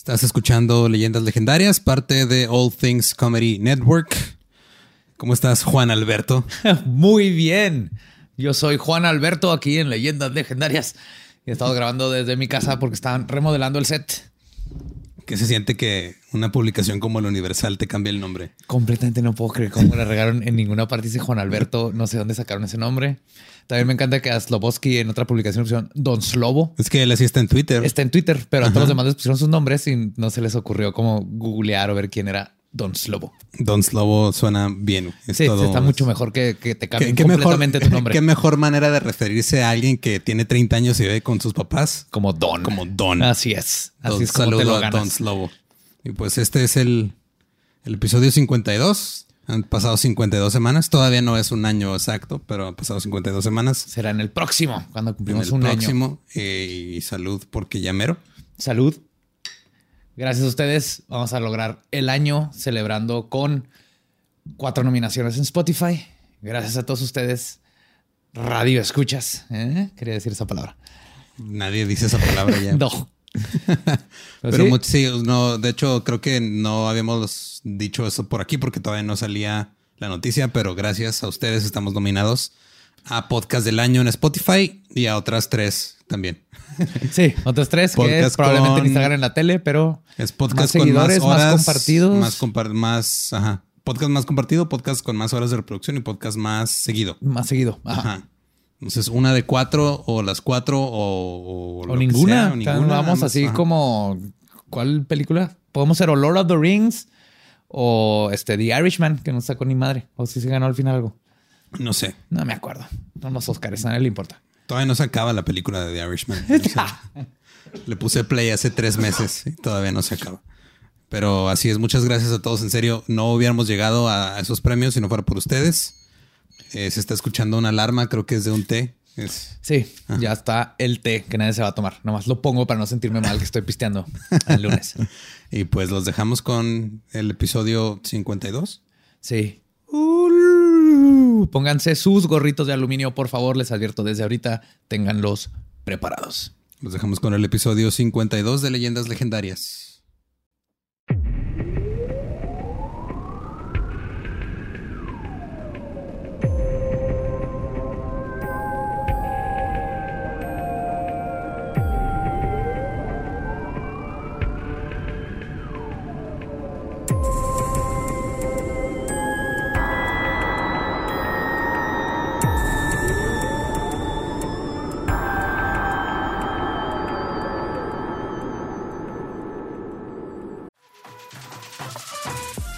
Estás escuchando Leyendas Legendarias, parte de All Things Comedy Network. ¿Cómo estás, Juan Alberto? Muy bien. Yo soy Juan Alberto aquí en Leyendas Legendarias. He estado grabando desde mi casa porque estaban remodelando el set. ¿Qué se siente que una publicación como el Universal te cambie el nombre? Completamente no puedo creer cómo le regaron en ninguna parte dice Juan Alberto. No sé dónde sacaron ese nombre. También me encanta que a Sloboski en otra publicación pusieron Don Slobo. Es que él así está en Twitter. Está en Twitter, pero a todos los demás les pusieron sus nombres y no se les ocurrió como googlear o ver quién era Don Slobo. Don Slobo suena bien. sí, está mucho mejor que, te cambien completamente tu nombre. Qué mejor manera de referirse a alguien que tiene 30 años y vive con sus papás. Como Don. Como Don. Así es. Así es como te lo a Don Slobo. Y pues este es el, el episodio 52 han pasado 52 semanas. Todavía no es un año exacto, pero han pasado 52 semanas. Será en el próximo, cuando cumplimos en el un próximo, eh, y salud porque ya mero. Salud. Gracias a ustedes. Vamos a lograr el año celebrando con cuatro nominaciones en Spotify. Gracias a todos ustedes. Radio escuchas. ¿eh? Quería decir esa palabra. Nadie dice esa palabra ya. no. Pero sí, no, de hecho creo que no habíamos dicho eso por aquí porque todavía no salía la noticia, pero gracias a ustedes estamos nominados a podcast del año en Spotify y a otras tres también. Sí, otras tres que es probablemente en Instagram en la tele, pero es podcast con más horas, más compartidos, más, más ajá, podcast más compartido, podcast con más horas de reproducción y podcast más seguido. Más seguido. ajá. Entonces, una de cuatro o las cuatro o, o, ninguna. Vamos así como, ¿cuál película? Podemos ser o Lord of the Rings o este The Irishman, que no sacó ni madre. O si se ganó al final algo. No sé. No me acuerdo. No los Oscars, a nadie le importa. Todavía no se acaba la película de The Irishman. le puse play hace tres meses y todavía no se acaba. Pero así es, muchas gracias a todos. En serio, no hubiéramos llegado a esos premios si no fuera por ustedes. Eh, se está escuchando una alarma, creo que es de un té. Sí, ah. ya está el té que nadie se va a tomar. Nomás lo pongo para no sentirme mal que estoy pisteando el lunes. y pues los dejamos con el episodio 52. Sí. Pónganse sus gorritos de aluminio, por favor. Les advierto desde ahorita, ténganlos preparados. Los dejamos con el episodio 52 de Leyendas Legendarias.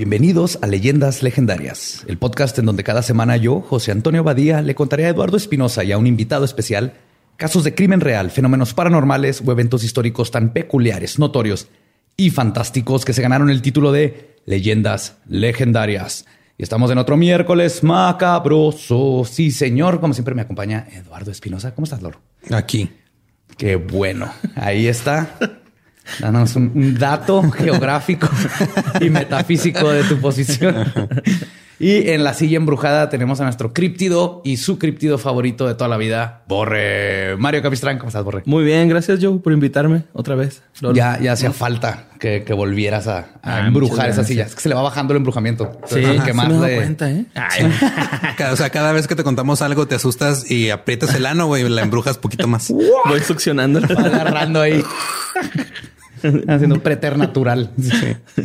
Bienvenidos a Leyendas Legendarias, el podcast en donde cada semana yo, José Antonio Badía, le contaré a Eduardo Espinosa y a un invitado especial casos de crimen real, fenómenos paranormales o eventos históricos tan peculiares, notorios y fantásticos que se ganaron el título de Leyendas Legendarias. Y estamos en otro miércoles macabroso. Sí, señor, como siempre me acompaña Eduardo Espinosa. ¿Cómo estás, Loro? Aquí. Qué bueno. Ahí está. Danos un, dato geográfico y metafísico de tu posición. Y en la silla embrujada tenemos a nuestro criptido y su criptido favorito de toda la vida, Borre. Mario Capistrán, ¿cómo estás, Borre? Muy bien, gracias, Joe, por invitarme otra vez. Ya, ya hacía falta que, volvieras a, ah, embrujar esa silla. Es que se le va bajando el embrujamiento. Sí, que más me cuenta, ¿eh? o sea, cada vez que te contamos algo te asustas y aprietas el ano, güey, la embrujas poquito más. Voy succionando. agarrando ahí. Haciendo un preternatural.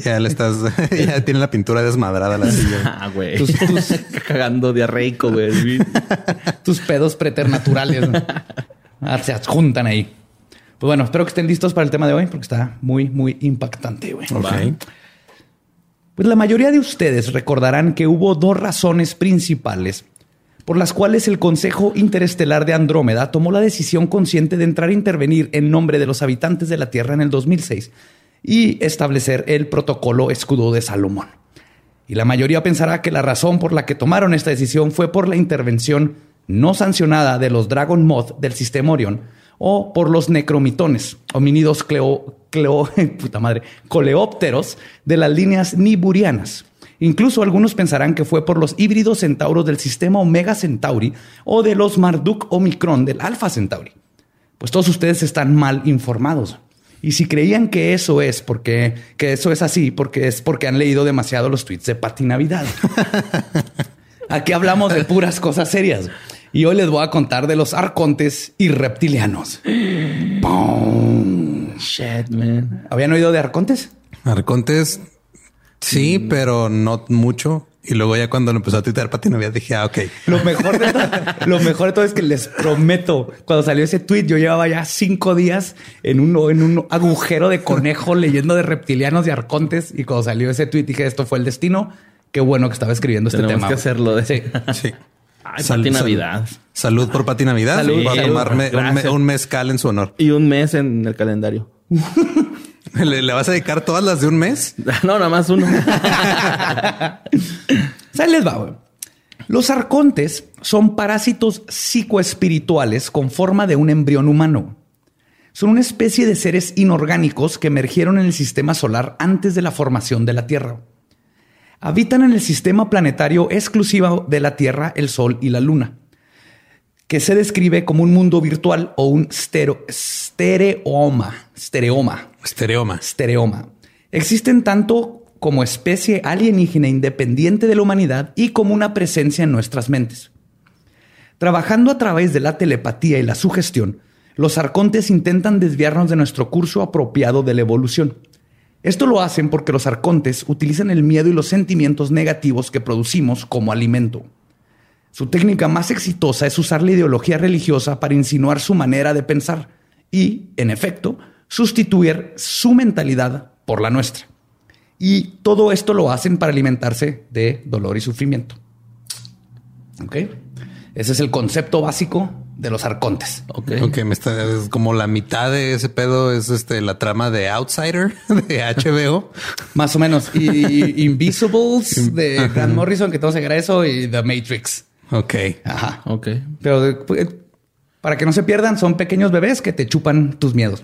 Ya le estás, ya tiene la pintura desmadrada la silla. Ah, güey. Tus, cagando diarreico, güey. tus pedos preternaturales ah, se adjuntan ahí. Pues bueno, espero que estén listos para el tema de hoy porque está muy, muy impactante, güey. Pues la mayoría de ustedes recordarán que hubo dos razones principales por las cuales el Consejo Interestelar de Andrómeda tomó la decisión consciente de entrar a intervenir en nombre de los habitantes de la Tierra en el 2006 y establecer el protocolo escudo de Salomón. Y la mayoría pensará que la razón por la que tomaron esta decisión fue por la intervención no sancionada de los Dragon Moth del sistema Orión o por los necromitones, homínidos cleo, coleópteros de las líneas niburianas. Incluso algunos pensarán que fue por los híbridos centauros del sistema Omega Centauri o de los Marduk Omicron del Alpha Centauri. Pues todos ustedes están mal informados. Y si creían que eso es porque que eso es así, porque es porque han leído demasiado los tweets de Pati Navidad. Aquí hablamos de puras cosas serias. Y hoy les voy a contar de los arcontes y reptilianos. ¡Pum! Shit, man. ¿Habían oído de arcontes? Arcontes, sí, pero no mucho. Y luego ya cuando lo empezó a tuitear Pati Navidad dije, ah, ok. Lo mejor, de todo, lo mejor de todo es que les prometo, cuando salió ese tweet, yo llevaba ya cinco días en un, en un agujero de conejo leyendo de reptilianos y arcontes. Y cuando salió ese tweet dije, esto fue el destino. Qué bueno que estaba escribiendo este Tenemos tema. que hacerlo de Sí. Sí. Ay, Sal- Pati sal- Navidad. Salud por Pati Navidad. Salud, Voy a tomarme un, un mezcal en su honor. Y un mes en el calendario. ¿Le, le vas a dedicar todas las de un mes? No, nada más uno. Ahí les va. güey. Los arcontes son parásitos psicoespirituales con forma de un embrión humano. Son una especie de seres inorgánicos que emergieron en el sistema solar antes de la formación de la Tierra. Habitan en el sistema planetario exclusivo de la Tierra, el Sol y la Luna, que se describe como un mundo virtual o un estereoma. Estereoma Estereoma. estereoma. Existen tanto como especie alienígena independiente de la humanidad y como una presencia en nuestras mentes. Trabajando a través de la telepatía y la sugestión, los arcontes intentan desviarnos de nuestro curso apropiado de la evolución. Esto lo hacen porque los arcontes utilizan el miedo y los sentimientos negativos que producimos como alimento. Su técnica más exitosa es usar la ideología religiosa para insinuar su manera de pensar y, en efecto, sustituir su mentalidad por la nuestra. Y todo esto lo hacen para alimentarse de dolor y sufrimiento. ¿Ok? Ese es el concepto básico de los arcontes. Ok. Ok, me está es como la mitad de ese pedo es este la trama de Outsider de HBO. Más o menos. Y, y Invisibles de Grant Morrison, que todos se eso, y The Matrix. Ok. Ajá. Ok. Pero eh, para que no se pierdan, son pequeños bebés que te chupan tus miedos.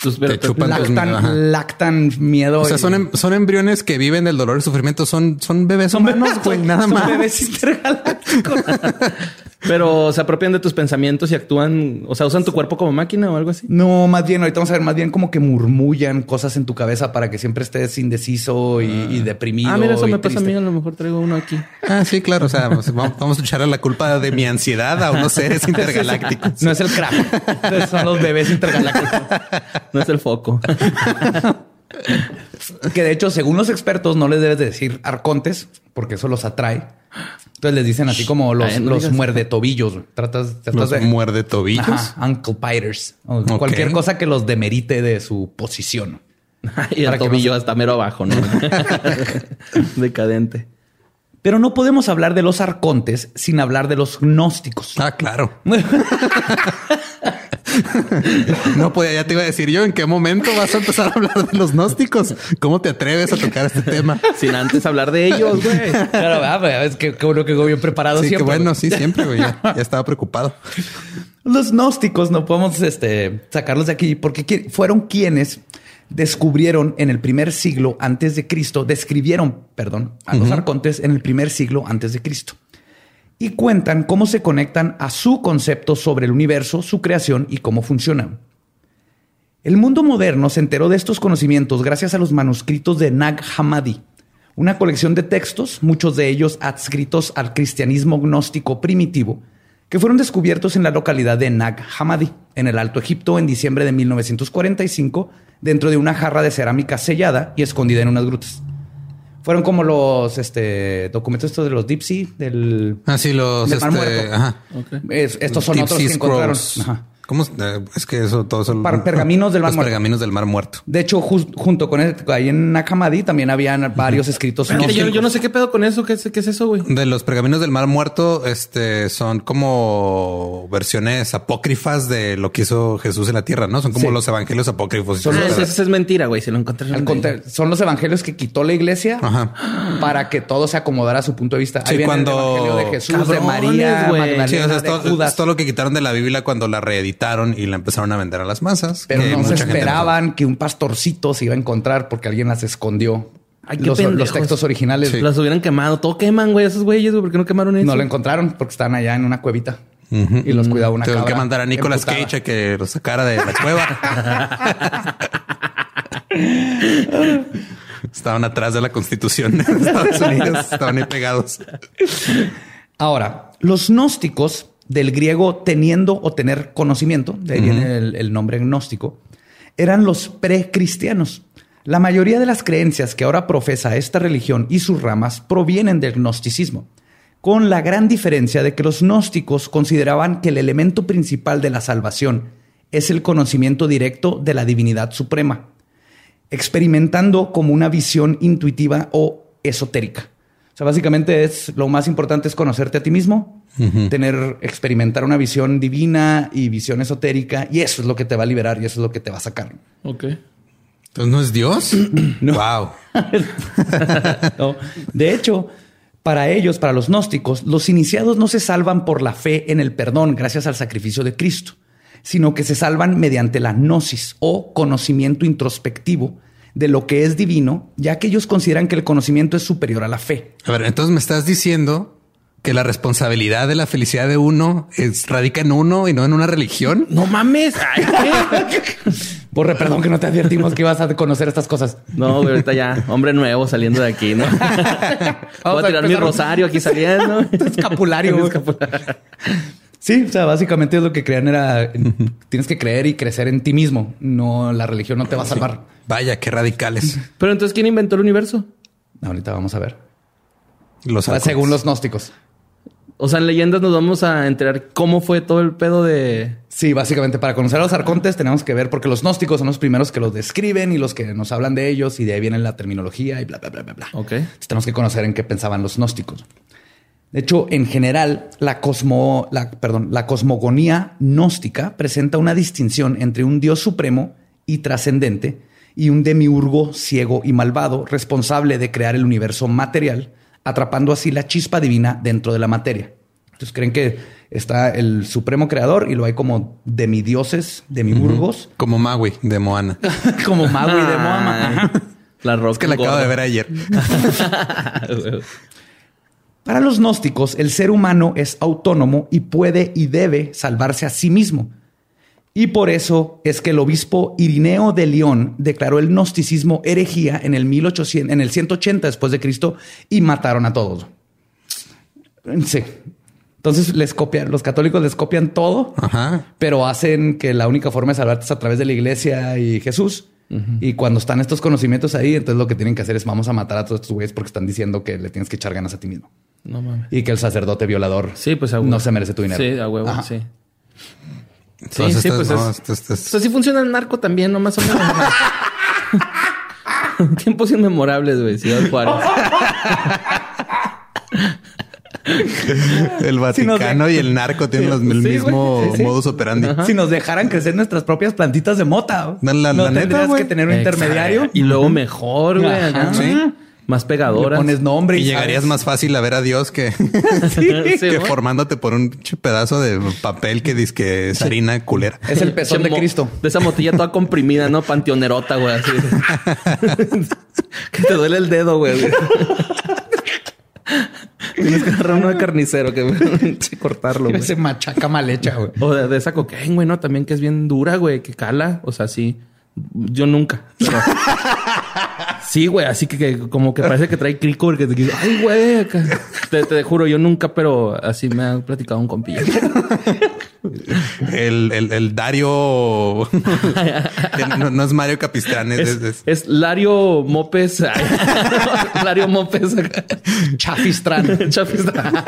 Tus- pero- Te chupan Lactan, lactan miedo. O sea, y- son, em- son embriones que viven del dolor y sufrimiento. Son, son bebés humanos, güey. Nada son más. bebés intergalácticos. Pero se apropian de tus pensamientos y actúan, o sea, usan tu cuerpo como máquina o algo así. No, más bien, ahorita vamos a ver, más bien como que murmullan cosas en tu cabeza para que siempre estés indeciso y, y deprimido. Ah, mira, eso y me pasa a mí. A lo mejor traigo uno aquí. Ah, sí, claro. O sea, vamos, vamos a echarle la culpa de mi ansiedad a unos seres intergalácticos. No es el crack. son los bebés intergalácticos. No es el foco. Que de hecho, según los expertos, no les debes de decir arcontes porque eso los atrae. Entonces les dicen así como los, Ay, no los muerde tobillos. Tratas, tratas Los de muerde tobillos. Ajá, ankle biters. O. Cualquier cosa que los demerite de su posición. y el Para tobillo no hasta mero abajo, ¿no? Decadente. Pero no podemos hablar de los arcontes sin hablar de los gnósticos. Ah, claro. No podía, ya te iba a decir yo en qué momento vas a empezar a hablar de los gnósticos. ¿Cómo te atreves a tocar este tema? Sin antes hablar de ellos, güey. Claro, ah, es que qué bueno que voy bien preparado Sí, que siempre. bueno, sí, siempre, güey. Ya, ya estaba preocupado. Los gnósticos no podemos este, sacarlos de aquí porque fueron quienes descubrieron en el primer siglo antes de Cristo, describieron, perdón, a los arcontes en el primer siglo antes de Cristo. Y cuentan cómo se conectan a su concepto sobre el universo, su creación y cómo funcionan. El mundo moderno se enteró de estos conocimientos gracias a los manuscritos de Nag Hammadi, una colección de textos, muchos de ellos adscritos al cristianismo gnóstico primitivo, que fueron descubiertos en la localidad de Nag Hammadi, en el Alto Egipto, en diciembre de 1945, dentro de una jarra de cerámica sellada y escondida en unas grutas. Fueron como los este, documentos estos de los Deep Sea, del, Así los, del Mar este, Muerto. ajá. Es- estos son Deep otros Sea que encontraron. Scrolls. Ajá. ¿Cómo? es? Eh, Es que eso todo son Par- pergaminos del Mar los Muerto. pergaminos del Mar Muerto. De hecho, junto con el- ahí en Nakamadi también habían varios escritos. Yo, no sé qué pedo con eso. ¿Qué es, qué es eso, güey? De los pergaminos del Mar Muerto, este son como versiones apócrifas de lo que hizo Jesús en la tierra, ¿no? Son como Sí. los evangelios apócrifos. Son Ah, los- eso es mentira, güey. Si lo encontré. Son los evangelios que quitó la iglesia Ajá. para que todo se acomodara a su punto de vista. Sí, Ahí viene cuando- el evangelio de Jesús, de María. Magdalena, Sí, o sea, es de todo, Judas. es todo lo que quitaron de la Biblia cuando la reeditaron y la empezaron a vender a las masas. Pero que no se esperaban que un pastorcito se iba a encontrar porque alguien las escondió. Ay, los, los textos originales Sí. Las hubieran quemado. Todo queman, güey. Esos güeyes, güey. ¿Por qué no quemaron eso? no lo encontraron porque estaban allá en una cuevita y los cuidaba una Tengo que mandar a Nicolas emputada. Cage a que lo sacara de la cueva. Estaban atrás de la constitución de Estados Unidos. Estaban ahí pegados. Ahora, los gnósticos del griego teniendo o tener conocimiento, de ahí viene el, el nombre gnóstico, eran los precristianos. La mayoría de las creencias que ahora profesa esta religión y sus ramas provienen del gnosticismo, con la gran diferencia de que los gnósticos consideraban que el elemento principal de la salvación es el conocimiento directo de la divinidad suprema, experimentando como una visión intuitiva o esotérica. O sea, básicamente es lo más importante es conocerte a ti mismo, tener, experimentar una visión divina y visión esotérica, y eso es lo que te va a liberar y eso es lo que te va a sacar. Ok. Entonces no es Dios. Wow. No. De hecho, para ellos, para los gnósticos, los iniciados no se salvan por la fe en el perdón gracias al sacrificio de Cristo, sino que se salvan mediante la gnosis o conocimiento introspectivo de lo que es divino, ya que ellos consideran que el conocimiento es superior a la fe. A ver, entonces me estás diciendo que la responsabilidad de la felicidad de uno es, radica en uno y no en una religión. No mames. Ay. Borre, perdón que no te advertimos que ibas a conocer estas cosas. No, güey, ahorita ya, hombre nuevo saliendo de aquí, ¿no? Voy a a tirar mi empezar- rosario aquí saliendo. Escapulario. Mi escapulario. Sí, o sea, básicamente lo que creían era tienes que creer y crecer en ti mismo. No, la religión no te va a salvar. Vaya, qué radicales. Pero entonces, ¿quién inventó el universo? Ahorita vamos a ver. Los Ah, Según los gnósticos. O sea, en leyendas nos vamos a enterar cómo fue todo el pedo de. Sí, básicamente para conocer a los arcontes tenemos que ver porque los gnósticos son los primeros que los describen y los que nos hablan de ellos y de ahí viene la terminología y bla, bla, bla, bla, bla. Ok. Entonces, tenemos que conocer en qué pensaban los gnósticos. De hecho, en general, la, cosmo, la, perdón, la cosmogonía gnóstica presenta una distinción entre un dios supremo y trascendente y un demiurgo ciego y malvado responsable de crear el universo material, atrapando así la chispa divina dentro de la materia. Entonces creen que está el supremo creador y lo hay como demidioses, demiurgos, Como Maui de Moana. como Maui de Moama. Ajá. La roca. Es que la acabo de ver ayer. Para los gnósticos, el ser humano es autónomo y puede y debe salvarse a sí mismo. Y por eso es que el obispo Irineo de León declaró el gnosticismo herejía en el 1800, en el 180 después de Cristo y mataron a todos. Sí. Entonces les copian, los católicos les copian todo, Ajá. pero hacen que la única forma de salvarte es a través de la iglesia y Jesús. Y cuando están estos conocimientos ahí, entonces lo que tienen que hacer es vamos a matar a todos estos güeyes porque están diciendo que le tienes que echar ganas a ti mismo. No mames. Y que el sacerdote violador Sí, pues a huevo. no se merece tu dinero. Sí, a huevo, Ajá. sí. Entonces, sí, estas- pues no, es- sí funciona el narco también, no más o menos. Tiempos inmemorables, güey. Ciudad Juárez. el Vaticano y el narco tienen los- el Sí, mismo. Sí, sí. modus operandi. Si nos dejaran crecer nuestras propias plantitas de mota, La- la- no la tendrías güey. que tener un Exacto. intermediario. Y luego mejor, güey. Más Le pegadoras. pones nombre Y llegarías sabes. más fácil a ver a Dios que, Sí, que güey. formándote por un pedazo de papel que dice que es harina culera. Es el pezón de Cristo. De esa motilla toda comprimida, ¿no? Panteonerota, güey. Así. que te duele el dedo, güey. Tienes que agarrar uno de carnicero que sí, cortarlo, güey. Ese machaca mal hecha, güey. O de, de esa cocaína, güey, ¿no? También que es bien dura, güey, que cala. O sea, sí. Yo nunca. pero- Sí, güey, así que, que como que parece que trae crico porque te dice, ay, güey. acá". Te, te juro, yo nunca, pero así me ha platicado un compilla. El, el, el Dario no, no es Mario Capistrán, es, Es, es- es- Lario Mopes. Lario Mopes. Chafistrán. Chafistán. un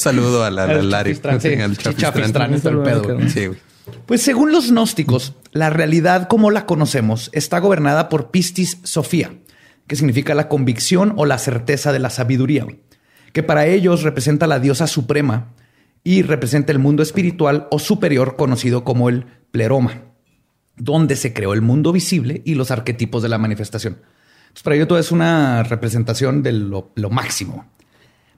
saludo al, al, al Lario. Chafistrán, sí. Chafistrán el pedo, güey. Sí, güey. Pues según los gnósticos, la realidad como la conocemos está gobernada por Pistis Sofía, que significa la convicción o la certeza de la sabiduría, que para ellos representa la diosa suprema y representa el mundo espiritual o superior conocido como el pleroma, donde se creó el mundo visible y los arquetipos de la manifestación. Entonces, para ellos todo es una representación de lo, lo máximo.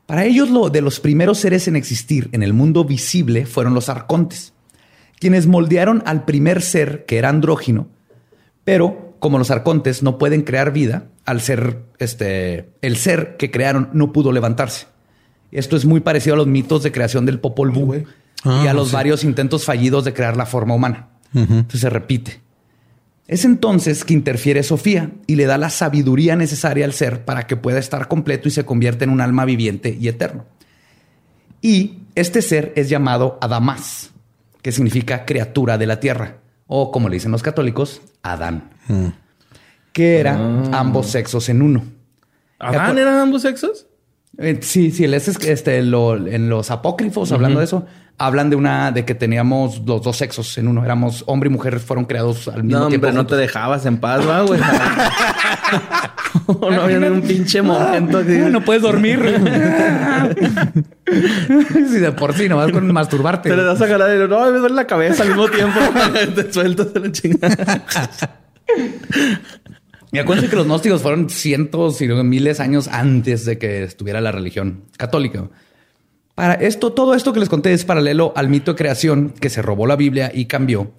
Para ellos, lo de los primeros seres en existir en el mundo visible fueron los arcontes, quienes moldearon al primer ser que era andrógino, pero como los arcontes no pueden crear vida, al ser este, el ser que crearon no pudo levantarse. Esto es muy parecido a los mitos de creación del Popol Vuh y Ah, a los sí. varios intentos fallidos de crear la forma humana. Entonces se repite. Es entonces que interfiere Sofía y le da la sabiduría necesaria al ser para que pueda estar completo y se convierta en un alma viviente y eterno. Y este ser es llamado Adamás, que significa criatura de la tierra, o como le dicen los católicos, Adán, que era ambos sexos en uno. ¿Adán eran ambos sexos? Eh, sí, sí, es este, lo- en los apócrifos, hablando de eso, hablan de una de que teníamos los dos sexos en uno. Éramos hombre y mujer, fueron creados al mismo No, tiempo. hombre, no te dejabas en paz, ¿va, güey? no había un pinche momento. así. No puedes dormir. si de por sí, nomás con masturbarte. Te le das a jalar y no, me duele la cabeza al mismo tiempo. te sueltas de la chingada. Y acuérdense que los gnósticos fueron cientos y miles de años antes de que estuviera la religión católica. Para esto, todo esto que les conté es paralelo al mito de creación que se robó la Biblia y cambió,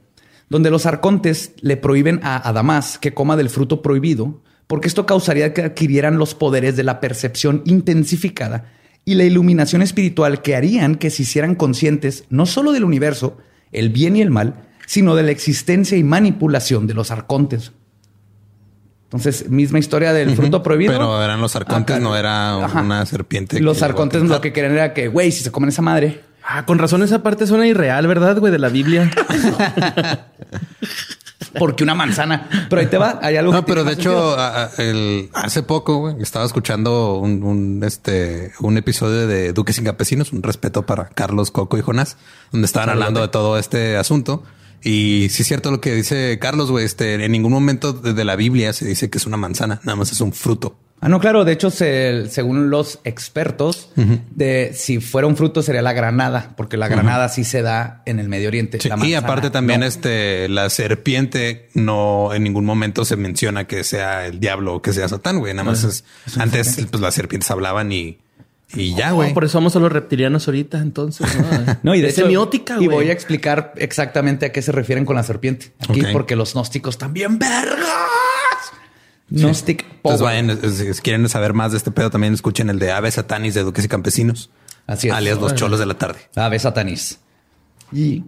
donde los arcontes le prohíben a Adamás que coma del fruto prohibido, porque esto causaría que adquirieran los poderes de la percepción intensificada y la iluminación espiritual que harían que se hicieran conscientes no solo del universo, el bien y el mal, sino de la existencia y manipulación de los arcontes. Entonces, misma historia del fruto prohibido. Pero eran los arcontes, Acá- no era Ajá. una serpiente. Los arcontes lo que querían era que, güey, si se comen esa madre, Ah, con razón esa parte suena irreal, ¿verdad, güey? De la Biblia. porque una manzana. Pero ahí te va, hay algo. No, que pero de hecho, a- a- el- hace poco güey, estaba escuchando un, un, este, un episodio de Duques sin Campesinos, un respeto para Carlos, Coco y Jonás, donde estaban hablando de todo este asunto. Y sí es cierto lo que dice Carlos, güey, este, en ningún momento de la Biblia se dice que es una manzana, nada más es un fruto. Ah, no, claro. De hecho, se- según los expertos, de si fuera un fruto sería la granada, porque la granada sí se da en el Medio Oriente. Sí, y aparte también no. este la serpiente no en ningún momento se menciona que sea el diablo o que sea Satán, güey. Nada más es, antes pues las serpientes hablaban y y ya, güey. Oh, por eso vamos a los reptilianos ahorita, entonces. No, No, y de Es hecho, semiótica, Y güey. voy a explicar exactamente a qué se refieren con la serpiente. Aquí, porque los gnósticos también vergas. Gnostic Entonces power. vayan, si quieren saber más de este pedo, también escuchen el de Aves Satanis de Duques y Campesinos. Así es. Alias los cholos de la tarde. Ave satanís. Y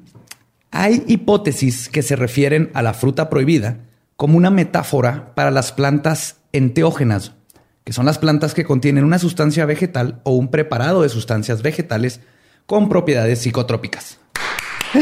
hay hipótesis que se refieren a la fruta prohibida como una metáfora para las plantas enteógenas, que son las plantas que contienen una sustancia vegetal o un preparado de sustancias vegetales con propiedades psicotrópicas.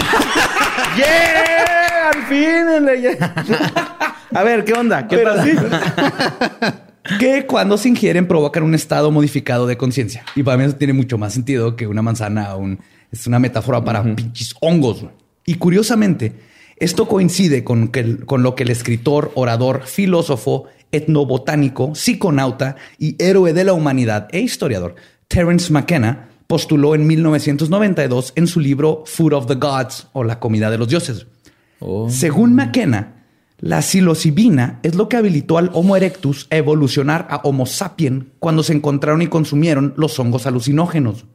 ¡Yeah! ¡Al fin! A ver, ¿qué onda? ¿Qué pasa? sí. que cuando se ingieren provocan un estado modificado de conciencia. Y para mí eso tiene mucho más sentido que una manzana o un- es una metáfora para pinches hongos. Y curiosamente, esto coincide con, que con lo que el escritor, orador, filósofo, etnobotánico, psiconauta y héroe de la humanidad e historiador Terence McKenna postuló en 1992 en su libro Food of the Gods o La comida de los dioses. Según McKenna, la psilocibina es lo que habilitó al Homo erectus a evolucionar a Homo sapien cuando se encontraron y consumieron los hongos alucinógenos.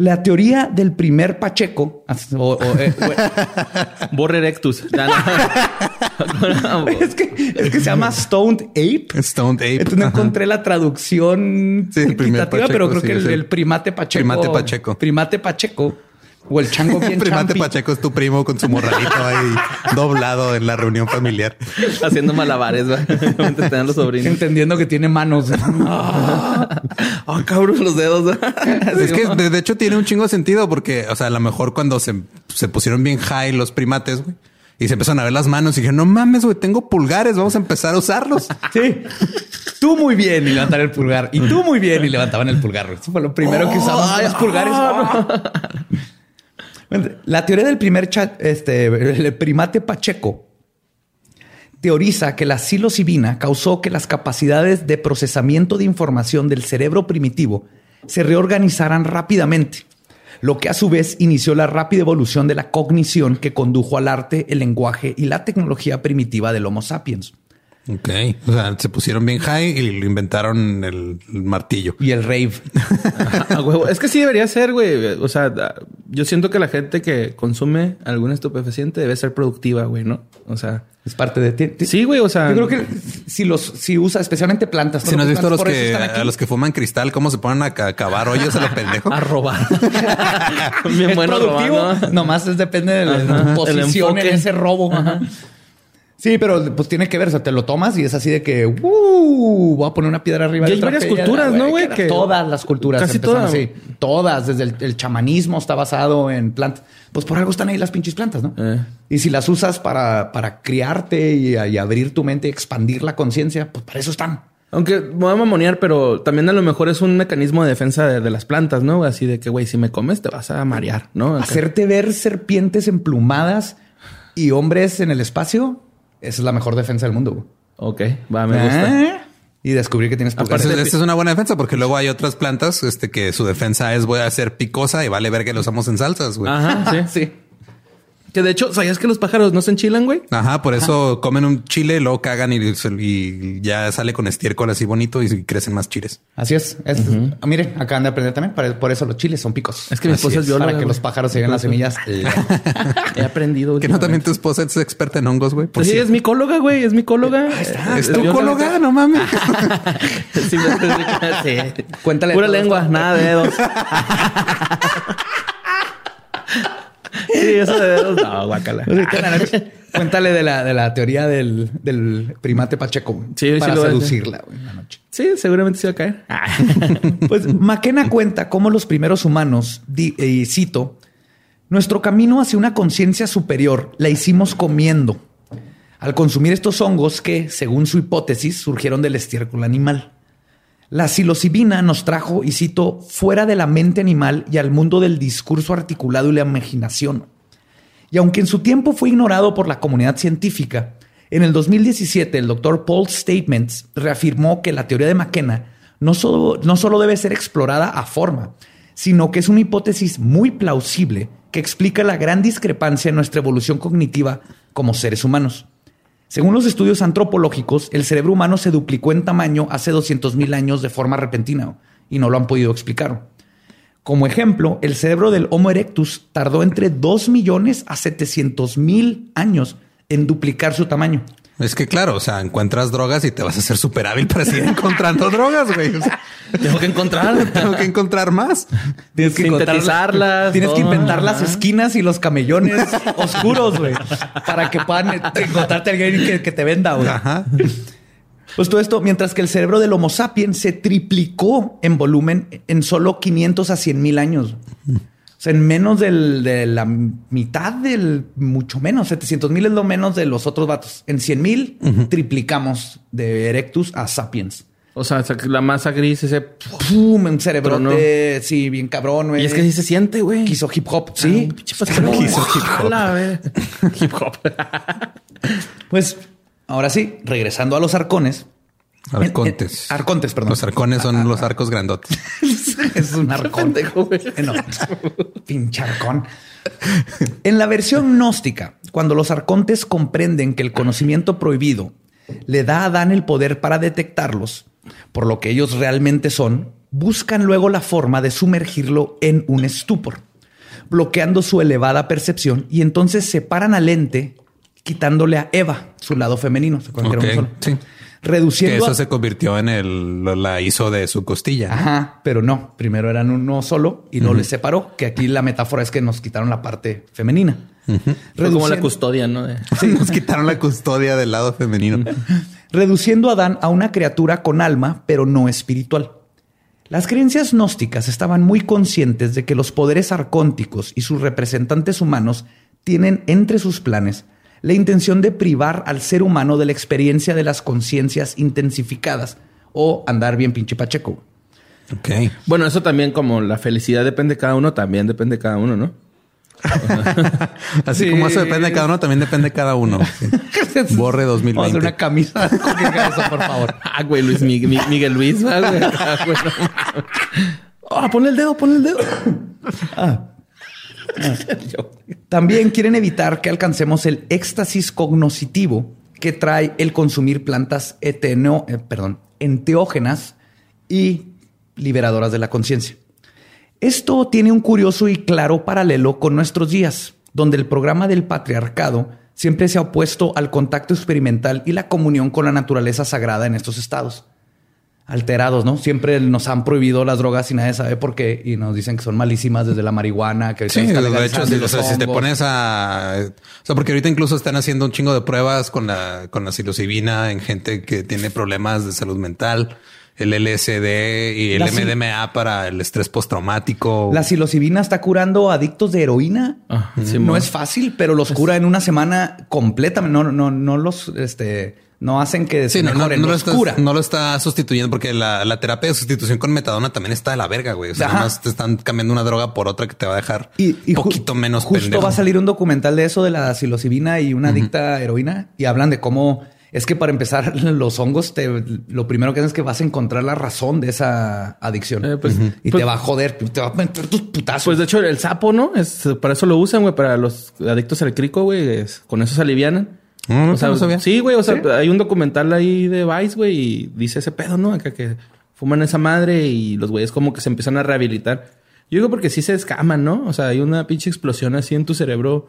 La teoría del primer Pacheco, o- o, eh, Borre erectus. Es, que, es que se llama Stoned Ape. Stoned Ape. Entonces no encontré la traducción Sí, el primer Pacheco, pero creo sí, que el- el primate Pacheco. Primate Pacheco. Primate Pacheco. O el chango bien Primate champi. Pacheco es tu primo con su morralito ahí doblado en la reunión familiar. Haciendo malabares. Mientras te los sobrinos. Entendiendo que tiene manos. Ah, cabrón, los dedos. Es que de, hecho tiene un chingo de sentido porque, o sea, a lo mejor cuando se, se pusieron bien high los primates, güey, y se empezaron a ver las manos y dijeron, no mames, güey, tengo pulgares, vamos a empezar a usarlos. Sí. Tú muy bien y levantar el pulgar. Y tú muy bien y levantaban el pulgar. Eso fue lo primero que usaban los pulgares. La teoría del primer este, el primate Pacheco teoriza que la psilocibina causó que las capacidades de procesamiento de información del cerebro primitivo se reorganizaran rápidamente, lo que a su vez inició la rápida evolución de la cognición que condujo al arte, el lenguaje y la tecnología primitiva del Homo sapiens. Ok. O sea, se pusieron bien high y lo inventaron el, el martillo. Y el rave. A huevo. Es que sí debería ser, güey. O sea, yo siento que la gente que consume algún estupefaciente debe ser productiva, güey, ¿no? O sea, Es parte de ti. sí, güey. O sea, Yo creo que si los si usa especialmente plantas. Si no has visto a los que, a los que fuman cristal, cómo se ponen a ca- cavar hoyos a lo pendejo. a robar. Bien es bueno productivo, robando. nomás es depende de la Ajá, posición en ese robo. Ajá. Sí, pero pues tiene que ver, o sea, te lo tomas y es así de que uh, voy a poner una piedra arriba Y de hay otra varias piedra, culturas, ¿no, güey? que Todas las culturas Casi empezaron todas. así. Todas, desde el, el chamanismo está basado en plantas. Pues por algo están ahí las pinches plantas, ¿no? Eh. Y si las usas para, para criarte y, y abrir tu mente, expandir la conciencia, pues para eso están. Aunque me voy a mamonear, pero también a lo mejor es un mecanismo de defensa de, de las plantas, ¿no? Así de que, güey, si me comes te vas a marear, ¿no? Acá. Hacerte ver serpientes emplumadas y hombres en el espacio, esa es la mejor defensa del mundo. Ok, va, me gusta. ¿Eh? Y descubrir que tienes Aparte, esta es una buena defensa porque luego hay otras plantas este, que su defensa es voy a hacer picosa y vale ver que lo usamos en salsas, güey. Ajá, sí. sí. Que de hecho, ¿sabías que los pájaros no se enchilan, güey? Ajá, por eso comen un chile, luego cagan y, y ya sale con estiércol así bonito y crecen más chiles. Así es. Es- ah, Miren, acaban de aprender también. Por eso los chiles son picos. Es que mi Así esposa es bióloga, Para que güey. los pájaros se lleven las semillas. He aprendido. Que no también tu esposa es experta en hongos, güey. Por Pues sí, si- es micóloga, güey. Es micóloga. Es trucóloga, no mames. Sí, me- sí. Cuéntale Pura lengua, nada de dedos. sí, eso de dedos. No, guácala. Noche, Cuéntale de la, de la teoría del, del primate Pacheco. Sí, sí para a hacer. seducirla güey, en la noche. Sí, seguramente se va a caer. Pues McKenna cuenta cómo los primeros humanos, di- y cito, nuestro camino hacia una conciencia superior la hicimos comiendo, al consumir estos hongos que, según su hipótesis, surgieron del estiércol animal. La psilocibina nos trajo, y cito, fuera de la mente animal y al mundo del discurso articulado y la imaginación. Y aunque en su tiempo fue ignorado por la comunidad científica, en el 2017 el doctor Paul Statements reafirmó que la teoría de McKenna no solo, no solo debe ser explorada a forma, sino que es una hipótesis muy plausible que explica la gran discrepancia en nuestra evolución cognitiva como seres humanos. Según los estudios antropológicos, el cerebro humano se duplicó en tamaño hace 200.000 años de forma repentina y no lo han podido explicar. Como ejemplo, el cerebro del Homo erectus tardó entre 2 millones a 700 mil años en duplicar su tamaño. Es que claro, o sea, encuentras drogas y te vas a hacer súper hábil para seguir encontrando drogas, güey. O sea, Tengo que encontrar. tengo que encontrar más. Tienes que Sintetizarlas, Tienes que inventar las esquinas y los camellones oscuros, güey, para que puedan eh, encontrarte a alguien que, que te venda, güey. Ajá. Pues todo esto, mientras que el cerebro del Homo sapiens se triplicó en volumen en solo 500 a 100 mil años. O sea, en menos del- de la mitad del, mucho menos, 700 mil es lo menos de los otros vatos. En 100 mil triplicamos de Erectus a Sapiens. O sea, la masa gris, ese. ¡Pum! Un cerebrote, sí, bien cabrón, güey. Y es que sí se siente, güey. Quiso hip hop, sí. Ah, pastelero. Quiso hip hop. Güey. Hip hop. Pues ahora sí, regresando a los arcones. Arcontes. Eh, eh, arcontes, perdón. Los arcones son los arcos grandotes. es un arcón. Pendejo, güey. No, pinche arcón. En la versión gnóstica, cuando los arcontes comprenden que el conocimiento prohibido le da a Adán el poder para detectarlos, por lo que ellos realmente son, buscan luego la forma de sumergirlo en un estupor, bloqueando su elevada percepción y entonces separan al ente, quitándole a Eva su lado femenino. ¿Se acuerdan que era Ok, uno solo? sí. Reduciendo Que eso a- se convirtió en el, la hizo de su costilla. Ajá, pero no. Primero eran uno solo y no les separó. Que aquí la metáfora es que nos quitaron la parte femenina. Fue como Reduciendo- la custodia, ¿no? Sí, nos quitaron la custodia del lado femenino. reduciendo a Adán a una criatura con alma, pero no espiritual. Las creencias gnósticas estaban muy conscientes de que los poderes arcónticos y sus representantes humanos tienen entre sus planes la intención de privar al ser humano de la experiencia de las conciencias intensificadas o andar bien pinche pacheco. Ok. Bueno, eso también, como la felicidad depende de cada uno, también depende de cada uno, ¿no? Así Sí. como eso depende de cada uno, también depende de cada uno. Sí. Borre Vamos a hacer 2020. una camisa con eso, por favor. Ah, güey, Luis Mi- Mi- Miguel Luis, ah, güey. Ah, no. Ah, pon el dedo, pon el dedo. También quieren evitar que alcancemos el éxtasis cognoscitivo que trae el consumir plantas eteno- eh, perdón, enteógenas y liberadoras de la conciencia. Esto tiene un curioso y claro paralelo con nuestros días, donde el programa del patriarcado siempre se ha opuesto al contacto experimental y la comunión con la naturaleza sagrada en estos estados. Alterados, ¿no? Siempre nos han prohibido las drogas y nadie sabe por qué. Y nos dicen que son malísimas desde la marihuana, que Sí, de hecho, o sea, si te pones a... O sea, porque ahorita incluso están haciendo un chingo de pruebas con la, con la psilocibina en gente que tiene problemas de salud mental, el LSD y el La MDMA para el estrés postraumático. La psilocibina está curando adictos de heroína. Ah, sí, no es fácil, pero los cura en una semana completamente. No, no, no los, este, no hacen que se Sí, no, no, lo los está, cura. no lo está sustituyendo porque la, la terapia de sustitución con metadona también está de la verga, güey. O sea, Ajá. nada más te están cambiando una droga por otra que te va a dejar Y, y un ju- poquito menos Justo pendejo. va a salir un documental de eso de la psilocibina y una adicta a heroína y hablan de cómo es que para empezar los hongos te lo primero que hacen es que vas a encontrar la razón de esa adicción Eh, pues, y pues- te va a joder, te va a meter tus putazos. Pues de hecho, el sapo, ¿no? Es para eso lo usan, güey, para los adictos al crico, güey. es- Con eso se alivianan. No, no, o sea, no sabía. sí, güey. O sea, hay un documental ahí de Vice, güey, y dice ese pedo, ¿no? Acá que fuman esa madre y los güeyes como que se empiezan a rehabilitar. Yo digo porque sí se escaman, ¿no? O sea, hay una pinche explosión así en tu cerebro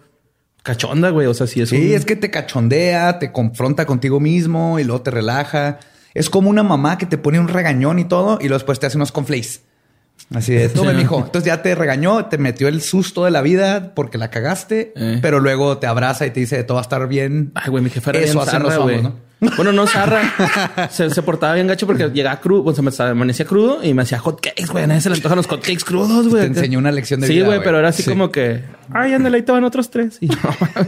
cachonda, güey. O sea, sí es Sí, un- es que te cachondea, te confronta contigo mismo y luego te relaja. Es como una mamá que te pone un regañón y todo y luego después te hace unos conflays. Así de, tome, Sí. mijo. Entonces ya te regañó, te metió el susto de la vida porque la cagaste, Eh. pero luego te abraza y te dice, todo va a estar bien. Ay, güey, mi jefa era Eso bien zarra, güey. hongos, Bueno, no zarra. se, se portaba bien gacho porque llegaba crudo, pues se me amanecía crudo y me hacía hot cakes, güey. A nadie se le antojan los hot cakes crudos, güey. Te enseñó una lección de sí, vida, güey, güey. pero era así Sí. como que, ay, ándale, ahí te van otros tres. Y no,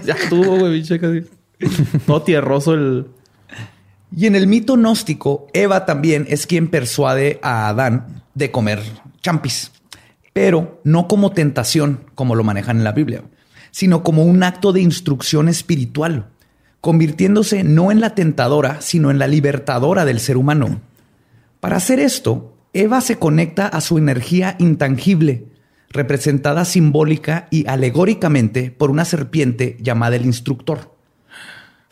ya tuvo, güey, pinche casi. Todo tierroso el. Y en el mito gnóstico, Eva también es quien persuade a Adán de comer champis, pero no como tentación, como lo manejan en la Biblia, sino como un acto de instrucción espiritual, convirtiéndose no en la tentadora, sino en la libertadora del ser humano. Para hacer esto, Eva se conecta a su energía intangible, representada simbólica y alegóricamente por una serpiente llamada el instructor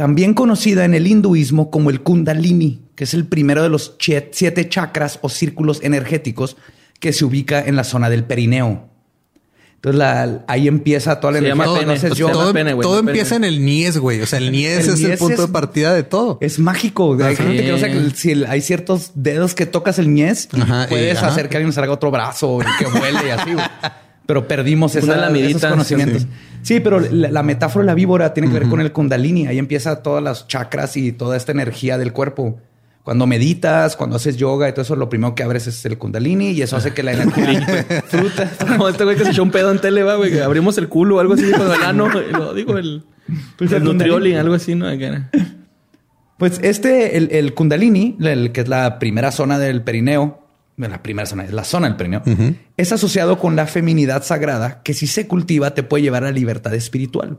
también conocida en el hinduismo como el Kundalini, que es el primero de los siete chakras o círculos energéticos que se ubica en la zona del perineo. Entonces la- ahí empieza toda la Se energía. llama pene. Entonces, yo- todo pene, güey, todo no pene. empieza en el Nies, güey. O sea, el Nies El es el Nies punto es- de partida de todo. es mágico. Hay gente que que es. si el- hay ciertos dedos que tocas el ñez y Ajá, y- puedes ajá. hacer que alguien salga otro brazo y que vuele y así. Pero perdimos esa- lamidita, esos conocimientos. sí. Sí, pero la, la metáfora de la víbora tiene que ver con el kundalini. Ahí empieza todas las chakras y toda esta energía del cuerpo. Cuando meditas, cuando haces yoga y todo eso, lo primero que abres es el kundalini y eso hace que la energía fruta. Como este güey que se echó un pedo en tele, va, güey, que abrimos el culo o algo así, dijo el ano, y lo digo el, Pues el el nutrioli, algo así, ¿no? Pues este, el, el kundalini, el, que es la primera zona del perineo, bueno, la primera zona, es la zona del perineo, es asociado con la feminidad sagrada que si se cultiva te puede llevar a la libertad espiritual.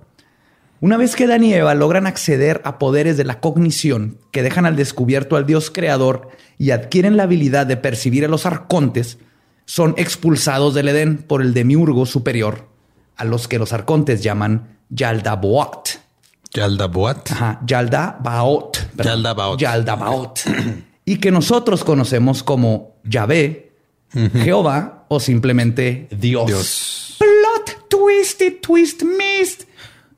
Una vez que Adán y Eva logran acceder a poderes de la cognición que dejan al descubierto al Dios creador y adquieren la habilidad de percibir a los arcontes, son expulsados del Edén por el demiurgo superior, a los que los arcontes llaman Yaldabaoth. Yaldabaoth. Ajá, Yaldabaoth. Yaldabaoth. Yaldabaoth. y que nosotros conocemos como Yahvé, Jehová o simplemente Dios. Dios. Plot twisted, twist mist.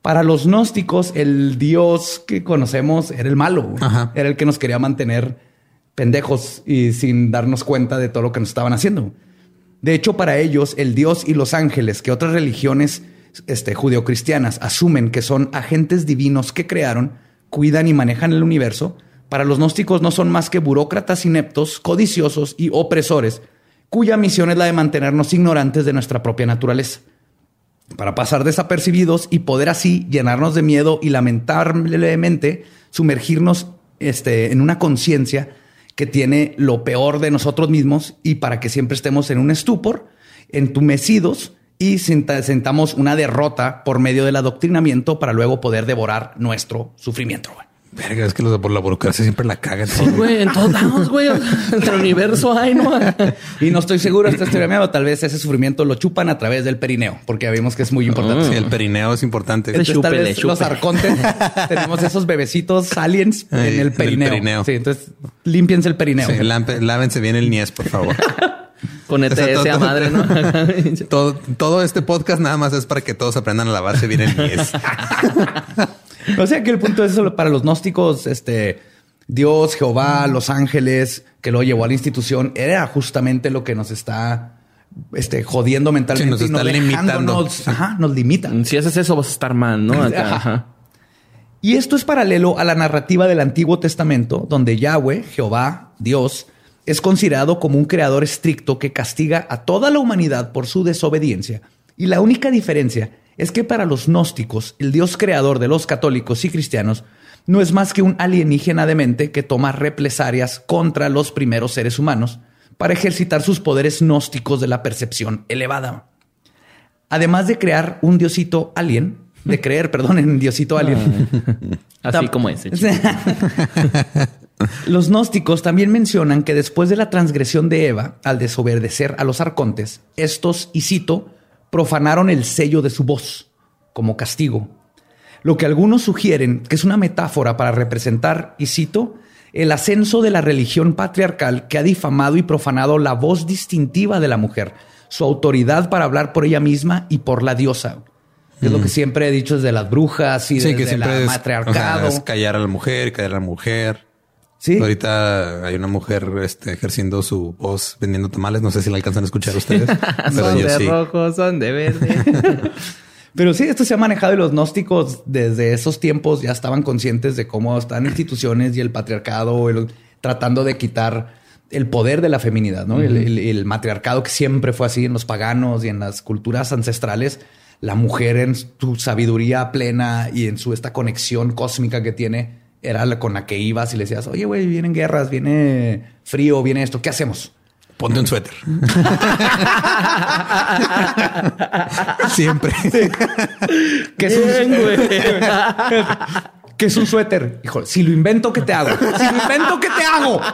Para los gnósticos, el Dios que conocemos era el malo. güey. Era el que nos quería mantener pendejos y sin darnos cuenta de todo lo que nos estaban haciendo. De hecho, para ellos, el Dios y los ángeles, que otras religiones este, judeocristianas asumen que son agentes divinos que crearon, cuidan y manejan el universo, para los gnósticos no son más que burócratas ineptos, codiciosos y opresores, cuya misión es la de mantenernos ignorantes de nuestra propia naturaleza. Para pasar desapercibidos y poder así llenarnos de miedo y lamentablemente sumergirnos este, en una conciencia que tiene lo peor de nosotros mismos y para que siempre estemos en un estupor, entumecidos y senta- sentamos una derrota por medio del adoctrinamiento para luego poder devorar nuestro sufrimiento. Verga, es que los de por la burocracia siempre la cagan. Sí, güey, en todos lados, güey. En el universo hay, ¿no? Y no estoy seguro, esta es teoría mía, o tal vez ese sufrimiento lo chupan a través del perineo, porque ya vimos que es muy importante. Sí, el perineo es importante. Entonces, tal Chúpele, los arcontes tenemos esos bebecitos aliens Ay, en en el perineo. Sí, entonces límpiense el perineo. Sí, lávense bien el niés, por favor. Con ETS a madre, ¿no? todo, todo este podcast nada más es para que todos aprendan a lavarse bien el niés. O sea que el punto es eso para los gnósticos, este Dios, Jehová, los ángeles, que lo llevó a la institución, era justamente lo que nos está este, jodiendo mentalmente. Sí, nos y no está limitando. dejándonos- Sí. Ajá, nos limita. Si haces eso, vas a estar mal, ¿no? Acá, Ajá. ajá. Y esto es paralelo a la narrativa del Antiguo Testamento, donde Yahweh, Jehová, Dios, es considerado como un creador estricto que castiga a toda la humanidad por su desobediencia. Y la única diferencia es que para los gnósticos, el Dios creador de los católicos y cristianos no es más que un alienígena demente que toma represalias contra los primeros seres humanos para ejercitar sus poderes gnósticos de la percepción elevada. Además de crear un diosito alien, de creer, perdón, en un diosito alien. Así como ese. Los gnósticos también mencionan que después de la transgresión de Eva, al desobedecer a los arcontes, estos, y cito, profanaron el sello de su voz como castigo. Lo que algunos sugieren que es una metáfora para representar, y cito, el ascenso de la religión patriarcal que ha difamado y profanado la voz distintiva de la mujer, su autoridad para hablar por ella misma y por la diosa. Es lo que siempre he dicho desde las brujas y Sí, desde que siempre la es, matriarcado. o sea, es callar a la mujer, callar a la mujer. Sí. Ahorita hay una mujer este, ejerciendo su voz vendiendo tamales. No sé si la alcanzan a escuchar ustedes, pero son yo de sí. rojo, son de verde. Pero sí, esto se ha manejado y los gnósticos desde esos tiempos ya estaban conscientes de cómo están instituciones y el patriarcado el- tratando de quitar el poder de la feminidad, ¿no? El, el- el matriarcado que siempre fue así en los paganos y en las culturas ancestrales, la mujer en su sabiduría plena y en su esta conexión cósmica que tiene era la con la que ibas y le decías, oye, güey, vienen guerras, viene frío, viene esto, ¿qué hacemos? Ponte un suéter. Siempre. ¿Qué es un, Bien, güey. ¿Qué es un suéter? Hijo, si lo invento, ¿qué te hago? Si lo invento, ¿qué te hago?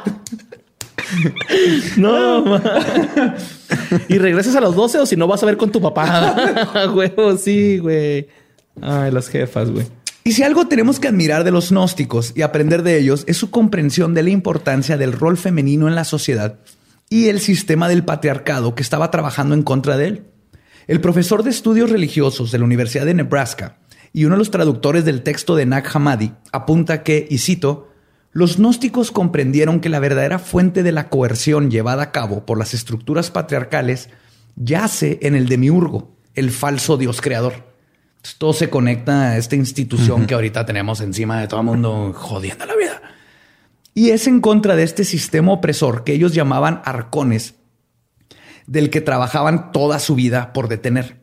No, ma. ¿Y regresas a los 12 o si no vas a ver con tu papá? Huevo, sí, güey. Ay, las jefas, güey. Y si algo tenemos que admirar de los gnósticos y aprender de ellos es su comprensión de la importancia del rol femenino en la sociedad y el sistema del patriarcado que estaba trabajando en contra de él. El profesor de estudios religiosos de la Universidad de Nebraska y uno de los traductores del texto de Nag Hammadi apunta que, y cito, los gnósticos comprendieron que la verdadera fuente de la coerción llevada a cabo por las estructuras patriarcales yace en el demiurgo, el falso dios creador. Entonces, todo se conecta a esta institución que ahorita tenemos encima de todo el mundo jodiendo la vida. Y es en contra de este sistema opresor que ellos llamaban arcones, del que trabajaban toda su vida por detener.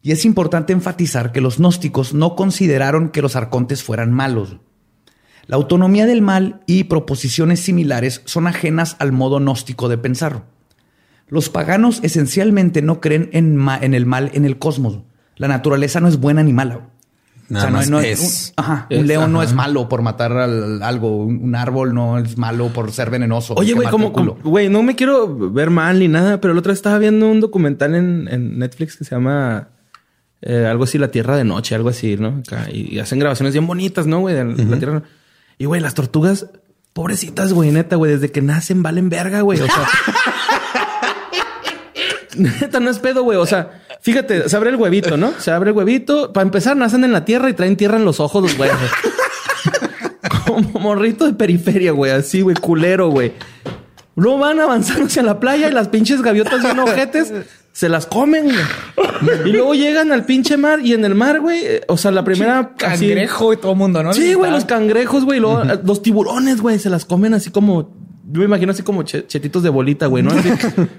Y es importante enfatizar que los gnósticos no consideraron que los arcontes fueran malos. La autonomía del mal y proposiciones similares son ajenas al modo gnóstico de pensar. Los paganos esencialmente no creen en el mal en el cosmos. La naturaleza no es buena ni mala. Nada no- más no- es. un, ajá, un Es, león no es malo por matar al- algo. Un, un árbol no es malo por ser venenoso. Oye, güey, como, güey, no me quiero ver mal ni nada, pero el otro día estaba viendo un documental en, en Netflix que se llama eh, algo así, La Tierra de Noche, algo así, ¿no? Acá, y, y hacen grabaciones bien bonitas, ¿no, güey? La Tierra. Y, güey, las tortugas, pobrecitas, güey, neta, güey, desde que nacen valen verga, güey. O sea, neta, no es pedo, güey. O sea, fíjate, se abre el huevito, ¿no? Se abre el huevito. Para empezar, nacen en la tierra y traen tierra en los ojos los güeyes. Como morrito de periferia, güey. Así, güey, culero, güey. Luego van avanzando hacia la playa y las pinches gaviotas bien ojetes se las comen, güey. Y luego llegan al pinche mar y en el mar, güey, o sea, la primera así- Cangrejo y todo el mundo, ¿no? Sí, güey, los cangrejos, güey, luego, los tiburones, güey, se las comen así como yo me imagino así como che- chetitos de bolita, güey, ¿no? Así,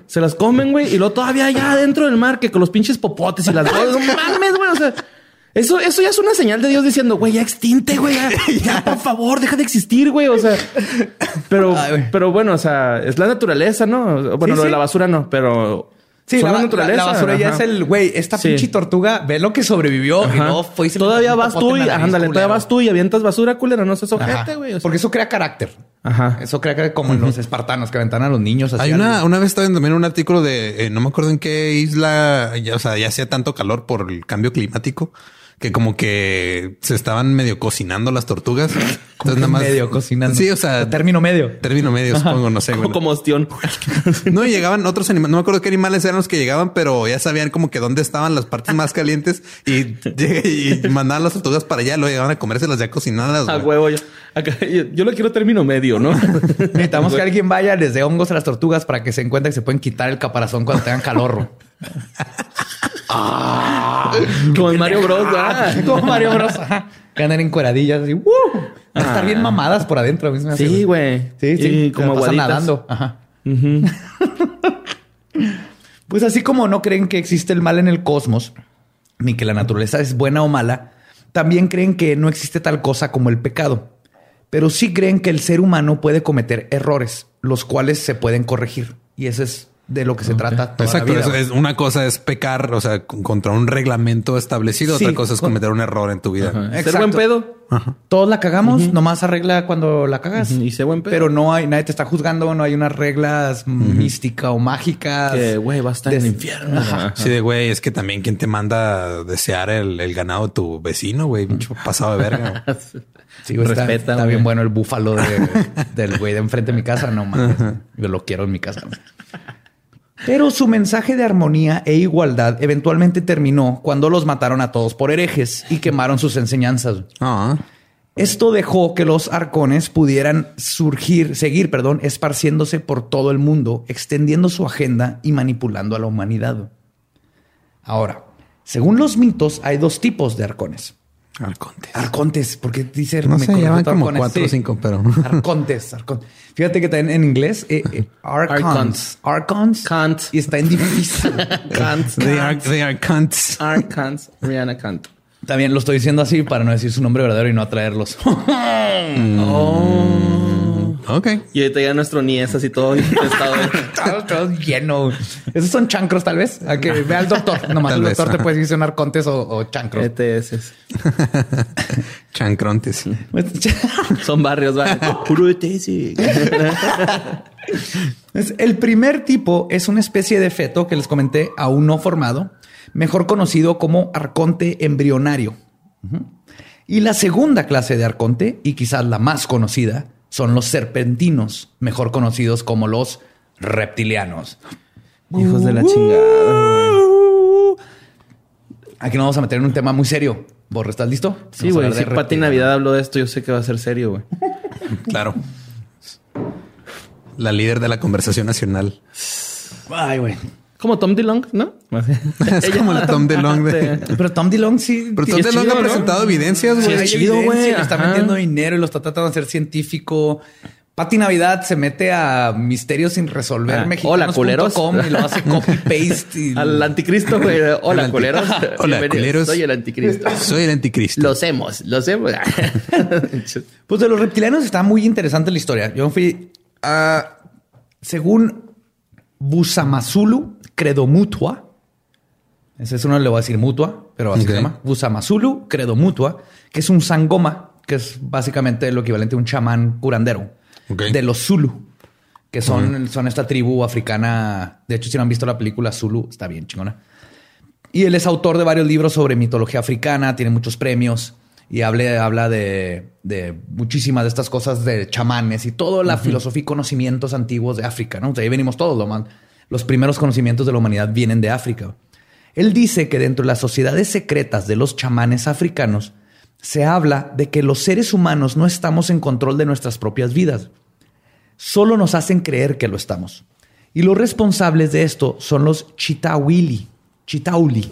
se las comen, güey, y luego todavía allá adentro del mar que con los pinches popotes y las no mames, güey, o sea, eso, eso ya es una señal de Dios diciendo, güey, ya extinte, güey, ya, ya, por favor, deja de existir, güey, o sea, pero, Ay, pero bueno, o sea, es la naturaleza, ¿no? Bueno, Sí, lo de sí. la basura no, pero Sí, la, la la- naturaleza, la basura ya es el güey. Esta Sí. pinche tortuga, ve lo que sobrevivió y no fue y se Todavía vas tú y ándale, todavía vas tú y avientas basura, culero. No seas ojete, güey. O sea, Porque eso crea carácter. Ajá. Eso crea que como en los espartanos que aventan a los niños. así Hay una, una vez estaba viendo también un artículo de, eh, no me acuerdo en qué isla, ya, o sea, ya hacía tanto calor por el cambio climático que como que se estaban medio cocinando las tortugas. Entonces nada más. medio cocinando. Sí, o sea, término medio. término medio, supongo, no sé. güey. Como, ostión. No, y llegaban otros animales, no me acuerdo qué animales eran los que llegaban, pero ya sabían como que dónde estaban las partes más calientes y, y mandaban las tortugas para allá, luego llegaban a comérselas ya cocinadas. A huevo. Yo, acá, yo, yo lo quiero término medio, ¿no? Necesitamos que alguien vaya desde hongos a las tortugas para que se encuentre que se pueden quitar el caparazón cuando tengan calor. Como en Mario Bros. ¿verdad? Como Mario Bros. Que andan en cueradillas y ¡uh! Van a estar bien mamadas por adentro. Sí, güey. Sí, sí. Y como como pasan nadando. Ajá. pues así como no creen que existe el mal en el cosmos, ni que la naturaleza es buena o mala, también creen que no existe tal cosa como el pecado. Pero sí creen que el ser humano puede cometer errores, los cuales se pueden corregir. Y eso es de lo que se trata toda Exacto. la vida. eso es, una cosa es pecar, o sea, con- contra un reglamento establecido. Sí, otra cosa es cometer un error en tu vida. Ser Exacto. buen pedo. Todos la cagamos, nomás arregla cuando la cagas. Y sé buen pedo. Pero no hay, nadie te está juzgando, no hay unas reglas místicas o mágicas. Que, güey, va a estar en el infierno. Ajá. Sí, de güey, es que también quién te manda a desear el, el ganado de tu vecino, güey, pasado de verga. Sí, güey, está, Respeta, está güey. bien bueno el búfalo de- del güey de enfrente de mi casa. No mames. Yo lo quiero en mi casa. Pero su mensaje de armonía e igualdad eventualmente terminó cuando los mataron a todos por herejes y quemaron sus enseñanzas. Ah, Esto dejó que los arcones pudieran surgir, seguir, perdón, esparciéndose por todo el mundo, extendiendo su agenda y manipulando a la humanidad. Ahora, según los mitos, hay dos tipos de arcones. Arcontes. Arcontes, porque dice No me sé, tu como arcones. cuatro o cinco, pero- Arcontes, arcontes. Fíjate que también en inglés, eh, eh, archons, archons, Kant. y está en difícil. Kant. They are, they are cunts. Kant. Rihanna Kant. También lo estoy diciendo así para no decir su nombre verdadero y no atraerlos. Ok. Y ahorita ya nuestro niés así todo infestado. de- todo, todo lleno. Esos son chancros, tal vez. A que vea al doctor. Nomás Tal el vez, doctor te puede decir son arcontes o, o chancros. ETS. Chancrontes. Son barrios, ¿vale? Puro ETS. El primer tipo es una especie de feto que les comenté, aún no formado, mejor conocido como arconte embrionario. Y la segunda clase de arconte, y quizás la más conocida, son los serpentinos, mejor conocidos como los reptilianos. Hijos de la chingada. Aquí nos vamos a meter en un tema muy serio. Borre, ¿estás listo? Sí, güey. Si Pati. Navidad habló de esto, yo sé que va a ser serio, güey. Claro. La líder de la conversación nacional. Ay, güey. Como Tom DeLong, ¿no? Es como el Tom DeLong de... Pero Tom DeLong sí. Pero Tom DeLong ha ¿no? presentado evidencias, Sí, güey. es chido, güey. Le está metiendo dinero y lo está tratando de hacer científico. Pati Navidad se mete a misterios sin resolver Ah, hola, culeros. y lo hace copy paste. Y... Al anticristo, güey. Hola, anti- culeros. Hola, culeros. Soy el anticristo. Soy el anticristo. Lo hacemos, lo hacemos. Pues de los reptilianos está muy interesante la historia. Yo fui a, según Busamazulu Credo Mutua. Ese es uno, le voy a decir mutua, pero así Ok. se llama. Busamazulu Credo Mutua, que es un sangoma, que es básicamente lo equivalente a un chamán curandero de los Zulu, que son, son esta tribu africana. De hecho, si no han visto la película Zulu, está bien chingona. Y él es autor de varios libros sobre mitología africana, tiene muchos premios y hable- habla de, de muchísimas de estas cosas de chamanes y toda la filosofía y conocimientos antiguos de África. ¿no? De ahí venimos todos. Lo más, los primeros conocimientos de la humanidad vienen de África. Él dice que dentro de las sociedades secretas de los chamanes africanos se habla de que los seres humanos no estamos en control de nuestras propias vidas. Solo nos hacen creer que lo estamos. Y los responsables de esto son los chitawili. Chitauli.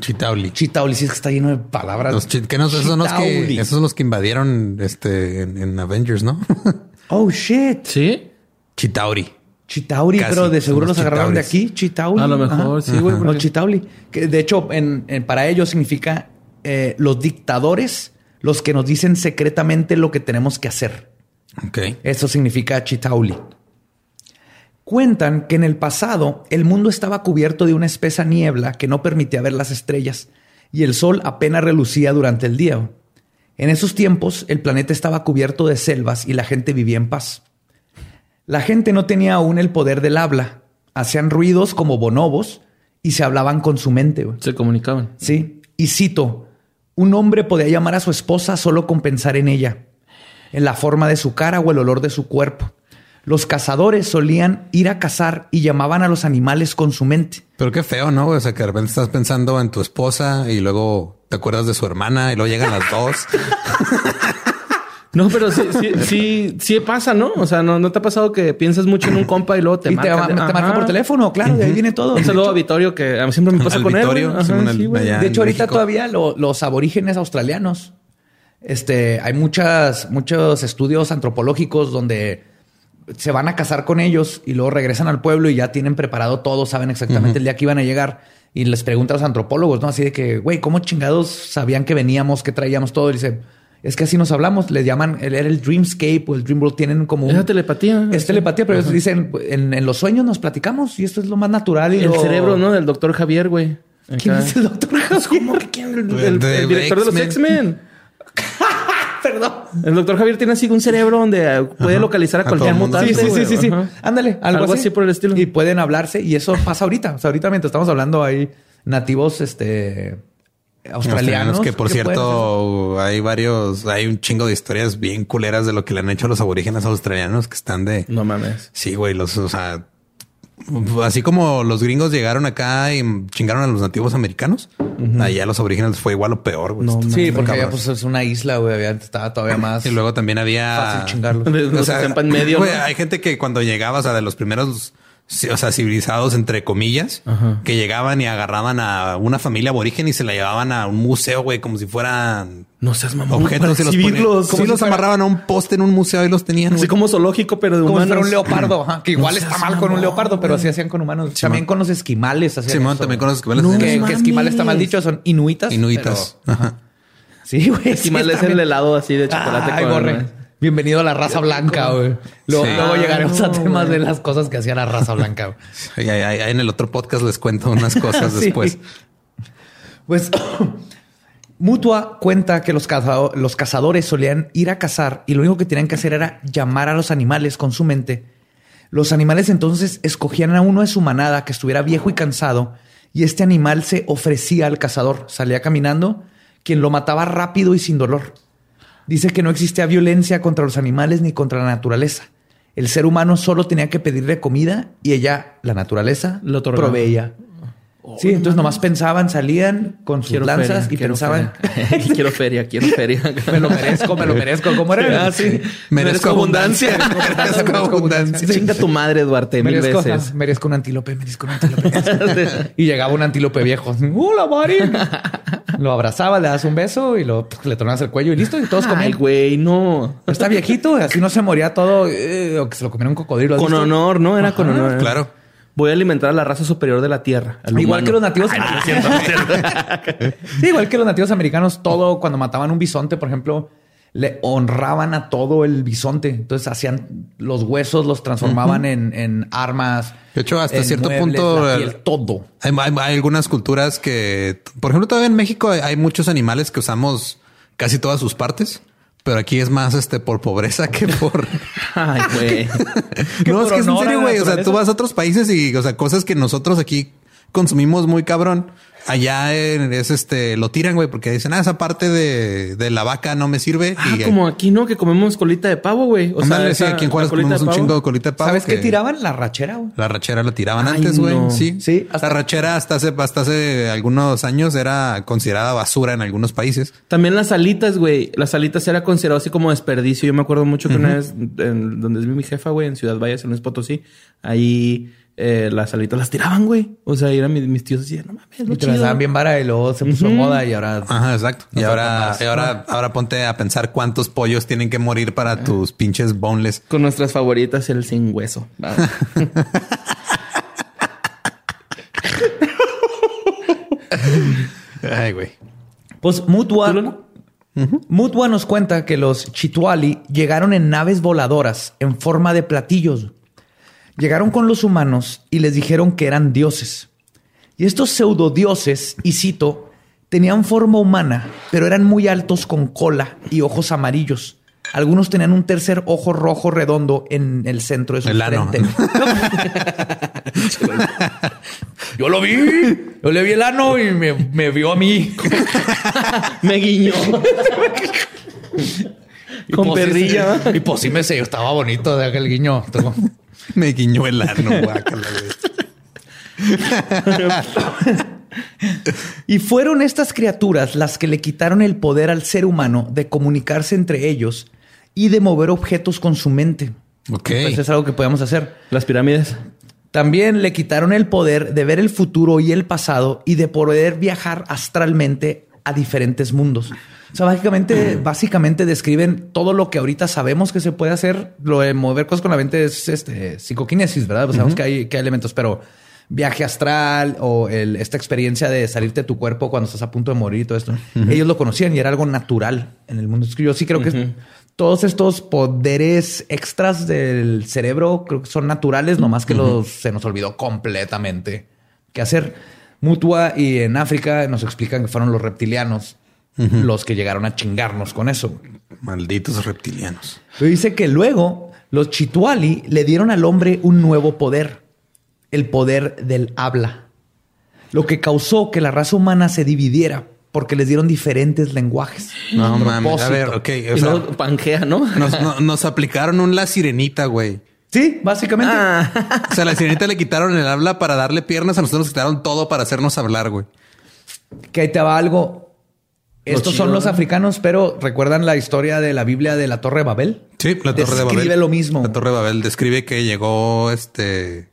Chitauli. Chitauli, sí es que está lleno de palabras. Los chi- que no, esos, son los que, esos son los que invadieron este, en, en Avengers, ¿no? Oh, shit. ¿Sí? Chitauri. Chitauri, Casi, pero de seguro son los los agarraron de aquí. Chitauli. A lo mejor, sí, güey, Los porque- chitauli. Que de hecho, en, en- para ellos significa eh, los dictadores, los que nos dicen secretamente lo que tenemos que hacer. Ok. Eso significa chitauli. Cuentan que en el pasado el mundo estaba cubierto de una espesa niebla que no permitía ver las estrellas y el sol apenas relucía durante el día. En esos tiempos el planeta estaba cubierto de selvas y la gente vivía en paz. La gente no tenía aún el poder del habla, hacían ruidos como bonobos y se hablaban con su mente. güey. Se comunicaban. Sí, y cito, un hombre podía llamar a su esposa solo con pensar en ella, en la forma de su cara o el olor de su cuerpo. Los cazadores solían ir a cazar y llamaban a los animales con su mente. Pero qué feo, ¿no? O sea, que de repente estás pensando en tu esposa y luego te acuerdas de su hermana y luego llegan las dos. No, pero sí, sí, sí, sí pasa, ¿no? O sea, ¿no, no te ha pasado que piensas mucho en un compa y luego te y te, marcan? te marcan Ajá. por teléfono, claro, de ahí viene todo. Un saludo a Vittorio que a mí siempre me pasa Al con Vittorio, él. Ajá, sí. De hecho, ahorita México. todavía lo- los aborígenes australianos, este, hay muchas, muchos estudios antropológicos donde se van a casar con ellos y luego regresan al pueblo y ya tienen preparado todo, saben exactamente el día que iban a llegar. Y les preguntan a los antropólogos, ¿no? Así de que, güey, ¿cómo chingados sabían que veníamos, que traíamos todo? Y dice, es que así nos hablamos. Les llaman, el, era el Dreamscape o el Dream World. Tienen como un... Es telepatía. Es telepatía, pero ellos dicen, en, en los sueños nos platicamos y esto es lo más natural. Y El lo- cerebro, ¿no? Del doctor Javier, güey. ¿Quién es el doctor Javier? ¿Cómo que quién? El, el- director de los X-Men. Perdón. El doctor Javier tiene así un cerebro donde eh, puede Ajá. localizar a A cualquier mutante. Sí, sí, sí, sí, sí. Ajá. Ándale, algo, Algo así. así por el estilo. Y pueden hablarse y eso pasa ahorita. O sea, ahorita mientras estamos hablando hay nativos este australianos que por cierto hay varios, hay un chingo de historias bien culeras de lo que le han hecho a los aborígenes australianos que están de No mames. sí, güey, los, o sea, así como los gringos llegaron acá y chingaron a los nativos americanos, allá los aborígenes fue igual o peor, güey. No, Sí, porque allá pues es una isla, güey, estaba todavía más y luego también había fácil chingarlos. En medio, güey, ¿no? hay gente que cuando llegaba, o sea, de los primeros, o sea, civilizados entre comillas, Ajá. que llegaban y agarraban a una familia aborigen y se la llevaban a un museo, güey, como si fueran No seas mamón. objetos para y los ponían-. Sí, Como si los fuera- amarraban a un poste en un museo y los tenían. Así como zoológico, pero de Como si humanos. fuera un leopardo, ajá, que igual No está mal con un leopardo, pero así hacían con humanos. también con los esquimales hacían Simón, eso. también con los esquimales. No, que, que esquimal está mal dicho, son inuitas. Inuitas. pero- Ajá. Sí, güey. Esquimal sí, es el helado así de chocolate Ay, con... Bienvenido a la raza blanca, güey. Luego, Sí. luego llegaremos a Ah, no, temas de las cosas que hacía la raza blanca. güey. Ay, ay, ay, en el otro podcast les cuento unas cosas Sí. después. Pues Mutua cuenta que los cazadores solían ir a cazar y lo único que tenían que hacer era llamar a los animales con su mente. Los animales entonces escogían a uno de su manada que estuviera viejo y cansado y este animal se ofrecía al cazador. Salía caminando, quien lo mataba rápido y sin dolor. Dice que no existía violencia contra los animales ni contra la naturaleza. El ser humano solo tenía que pedirle comida y ella, la naturaleza, Lo proveía. Sí, entonces nomás pensaban, salían con sus Quiero lanzas feria, y quiero pensaban, feria. quiero feria, quiero feria. me lo merezco, me lo merezco. ¿Cómo era? Ah, sí. Merezco abundancia. Merezco abundancia. Chinga tu madre, Duarte, mil Merezco, veces. ajá, merezco un antílope, merezco un antílope. y llegaba un antílope viejo. ¡Hola, Marín! Lo abrazaba, le das un beso y lo, le tornabas el cuello y listo. Y todos Ay, comían. güey, no. Está viejito, así no se moría todo. eh, o que se lo comiera un cocodrilo. ¿has Con visto? honor, ¿no? Era con honor. Claro. Voy a alimentar a la raza superior de la tierra. al Igual humano. que los nativos. Ay, cierto. Sí, igual que los nativos americanos, todo cuando mataban un bisonte, por ejemplo, le honraban a todo el bisonte. Entonces hacían los huesos, los transformaban en, en armas. De hecho, hasta en cierto muebles, punto, el- piel, todo. Hay, hay- hay algunas culturas que, por ejemplo, todavía en México hay, hay muchos animales que usamos casi todas sus partes, pero aquí es más este por pobreza que por. Ay, güey. no, es que es en serio, güey. O sea, tú vas a otros países y, o sea, cosas que nosotros aquí consumimos muy cabrón. Allá es este, lo tiran, güey, porque dicen, ah, esa parte de, de la vaca no me sirve. Ah, y, como aquí, ¿no? Que comemos colita de pavo, güey. O sí, esa- aquí en Juárez comemos un chingo de colita de pavo. ¿Sabes qué que- tiraban? La rachera. güey. La rachera la tiraban Ay, antes, güey. no. Sí. Sí, hasta- La rachera hasta hace, hasta hace algunos años era considerada basura en algunos países. También las alitas, güey. Las alitas era considerado así como desperdicio. Yo me acuerdo mucho que una vez, en donde vi mi jefa, güey, en Ciudad Valles, en Luis Potosí, ahí eh, las alitas las tiraban, güey. O sea, eran mis, mis tíos así, no mames, lo Y te las daban bien vara y luego se puso moda y ahora... Ajá, exacto. No y ahora, y ahora, ahora ponte a pensar cuántos pollos tienen que morir para tus pinches boneless. Con nuestras favoritas, el sin hueso. Va. Ay, güey. Pues Mutua. Mutua nos cuenta que los Chituali llegaron en naves voladoras en forma de platillos. Llegaron con los humanos y les dijeron que eran dioses. Y estos pseudodioses, y cito, tenían forma humana, pero eran muy altos con cola y ojos amarillos. Algunos tenían un tercer ojo rojo redondo en el centro de su El ano. frente. Yo lo vi. Yo le vi el ano y me, me vio a mí. Me guiñó. Y Con pues sí, perrilla. sí. Y pues sí me sé, estaba bonito de aquel guiño. Me guiñó el ano, guácala, güey. Y fueron estas criaturas las que le quitaron el poder al ser humano de comunicarse entre ellos y de mover objetos con su mente. Ok. Pues es algo que podemos hacer. Las pirámides. También le quitaron el poder de ver el futuro y el pasado y de poder viajar astralmente a diferentes mundos. O sea, básicamente, básicamente describen todo lo que ahorita sabemos que se puede hacer. Lo de mover cosas con la mente es este, psicoquinesis, ¿verdad? Pues Sabemos que, hay, que hay elementos, pero viaje astral o el- esta experiencia de salirte de tu cuerpo cuando estás a punto de morir y todo esto. Ellos lo conocían y era algo natural en el mundo. Es que yo sí creo que todos estos poderes extras del cerebro creo que son naturales, nomás que los, se nos olvidó completamente qué hacer. Mutua y en África nos explican que fueron los reptilianos los que llegaron a chingarnos con eso. Malditos reptilianos. Pero dice que luego los Chituali le dieron al hombre un nuevo poder, el poder del habla, lo que causó que la raza humana se dividiera porque les dieron diferentes lenguajes. No A mames. A ver, ok. O Y sea, luego Pangea, ¿no? nos, no- nos aplicaron un la sirenita, güey. Sí, básicamente. Ah. O sea, a la sirenita le quitaron el habla para darle piernas, a nosotros nos quitaron todo para hacernos hablar, güey. Que ahí te va algo. Estos chido, son los ¿no? africanos, pero ¿recuerdan la historia de la Biblia de la Torre de Babel? Sí, la Torre de Babel. Describe lo mismo. La Torre de Babel describe que llegó este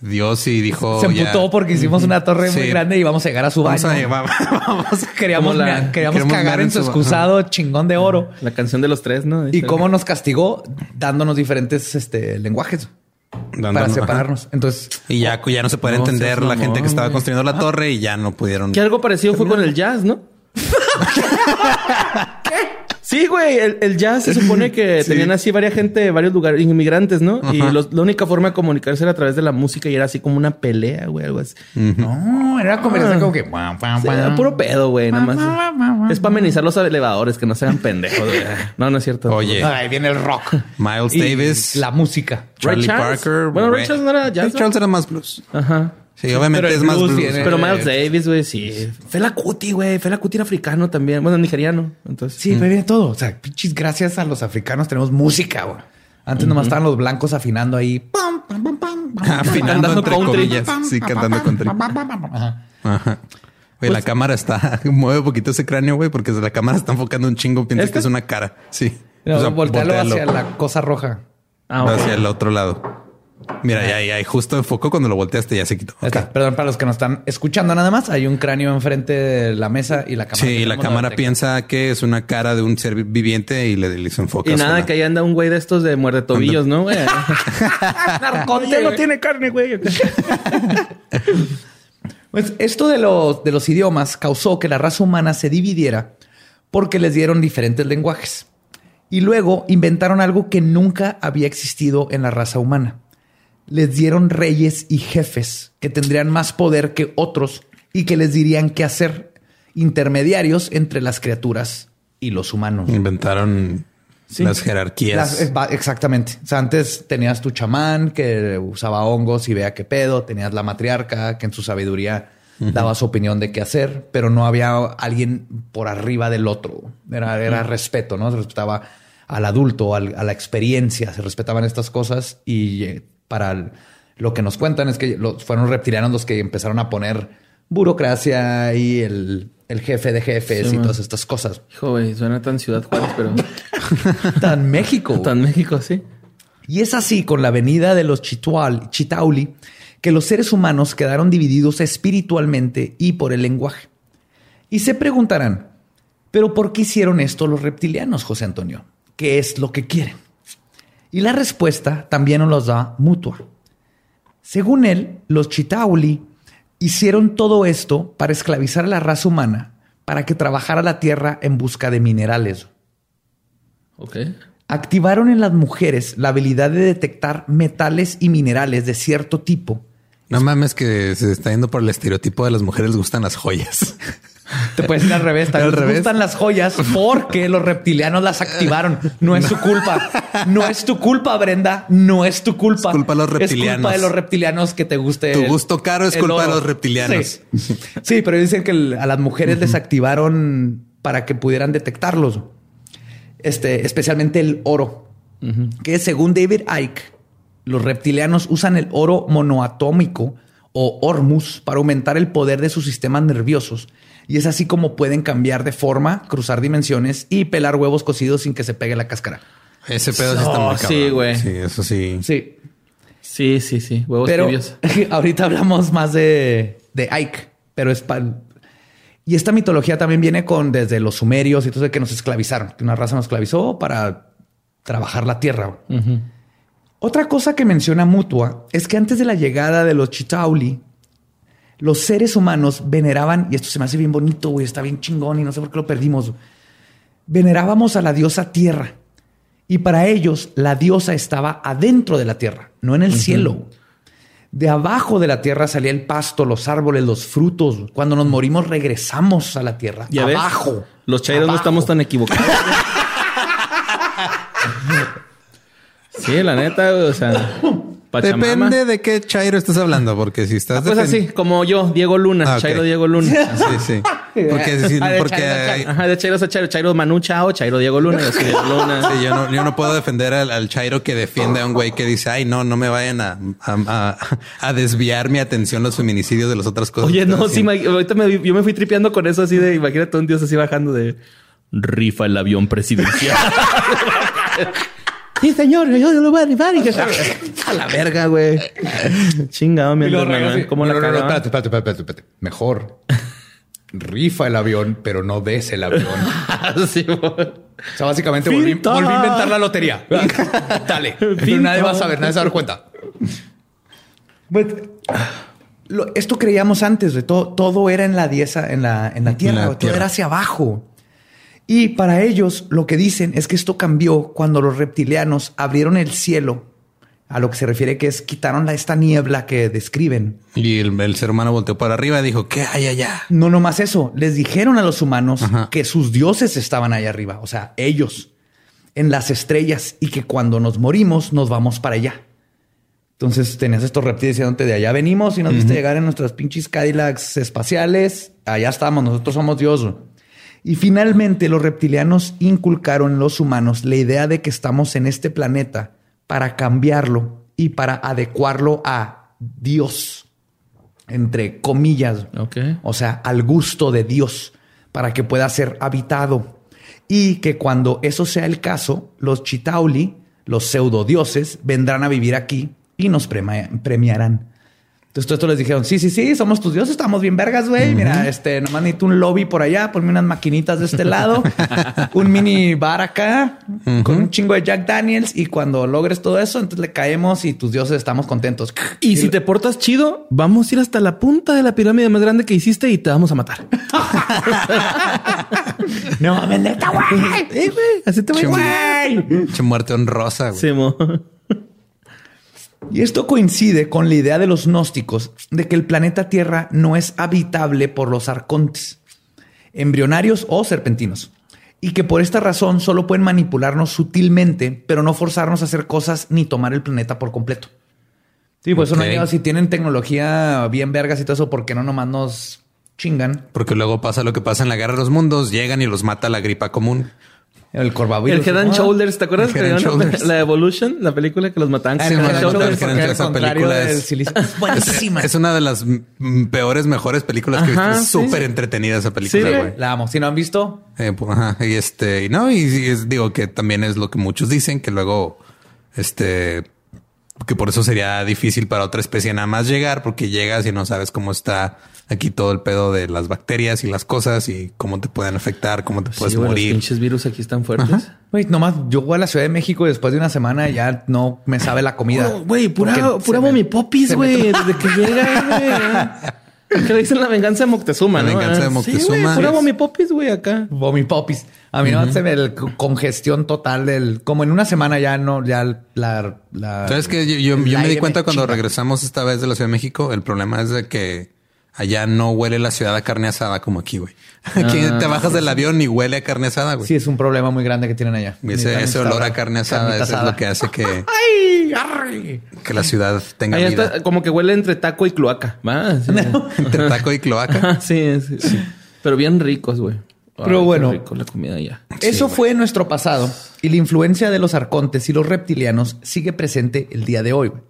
Dios y dijo. Se ya, emputó porque hicimos una torre muy grande y vamos a llegar a su Vamos baño. a llevar- vamos a- Queríamos, la- queríamos cagar en su excusado chingón de oro. La canción de los tres, ¿no? Y cómo nos castigó dándonos diferentes este, lenguajes dándonos- para ajá. separarnos. Entonces, Y ya, ya no se puede No, entender seas la gente que estaba construyendo la torre y ya no pudieron. Que algo parecido fue con el jazz, ¿no? Sí, güey, el, el jazz se supone que tenían así varias gente de varios lugares, inmigrantes, ¿no? Y los- la única forma de comunicarse era a través de la música y era así como una pelea, güey, algo así. no, era conversación como que... Sí, era puro pedo, güey, nada más. Es para amenizar los elevadores, que no se hagan pendejos, güey. No, no es cierto. Oye, Ahí viene el rock. Miles Y Davis, La música. Charlie. Parker. Bueno, Ray Charles no era jazz. Charles era más blues. Ajá. Sí, obviamente pero es más blues tiene- Pero Miles Davis, güey, sí. Fela Kuti, güey. Fela Kuti era africano también. Bueno, nigeriano. Entonces, Sí, pero viene todo. O sea, pinches, gracias a los africanos tenemos música, güey. Antes nomás estaban los blancos afinando ahí. Pam, pam, pam, Afinando entre country. comillas. Sí, cantando country. Ajá. Ajá. Güey, la cámara está... Mueve poquito ese cráneo, güey, porque la cámara está enfocando un chingo. Piensa ¿Este? que es una cara. Sí. No, O sea, voltealo hacia la cosa roja. Ah, hacia el otro lado. Mira, ya, ya, justo enfocó cuando lo volteaste, ya se quitó. Perdón para los que nos están escuchando nada más. Hay un cráneo enfrente de la mesa y la cámara. Sí, la cámara piensa que es una cara de un ser viviente y le, le hizo enfoque. Y nada, que ahí anda un güey de estos de muerde tobillos, ¿no, güey? Narcote, Ya no tiene carne, güey. Pues esto de los, de los idiomas causó que la raza humana se dividiera porque les dieron diferentes lenguajes. Y luego inventaron algo que nunca había existido en la raza humana. Les dieron reyes y jefes que tendrían más poder que otros y que les dirían qué hacer, intermediarios entre las criaturas y los humanos. Inventaron Sí. las jerarquías. Las- exactamente. O sea, antes tenías tu chamán que usaba hongos y vea qué pedo. Tenías la matriarca que en su sabiduría daba su opinión de qué hacer, pero no había alguien por arriba del otro. Era, era respeto, ¿no? Se respetaba al adulto, al- a la experiencia, se respetaban estas cosas y eh, para el- lo que nos cuentan es que los, fueron reptilianos los que empezaron a poner burocracia y el, el jefe de jefes Sí, y man. todas estas cosas. Hijo, güey, suena tan Ciudad Juárez, pero Tan México. tan México, sí. Y es así con la venida de los Chitual, Chitauli que los seres humanos quedaron divididos espiritualmente y por el lenguaje. Y se preguntarán, ¿pero por qué hicieron esto los reptilianos, José Antonio? ¿Qué es lo que quieren? Y la respuesta también nos los da Mutua. Según él, los Chitauli hicieron todo esto para esclavizar a la raza humana, para que trabajara la tierra en busca de minerales. Ok. activaron en las mujeres la habilidad de detectar metales y minerales de cierto tipo. No mames que se está yendo por el estereotipo de las mujeres les gustan las joyas. Te puedes ir al revés. También les gustan las joyas porque los reptilianos las activaron. No es su culpa. No es tu culpa, Brenda. No es tu culpa. Es culpa de los Es culpa reptilianos. de los reptilianos que te guste. Tu gusto caro es culpa de los reptilianos. Sí, Sí, pero dicen que a las mujeres les activaron para que pudieran detectarlos. Este, especialmente el oro. Que según David Icke, los reptilianos usan el oro monoatómico o hormus para aumentar el poder de sus sistemas nerviosos. Y es así como pueden cambiar de forma, cruzar dimensiones y pelar huevos cocidos sin que se pegue la cáscara. Ese pedo sí está Oh, muy sí, cabrón. güey. Sí, eso sí. Sí, Sí, sí, sí. Huevos pero tibios. ahorita hablamos más de, de Ike, pero es pa- y esta mitología también viene con desde los sumerios y todo eso que nos esclavizaron, que una raza nos esclavizó para trabajar la tierra. Otra cosa que menciona Mutua es que antes de la llegada de los Chitauli, los seres humanos veneraban, y esto se me hace bien bonito, güey, está bien chingón y no sé por qué lo perdimos. Venerábamos a la diosa tierra. Y para ellos, la diosa estaba adentro de la tierra, no en el cielo. De abajo de la tierra salía el pasto, los árboles, los frutos. Cuando nos morimos, regresamos a la tierra. ¿Ya ves? abajo. Los chairos no estamos tan equivocados. sí, la neta, güey, o sea, Pachamama. Depende de qué Chairo estás hablando, porque si estás Ah, pues así, como yo, Diego Luna, Ah. Chairo Diego Luna. Sí, sí. Porque, sí, Ah, de porque Chairo. Ajá, de Chairo a Chairo, Chairo Manu Chao, Chairo Diego Luna, yo soy Diego Luna. Sí, yo no, yo no puedo defender al, al Chairo que defiende a un güey que dice, ay, no, no me vayan a, a, a- a desviar mi atención los feminicidios de las otras cosas. Oye, no, sí, haciendo". ma- ahorita me- yo me fui tripeando con eso así de, imagínate un dios así bajando de rifa el avión presidencial. sí, señor, yo lo voy a rifar y que a la verga, güey. Chingado, mi y- ¿Cómo no, la no, no, espérate, espérate, espérate, espérate. Mejor. Rifa el avión, pero no des el avión. Sí, güey. O sea, básicamente volví, a inventar la lotería. Dale. Pero nadie va a saber, nadie se va a dar cuenta. But, lo- esto creíamos antes, de todo, todo era en la dieza, en la, en la tierra, la todo tierra. era hacia abajo. Y para ellos lo que dicen es que esto cambió cuando los reptilianos abrieron el cielo, a lo que se refiere que es quitaron la, esta niebla que describen. Y el, el ser humano volteó para arriba y dijo, ¿qué hay allá? No nomás eso, les dijeron a los humanos Ajá. que sus dioses estaban ahí arriba, o sea, ellos, en las estrellas, y que cuando nos morimos nos vamos para allá. Entonces tenías estos reptiles diciéndote de allá venimos y nos viste llegar en nuestras pinches Cadillacs espaciales, allá estamos, nosotros somos Dios. Y finalmente los reptilianos inculcaron en los humanos la idea de que estamos en este planeta para cambiarlo y para adecuarlo a Dios, entre comillas. O sea, al gusto de Dios para que pueda ser habitado. Y que cuando eso sea el caso, los Chitauli, los pseudodioses, vendrán a vivir aquí y nos premiarán. Entonces, todo esto les dijeron, sí, sí, sí, somos tus dioses, estamos bien vergas, güey. Mira, este, nomás necesito un lobby por allá, ponme unas maquinitas de este lado, un mini bar acá, con un chingo de Jack Daniels. Y cuando logres todo eso, entonces le caemos y tus dioses estamos contentos. Y si te portas chido, vamos a ir hasta la punta de la pirámide más grande que hiciste y te vamos a matar. no mames, neta, güey. Así te voy a muerte honrosa, güey. Sí, mo. Y esto coincide con la idea de los gnósticos de que el planeta Tierra no es habitable por los arcontes, embrionarios o serpentinos, y que por esta razón solo pueden manipularnos sutilmente, pero no forzarnos a hacer cosas ni tomar el planeta por completo. Sí, pues eso no si tienen tecnología bien vergas y todo eso, ¿por qué no nomás nos chingan? Porque luego pasa lo que pasa en la guerra de los mundos, llegan y los mata la gripa común. El corvavirus. El Head and. Shoulders, ¿te acuerdas? Que la Evolution, la película que los mataban. Ah, Esa película es- silicio. Es buenísima. Es una de las peores, mejores películas que he visto. Es sí. súper entretenida esa película, Sí, güey. La amo. Si no han visto, Eh, pues, ajá, y este, y no, y, y es- digo que también es lo que muchos dicen, que luego, este, que por eso sería difícil para otra especie nada más llegar, porque llegas y no sabes cómo está aquí todo el pedo de las bacterias y las cosas y cómo te pueden afectar, cómo te puedes güey, los morir. pinches virus aquí están fuertes. Güey, nomás yo voy a la Ciudad de México y después de una semana ya no me sabe la comida. Güey, pura, pura mommy popis, güey. Desde que llega, güey. Que le dicen la venganza de Moctezuma, La ¿no? venganza de Ah, Moctezuma. Sí, güey, pura Popis, güey, acá. Vomi popis. A mí no se el congestión total del... Como en una semana ya no, ya la... la ¿Sabes que Yo, yo- me di cuenta cuando regresamos esta vez de la Ciudad de México, el problema es de que allá no huele la ciudad a carne asada como aquí, güey. Aquí Ah. te bajas del avión y huele a carne asada, güey. Sí, es un problema muy grande que tienen allá. Ese, olor a carne asada eso es lo que hace que, que la ciudad tenga Allá vida. está como que huele entre taco y cloaca. Va, sí. Entre taco y cloaca. Sí, sí, sí. Pero bien ricos, güey. Pero bueno. rico la comida allá. Eso fue nuestro pasado y la influencia de los arcontes y los reptilianos sigue presente el día de hoy. güey.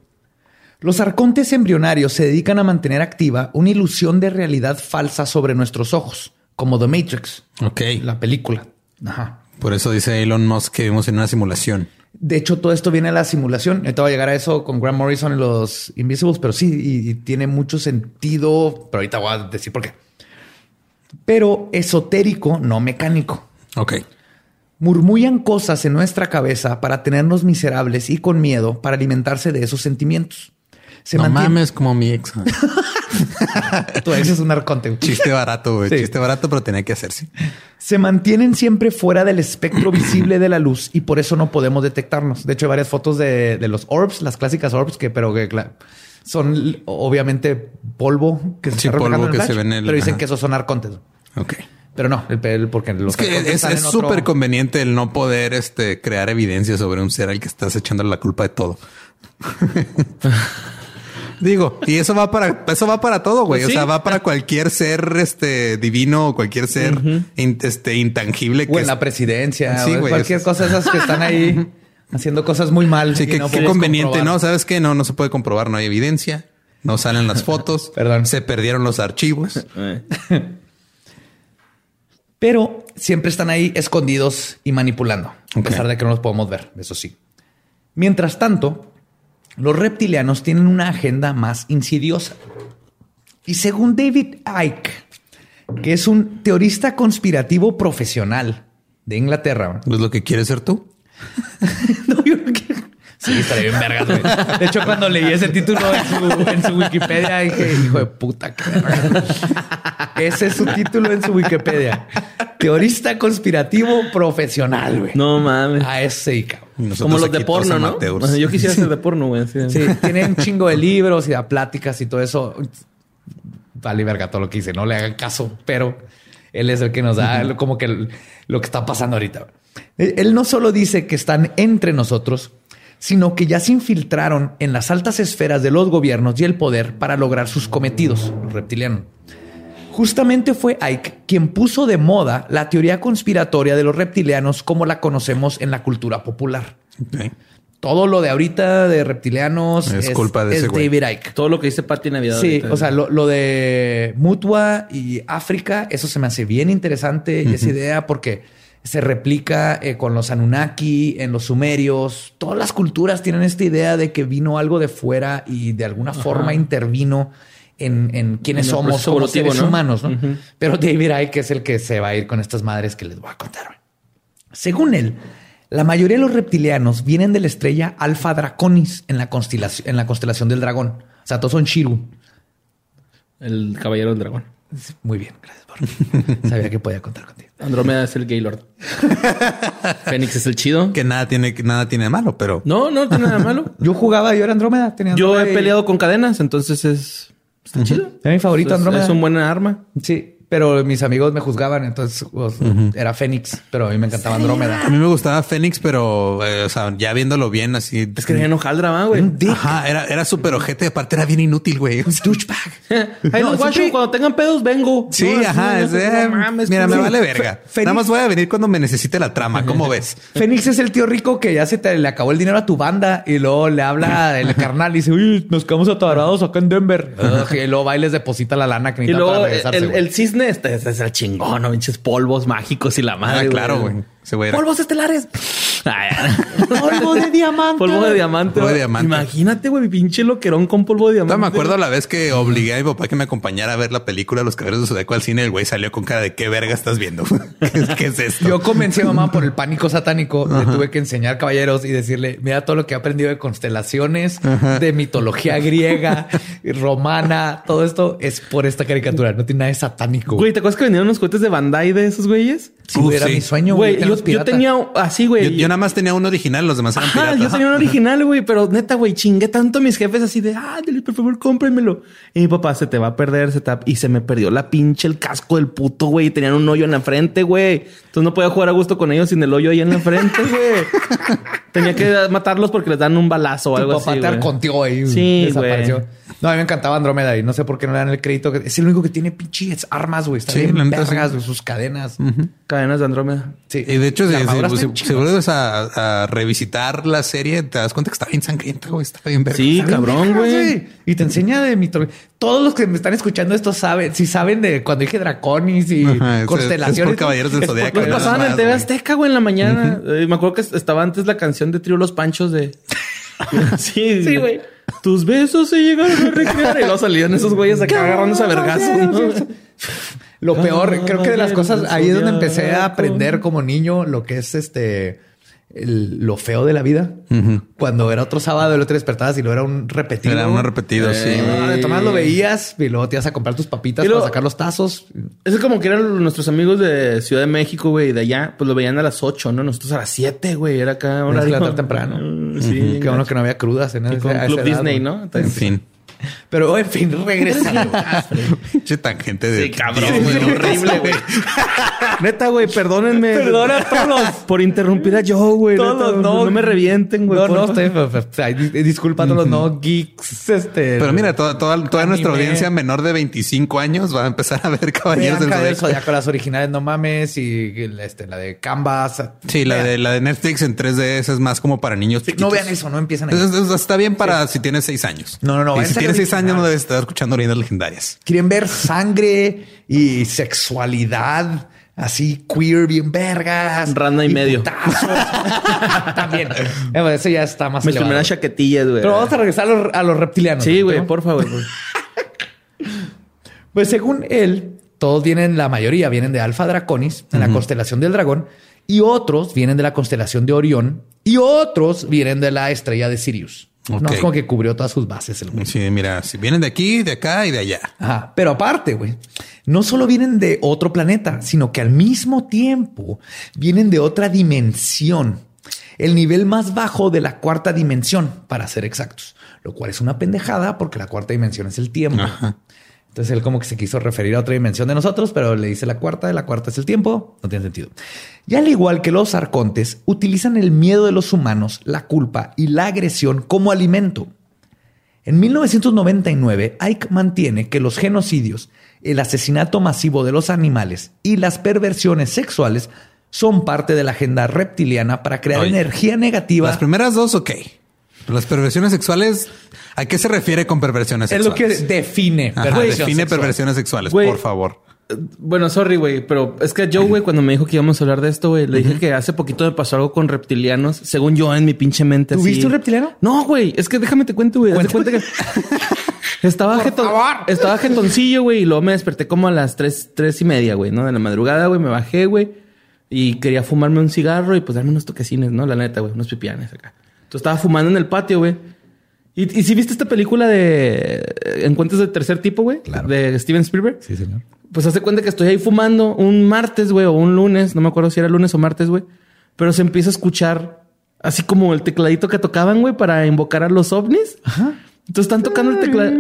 Los arcontes embrionarios se dedican a mantener activa una ilusión de realidad falsa sobre nuestros ojos, como The Matrix, Ok. la película. Ajá. Por eso dice Elon Musk que vivimos en una simulación. De hecho, todo esto viene de la simulación. Ahorita voy a llegar a eso con Grant Morrison y los Invisibles, pero sí, y, y tiene mucho sentido. Pero ahorita voy a decir por qué. Pero esotérico, no mecánico. Ok. Murmullan cosas en nuestra cabeza para tenernos miserables y con miedo para alimentarse de esos sentimientos. Se no mantiene- mames como mi ex. Tu ex es un arconte. Chiste barato, güey. Sí. Chiste barato, pero tenía que hacerse. Se mantienen siempre fuera del espectro visible de la luz y por eso no podemos detectarnos. De hecho, hay varias fotos de, de los orbs, las clásicas orbs, que pero que son obviamente polvo que se Sí, está polvo en el que se flash, ve en el- pero dicen ajá. que esos son arcontes. Ok. Pero no, el, el- porque los Es que es otro- súper conveniente el no poder este, crear evidencia sobre un ser al que estás echándole la culpa de todo. Digo, y eso va para eso va para todo, güey. Pues sí. O sea, va para cualquier ser este divino o cualquier ser in- este intangible o que en es- la presidencia Sí, o en güey, cualquier es- cosa esas que están ahí haciendo cosas muy mal. Sí, que no qué conveniente, comprobar. ¿no? ¿Sabes qué? No, no se puede comprobar, no hay evidencia. No salen las fotos. Perdón. Se perdieron los archivos. Eh. Pero siempre están ahí escondidos y manipulando, a pesar de que no los podemos ver, eso sí. Mientras tanto, los reptilianos tienen una agenda más insidiosa. Y según David Icke, que es un teorista conspirativo profesional de Inglaterra, Pues lo que quieres ser tú. No, yo no quiero- Sí, estaría bien vergas, güey. De hecho, cuando leí ese título en su, en su Wikipedia, dije, hijo de puta, qué verga". Ese es su título en su Wikipedia. Teorista conspirativo profesional, güey. No mames. A ese. Y Como los de porno, ¿no? Yo quisiera ser de porno, güey. Sí. Sí, tiene un chingo de libros y da pláticas y todo eso. Vale, verga, todo lo que dice, no le hagan caso, pero él es el que nos da lo- como que lo que está pasando ahorita. Él no solo dice que están entre nosotros, sino que ya se infiltraron en las altas esferas de los gobiernos y el poder para lograr sus cometidos, los reptilianos. Justamente fue Ike quien puso de moda la teoría conspiratoria de los reptilianos como la conocemos en la cultura popular. Todo lo de ahorita de reptilianos Es culpa de es ese güey. David Icke. Todo lo que dice Pati Navidad. Sí, ahorita. o sea, lo, lo de Mutua y África, eso se me hace bien interesante, esa idea, porque se replica eh, con los Anunnaki, en los sumerios. Todas las culturas tienen esta idea de que vino algo de fuera y de alguna forma intervino en, en quiénes somos como seres ¿no? humanos, ¿no? Pero David Icke es el que se va a ir con estas madres que les voy a contar. Según él, la mayoría de los reptilianos vienen de la estrella Alpha Draconis en la constelación, en la constelación del dragón. O sea, todos son Shiru. El caballero del dragón. Muy bien, gracias por. Sabía que podía contar contigo. Andrómeda es el Gaylord. Fénix es el chido. Que nada tiene, que nada tiene de malo, pero No, no tiene nada malo. Yo jugaba, yo era Andrómeda. Tenía Yo he y- peleado con cadenas, entonces es. Está chido. Era mi favorito, Es- Andrómeda. Es un buen arma. Sí, pero mis amigos me juzgaban, entonces pues, era Fénix, pero a mí me encantaba Andrómeda. a mí me gustaba Fénix, pero eh, o sea, ya viéndolo bien así. Es que ya no jaldra, va, güey. Ajá, era, era súper ojete. Aparte era bien inútil, güey. Douchebag. Ahí No, guacho, cuando tengan pedos, vengo. Sí, No, ajá. no, es mames, mira, pues, me vale verga. Fénix- Nada más voy a venir cuando me necesite la trama. ¿Cómo ves? Fénix es el tío rico que ya se te le acabó el dinero a tu banda y luego le habla el carnal y dice, uy, nos quedamos atorados acá en Denver. Ugh, y luego va y les deposita la lana que luego para regresarse. el, el cisne este es, es el chingón, ¿no? Pinches polvos mágicos y la madre. Ah, claro, güey. Era- Polvos estelares. Polvo de diamante. polvo de diamante. Polvo de güey. diamante. Imagínate, güey, pinche loquerón con polvo de diamante. Todavía me acuerdo la vez que obligué a mi papá que me acompañara a ver la película Los Caballeros de Zodíaco al cine. El güey salió con cara de qué verga estás viendo. ¿Qué, es- qué es esto? Yo convencí a mamá por el pánico satánico. Le tuve que enseñar caballeros y decirle, mira todo lo que he aprendido de constelaciones, de mitología griega, romana, todo esto es por esta caricatura. No tiene nada de satánico. Güey, ¿te acuerdas que vendían unos cohetes de Bandai de esos güeyes? Sí, Uf, era sí. mi sueño, Güey, güey. Yo, yo tenía así, güey. Yo, yo nada más tenía uno original, los demás eran Ajá, piratas. yo tenía un original, güey, pero neta, güey, chingué tanto a mis jefes así de, ah, dile, por favor, cómprenmelo. Y mi papá se te va a perder, se te va- y se me perdió la pinche el casco del puto, güey. y Tenían un hoyo en la frente, güey. Entonces no podía jugar a gusto con ellos sin el hoyo ahí en la frente, güey. Tenía que matarlos porque les dan un balazo o Tu algo papá así. te güey. arconteó ahí. Sí, desapareció. güey. No, a mí me encantaba Andrómeda y no sé por qué no le dan el crédito. Es el único que tiene pinches armas, güey. Está Sí, bien vergas, sí. güey, sus cadenas. Cadenas de Andrómeda. Sí. Y de hecho, si, si- vuelves a, a revisitar la serie, te das cuenta que está bien sangrienta, güey. Está bien verga. Sí, cabrón, güey. Y te enseña de mitología. Todos los que me están escuchando esto saben, si saben de cuando dije draconis y Ajá, constelaciones. es por Caballeros del Los Nada pasaban en TV. Azteca, güey, en la mañana. Eh, me acuerdo que estaba antes la canción de Trío Los Panchos de... sí, Sí, güey. Tus besos se llegaron a recrear. Y luego salían esos güeyes acá agarrándose a vergazos. Lo peor, creo que de las cosas, ahí es donde empecé a aprender como niño lo que es este, el- lo feo de la vida. Cuando era otro sábado, el otro despertabas y lo era un repetido. Era uno repetido, sí. Ah, de tomás lo veías y luego te ibas a comprar tus papitas luego- para sacar los tazos. Es como que eran nuestros amigos de Ciudad de México, güey, y de allá, pues lo veían a las 8, ¿no? Nosotros a las 7, güey, era acá Tenías que horario. levantar temprano. Mm, Sí, Qué bueno que no había crudas en con a Club edad, Disney. ¿no? En fin. Pero en fin, regresando. Pinche tangente de. Sí, cabrón, güey, horrible, güey. Neta, güey, perdónenme. Perdona a todos. Por interrumpir a Joe, güey. Todos, neta, no. No me revienten, güey. no, no, estoy, ay, dis- disculpa a todos los no geeks. Este, Pero mira, toda, toda, toda nuestra audiencia menor de 25 años va a empezar a ver Caballeros del del Zodiaco. Zodiaco, las originales, no mames, y este, la de Canvas. Sí, la de, la de Netflix en 3D esa es más como para niños. No vean eso, no empiezan es- está bien para si tienes seis años. No, no, no, si a tienes seis años, no debes estar escuchando leyendas legendarias. Quieren ver sangre y sexualidad así queer, bien vergas. Randa y medio. También. Eh, Eso ya está más Mis primeras chaquetillas, güey. Pero vamos a regresar a los, a los reptilianos. Sí, ¿no? güey, por favor. güey. Pues según él, todos vienen, la mayoría vienen de Alfa Draconis, en la constelación del dragón, y otros vienen de la constelación de Orión, y otros vienen de la estrella de Sirius. No es como que cubrió todas sus bases el güey. Sí, mira, si vienen de aquí, de acá y de allá. Ajá. Pero aparte, güey, no solo vienen de otro planeta, sino que al mismo tiempo vienen de otra dimensión. El nivel más bajo de la cuarta dimensión, para ser exactos. Lo cual es una pendejada porque la cuarta dimensión es el tiempo. Ajá. Entonces él como que se quiso referir a otra dimensión de nosotros, pero le dice la cuarta, la cuarta es el tiempo. No tiene sentido. Y al igual que los arcontes, utilizan el miedo de los humanos, la culpa y la agresión como alimento. En 1999, Ike mantiene que los genocidios, el asesinato masivo de los animales y las perversiones sexuales son parte de la agenda reptiliana para crear Oye, energía negativa. Las primeras dos, ok. Las perversiones sexuales, ¿a qué se refiere con perversiones es lo que sexuales? define. Ajá, define sexual. perversiones sexuales, por favor. Bueno, sorry, güey, pero es que Joe, güey, cuando me dijo que íbamos a hablar de esto, güey, le dije que hace poquito me pasó algo con reptilianos, según yo en mi pinche mente. ¿Tú así. viste un reptiliano? No, güey, es que déjame te cuento, güey. Cuenta que estaba jeton, estaba jetoncillo, güey, y luego me desperté como a las tres, tres y media, güey, ¿no? De la madrugada, güey, me bajé, güey, y quería fumarme un cigarro y pues darme unos toquecines, ¿no? La neta, güey, unos pipianes acá. Entonces estaba fumando en el patio, güey. ¿Y, y si viste esta película de eh, Encuentros de Tercer Tipo, güey? Claro. De Steven Spielberg. Sí, señor. Pues hace cuenta que estoy ahí fumando un martes, güey, o un lunes, no me acuerdo si era lunes o martes, güey. Pero se empieza a escuchar así como el tecladito que tocaban, güey, para invocar a los ovnis. Entonces están tocando el teclado.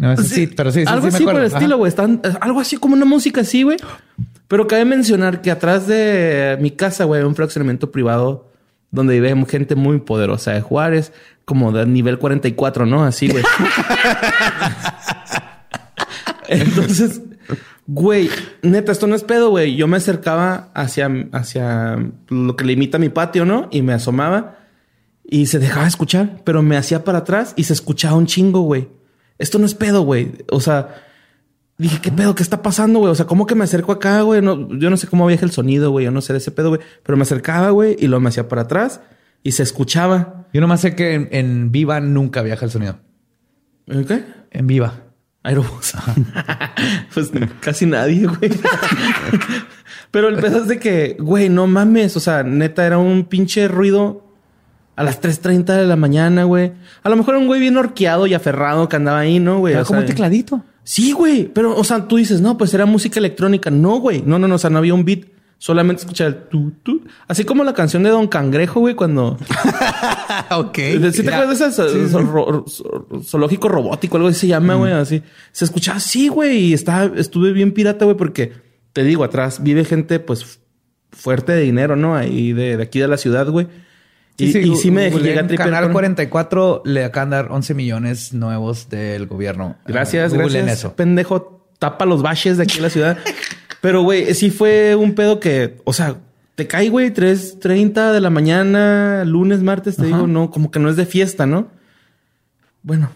No, eso sí, pero sí, sí, algo sí me así por el estilo, Ajá. güey. Están eh, algo así como una música así, güey. Pero cabe mencionar que atrás de mi casa, güey, hay un fraccionamiento privado donde vive gente muy poderosa de Juárez, como de nivel 44, ¿no? Así, güey. Entonces, güey, neta, esto no es pedo, güey. Yo me acercaba hacia, hacia lo que limita mi patio, ¿no? Y me asomaba y se dejaba escuchar, pero me hacía para atrás y se escuchaba un chingo, güey. Esto no es pedo, güey. O sea, dije, ¿qué pedo? ¿Qué está pasando, güey? O sea, ¿cómo que me acerco acá, güey? No, yo no sé cómo viaja el sonido, güey. Yo no sé de ese pedo, güey. Pero me acercaba, güey, y luego me hacía para atrás y se escuchaba. Yo nomás sé que en, en Viva nunca viaja el sonido. ¿Eh, ¿Qué? En Viva. Aerobús. pues casi nadie, güey. Pero el pedo es de que, güey, no mames. O sea, neta, era un pinche ruido a las 3.30 de la mañana, güey. A lo mejor un güey bien horqueado y aferrado que andaba ahí, ¿no, güey? Era O como sea, un tecladito. Sí, güey. Pero, o sea, tú dices, no, pues era música electrónica. No, güey. No, no, no. O sea, no había un beat. Solamente escuchar el tu, tu. Así como la canción de Don Cangrejo, güey, cuando... ok. ¿Sí te acuerdas de ro- zo- zoológico robótico, algo así se llama, güey, así. Se escuchaba así, güey, y estaba, estuve bien pirata, güey, porque te digo, atrás vive gente, pues, fuerte de dinero, ¿no? Ahí de, de aquí de la ciudad, güey. Y sí, y sí me googleé llegué a Canal con- 44 le acaban de dar 11 millones nuevos del gobierno. Gracias, Ah, gracias. eso. Pendejo, tapa los baches de aquí en la ciudad. Pero, güey, sí fue un pedo que, o sea, te cae, güey, 3.30 de la mañana, lunes, martes, te digo, no, como que no es de fiesta, ¿no? Bueno,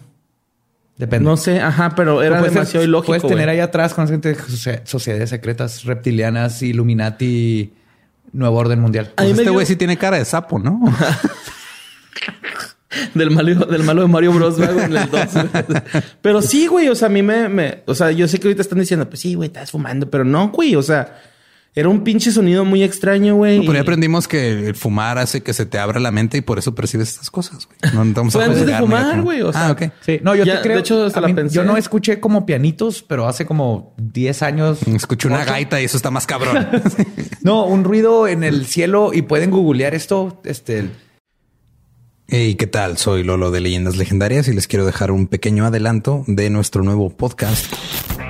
Depende. no sé, ajá, pero era Puedes ser- demasiado ilógico. Puedes tener ahí atrás con gente de socie- sociedades secretas reptilianas, Illuminati, Nuevo Orden Mundial. A mí Pues este dio- güey sí tiene cara de sapo, ¿no? del malo, del malo de Mario Bros. güey, en el 2. pero sí, güey. O sea, a mí me, me- O sea, yo sé que ahorita están diciendo, pues sí, güey, estás fumando, pero no, güey. O sea, era un pinche sonido muy extraño, güey. Por ahí y- aprendimos que el fumar hace que se te abra la mente y por eso percibes estas cosas. güey. No estamos Fue a antes de fumar, güey, o sea, ah, ok. Sí, no, yo Ya, te creo. de hecho, hasta la mí- pensé. Yo no escuché como pianitos, pero hace como 10 años. Escuché una ocho. gaita y eso está más cabrón. No, un ruido en el cielo y pueden googlear esto. Este, Hey, ¿qué tal? Soy Lolo de Leyendas Legendarias y les quiero dejar un pequeño adelanto de nuestro nuevo podcast.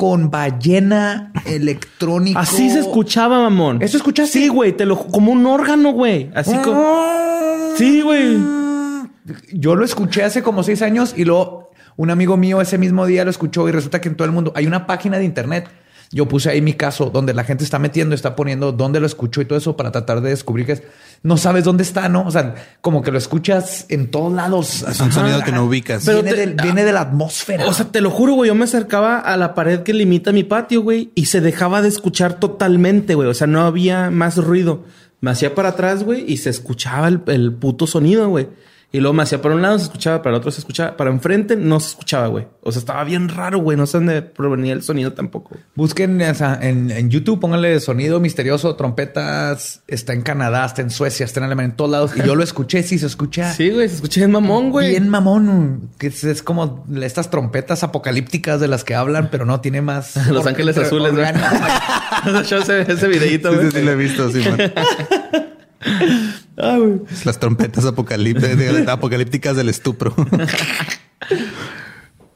con ballena electrónico. Así se escuchaba, mamón. ¿Eso escuchaste? Sí, güey. Te lo como un órgano, güey. Así como. Sí, güey. Yo lo escuché hace como seis años y luego un amigo mío ese mismo día lo escuchó y resulta que en todo el mundo hay una página de internet. Yo puse ahí mi caso donde la gente está metiendo, está poniendo dónde lo escuchó y todo eso para tratar de descubrir que es- no sabes dónde está, ¿no? O sea, como que lo escuchas en todos lados. Es un sonido que no ubicas. Pero viene, te- del- viene de la atmósfera. O sea, te lo juro, güey. Yo me acercaba a la pared que limita mi patio, güey, y se dejaba de escuchar totalmente, güey. O sea, no había más ruido. Me hacía para atrás, güey, y se escuchaba el, el puto sonido, güey. Y luego me hacía para un lado, se escuchaba, para el otro se escuchaba, para enfrente no se escuchaba, güey. O sea, estaba bien raro, güey. No sé dónde provenía el sonido tampoco. Busquen en, en YouTube, pónganle sonido misterioso, trompetas. Está en Canadá, está en Suecia, está en Alemania, en todos lados. Y yo lo escuché, sí se escucha. Sí, güey, se escucha bien mamón, güey. Bien mamón, que es, es como estas trompetas apocalípticas de las que hablan, pero no tiene más. Los Ángeles Azules, güey. Yo ese, ese videíto, Sí, güey. sí, sí, lo he visto, sí, man. Las trompetas apocalípticas, apocalípticas del estupro.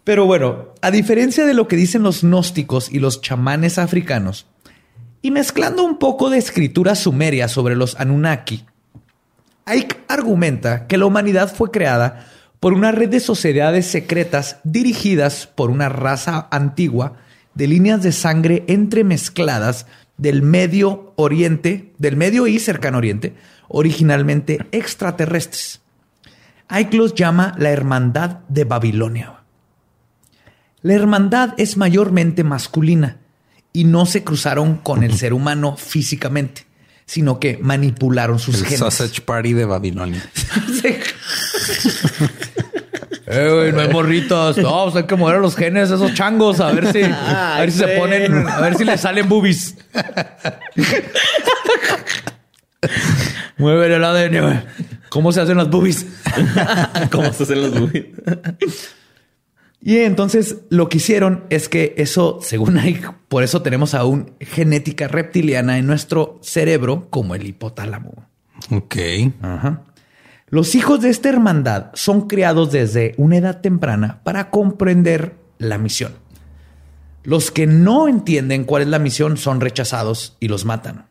Pero bueno, a diferencia de lo que dicen los gnósticos y los chamanes africanos, y mezclando un poco de escritura sumeria sobre los Anunnaki, Ike argumenta que la humanidad fue creada por una red de sociedades secretas dirigidas por una raza antigua de líneas de sangre entremezcladas del Medio Oriente, del Medio y Cercano Oriente, originalmente extraterrestres. Ike los llama la Hermandad de Babilonia. La hermandad es mayormente masculina y no se cruzaron con el ser humano físicamente, sino que manipularon sus El genes. Sausage Party de Babilonia. Eh, güey, no hay morritos. No, pues hay que mover a los genes de esos changos a ver si, a ver si se ponen, a ver si les salen boobies. Mueve el ADN. ¿Cómo se hacen las boobies? ¿Cómo se hacen los movies? Y entonces lo que hicieron es que eso, según Ike, por eso tenemos aún genética reptiliana en nuestro cerebro como el hipotálamo. Ok. Ajá. Los hijos de esta hermandad son criados desde una edad temprana para comprender la misión. Los que no entienden cuál es la misión son rechazados y los matan.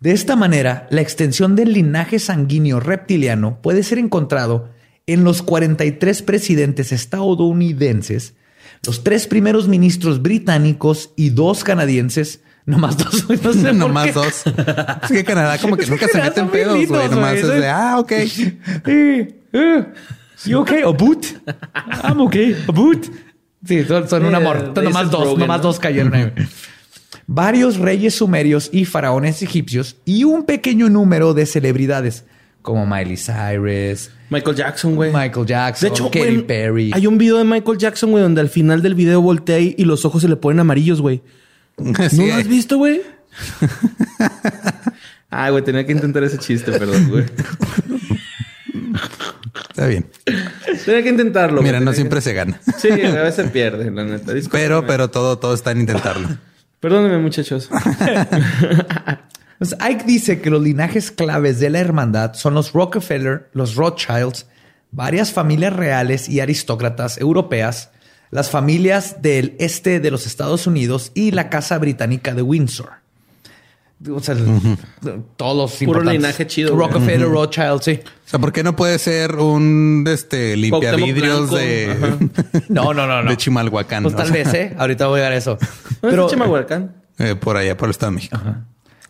De esta manera, la extensión del linaje sanguíneo reptiliano puede ser encontrado en los 43 presidentes estadounidenses, los tres primeros ministros británicos y dos canadienses. Nomás dos, güey, no sé Nomás qué. dos. Es que Canadá como que Es nunca que se Canadá mete en son bien pedos, güey. Nomás es de, ah, ok. Eh, eh, you okay? A boot? I'm okay. A boot. Sí, son, son un Eh, amor. Jason Nomás dos, nomás ¿no? dos cayeron ahí. Varios reyes sumerios y faraones egipcios y un pequeño número de celebridades como Miley Cyrus, Michael Jackson, güey. Michael Jackson, De hecho, Katy Perry. hay un video de Michael Jackson, güey, donde al final del video voltea y los ojos se le ponen amarillos, güey. Sí, ¿No lo has visto, güey? Ay, güey, tenía que intentar ese chiste, perdón, güey. Está bien. Tenía que intentarlo. Mira, no siempre se gana. Sí, a veces pierde, la neta. Pero, pero todo, todo está en intentarlo. Perdónenme, muchachos. Pues Ike dice que los linajes claves de la hermandad son los Rockefeller, los Rothschilds, varias familias reales y aristócratas europeas, las familias del este de los Estados Unidos y la Casa Británica de Windsor. O sea, todos los Puro linaje chido. Rockefeller, Rothschild, sí. O sea, ¿por qué no puede ser un este limpiavidrios de. No, no, no, no. de Chimalhuacán? Pues tal vez, ¿eh? Ahorita voy a llegar a eso. ¿No Pero, es Chimalhuacán? eh, por allá, por el Estado de México.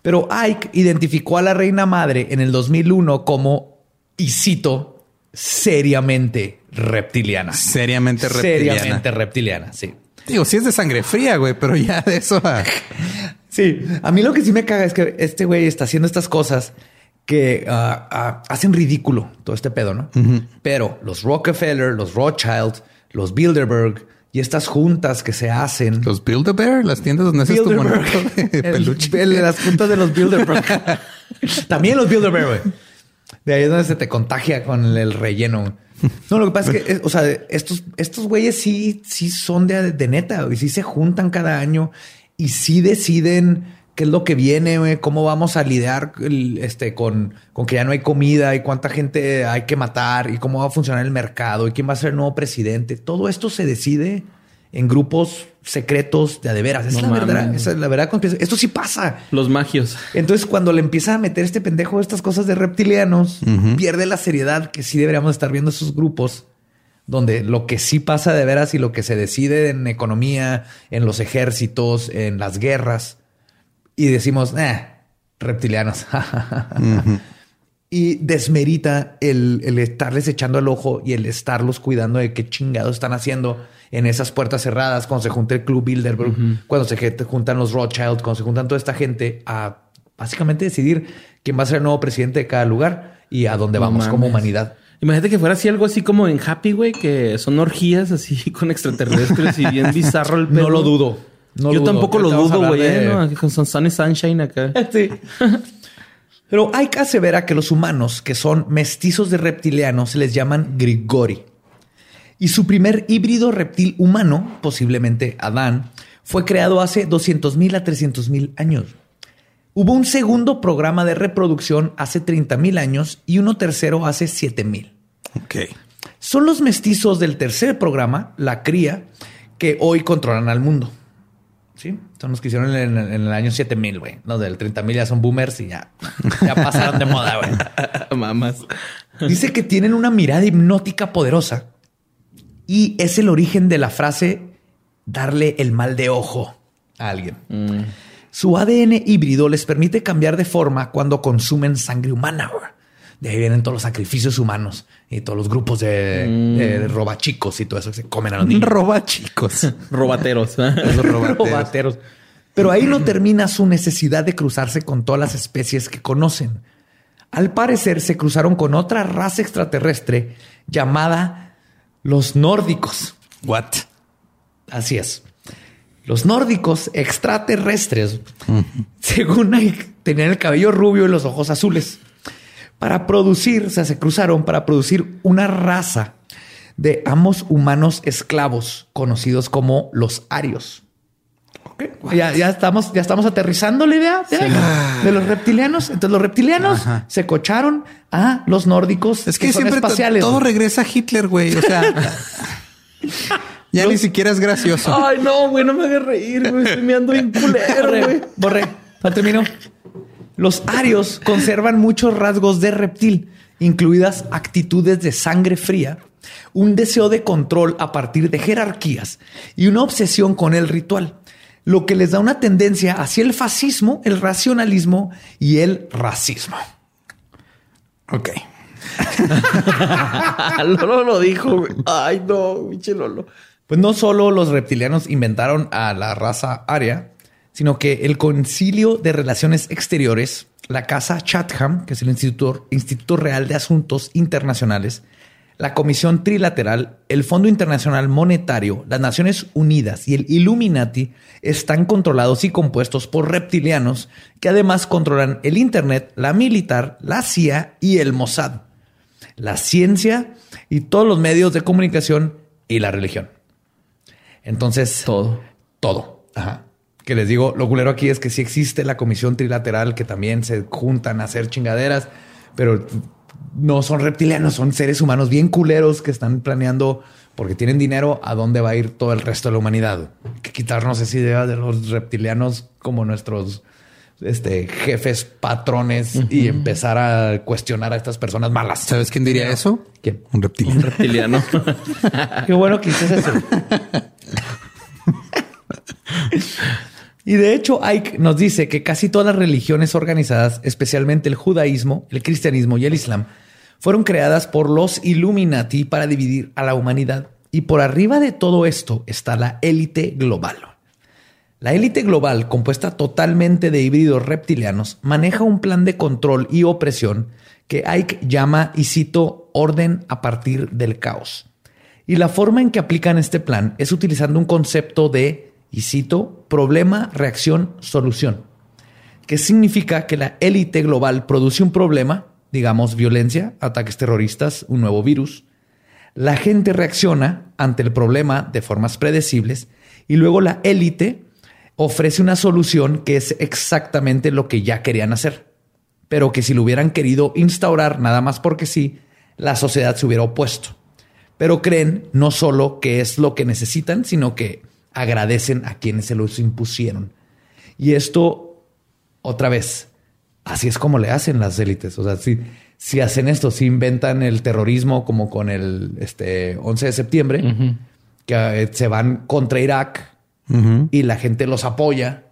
pero Ike identificó a la reina madre en el 2001 como, y cito, seriamente reptiliana. Seriamente reptiliana. Seriamente reptiliana, sí. Digo, sí es de sangre fría, güey, pero ya de eso a... Sí, a mí lo que sí me caga es que este güey está haciendo estas cosas que ah, ah, hacen ridículo todo este pedo, ¿no? Pero los Rockefeller, los Rothschild, los Bilderberg y estas juntas que se hacen. Los Build-A-Bear, las tiendas donde haces tu Bilderberg. de El- peluche. el las juntas de los Bilderberg. También los Bilderberg, güey. De ahí es donde se te contagia con el, el relleno. No, lo que pasa es que, o sea, estos, estos güeyes sí, sí son de, de neta, y sí se juntan cada año y sí deciden qué es lo que viene, güey, cómo vamos a lidiar el- este, con, con que ya no hay comida y cuánta gente hay que matar y cómo va a funcionar el mercado y quién va a ser el nuevo presidente. Todo esto se decide en grupos secretos de a de veras. Esa No es la verdad. Esa es la verdad. conspiración. Esto sí pasa. Los magios. Entonces, cuando le empieza a meter este pendejo estas cosas de reptilianos, pierde la seriedad que sí deberíamos estar viendo esos grupos donde lo que sí pasa de veras y lo que se decide en economía, en los ejércitos, en las guerras, y decimos, eh, reptilianos. Y desmerita el, el estarles echando el ojo y el estarlos cuidando de qué chingados están haciendo en esas puertas cerradas, cuando se junta el Club Bilderberg, cuando se juntan los Rothschild, cuando se juntan toda esta gente a básicamente decidir quién va a ser el nuevo presidente de cada lugar y a dónde No vamos como humanidad. Imagínate que fuera así algo así como en Happy, güey, que son orgías así con extraterrestres y bien bizarro el pedo. No lo dudo. No Yo tampoco lo dudo, güey. de- ¿eh? ¿no? Con Sun Sun y Sunshine acá. Sí. Pero hay que aseverar que los humanos que son mestizos de reptilianos se les llaman Grigori. Y su primer híbrido reptil humano, posiblemente Adán, fue creado hace 200 mil a 300 mil años. Hubo un segundo programa de reproducción hace 30 mil años y uno tercero hace 7 mil. Ok. Son los mestizos del tercer programa, la cría, que hoy controlan al mundo. Sí, son los que hicieron en, el- en el año 7000, güey. Los del 30000 ya son boomers y ya, ya pasaron de moda, güey. Mamás. Dice que tienen una mirada hipnótica poderosa y es el origen de la frase darle el mal de ojo a alguien. Su ADN híbrido les permite cambiar de forma cuando consumen sangre humana. De ahí vienen todos los sacrificios humanos y todos los grupos de, de robachicos y todo eso que se comen a los niños. Roba chicos. Robateros. Los robateros. Robateros. Pero ahí no termina su necesidad de cruzarse con todas las especies que conocen. Al parecer se cruzaron con otra raza extraterrestre llamada los nórdicos. What? Así es. Los nórdicos extraterrestres, según hay, tenían el cabello rubio y los ojos azules. Para producir, o sea, se cruzaron para producir una raza de amos humanos esclavos conocidos como los arios. Ok, Ya, ya estamos, ya estamos aterrizando la idea de los reptilianos. Entonces los reptilianos Ajá. se cocharon a los nórdicos Es que siempre espaciales. todo regresa a Hitler, güey. O sea, ya ni siquiera es gracioso. Ay, no, güey, no me hagas reír, güey. Estoy meando bien culero, güey. Borré, terminó. Los arios conservan muchos rasgos de reptil, incluidas actitudes de sangre fría, un deseo de control a partir de jerarquías y una obsesión con el ritual, lo que les da una tendencia hacia el fascismo, el racionalismo y el racismo. Ok. Lolo lo dijo, güey. Ay, no, Lolo. Pues no solo los reptilianos inventaron a la raza aria, sino que el Concilio de Relaciones Exteriores, la Casa Chatham, que es el Instituto, Instituto Real de Asuntos Internacionales, la Comisión Trilateral, el Fondo Internacional Monetario, las Naciones Unidas y el Illuminati están controlados y compuestos por reptilianos que además controlan el Internet, la militar, la CIA y el Mossad, la ciencia y todos los medios de comunicación y la religión. Entonces, Todo. todo. Ajá. Que les digo, lo culero aquí es que sí existe la comisión trilateral que también se juntan a hacer chingaderas, pero no son reptilianos, son seres humanos bien culeros que están planeando porque tienen dinero a dónde va a ir todo el resto de la humanidad. Hay que quitarnos esa idea de los reptilianos como nuestros este, jefes, patrones y empezar a cuestionar a estas personas malas. ¿Sabes quién diría eso? ¿Quién? Un reptiliano. Reptiliano. Qué bueno que hiciste eso. y de hecho, Ike nos dice que casi todas las religiones organizadas, especialmente el judaísmo, el cristianismo y el islam, fueron creadas por los Illuminati para dividir a la humanidad. Y por arriba de todo esto está la élite global. La élite global, compuesta totalmente de híbridos reptilianos, maneja un plan de control y opresión que Ike llama, y cito, orden a partir del caos. Y la forma en que aplican este plan es utilizando un concepto de, y cito, problema, reacción, solución. Que significa que la élite global produce un problema, digamos violencia, ataques terroristas, un nuevo virus. La gente reacciona ante el problema de formas predecibles y luego la élite ofrece una solución que es exactamente lo que ya querían hacer, pero que si lo hubieran querido instaurar nada más porque sí, la sociedad se hubiera opuesto. Pero creen no solo que es lo que necesitan, sino que agradecen a quienes se los impusieron. Y esto, otra vez, así es como le hacen las élites. O sea, si, si hacen esto, si inventan el terrorismo como con el este, 11 de septiembre, que eh, se van contra Irak y la gente los apoya,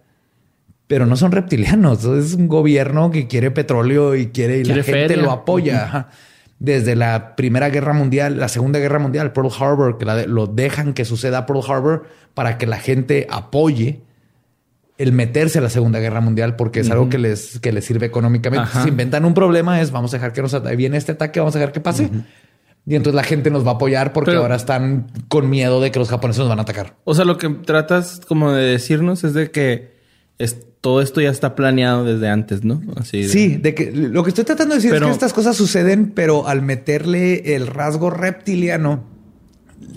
pero no son reptilianos. Es un gobierno que quiere petróleo y quiere y Quiere la gente feria. lo apoya. Desde la Primera Guerra Mundial, la Segunda Guerra Mundial, Pearl Harbor, que la de- lo dejan que suceda Pearl Harbor para que la gente apoye el meterse a la Segunda Guerra Mundial porque es algo que les, que les sirve económicamente. Ajá. Si inventan un problema es vamos a dejar que nos viene este ataque, vamos a dejar que pase. Y entonces la gente nos va a apoyar porque Pero- ahora están con miedo de que los japoneses nos van a atacar. O sea, lo que tratas como de decirnos es de que es, todo esto ya está planeado desde antes, ¿no? Así. de- Sí, de que lo que estoy tratando de decir Pero- es que estas cosas suceden, pero al meterle el rasgo reptiliano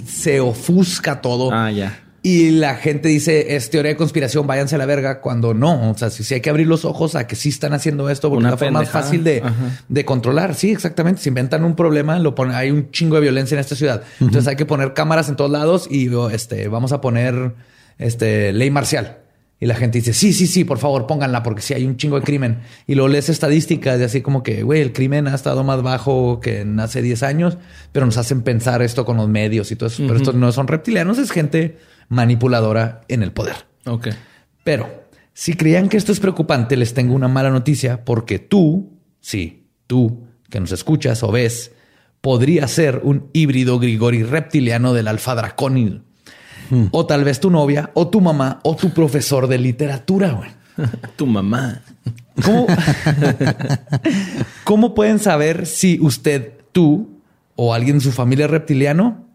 se ofusca todo. Ah, ya. Y la gente dice, es teoría de conspiración, váyanse a la verga, cuando no. O sea, si, si hay que abrir los ojos a que sí están haciendo esto, porque Una es la forma más fácil de, de controlar. Sí, exactamente. Si inventan un problema, lo ponen, hay un chingo de violencia en esta ciudad. Entonces hay que poner cámaras en todos lados y oh, este, vamos a poner este, ley marcial. Y la gente dice, sí, sí, sí, por favor, pónganla, porque sí hay un chingo de crimen. Y luego lees estadísticas de así como que, güey, el crimen ha estado más bajo que en hace 10 años, pero nos hacen pensar esto con los medios y todo eso. Pero estos no son reptilianos, es gente manipuladora en el poder. Ok. Pero si creían que esto es preocupante, les tengo una mala noticia porque tú, sí, tú que nos escuchas o ves, podría ser un híbrido Grigori reptiliano del alfa draconil. O tal vez tu novia, o tu mamá, o tu profesor de literatura, güey. Tu mamá. ¿Cómo, ¿Cómo pueden saber si usted, tú o alguien de su familia es reptiliano?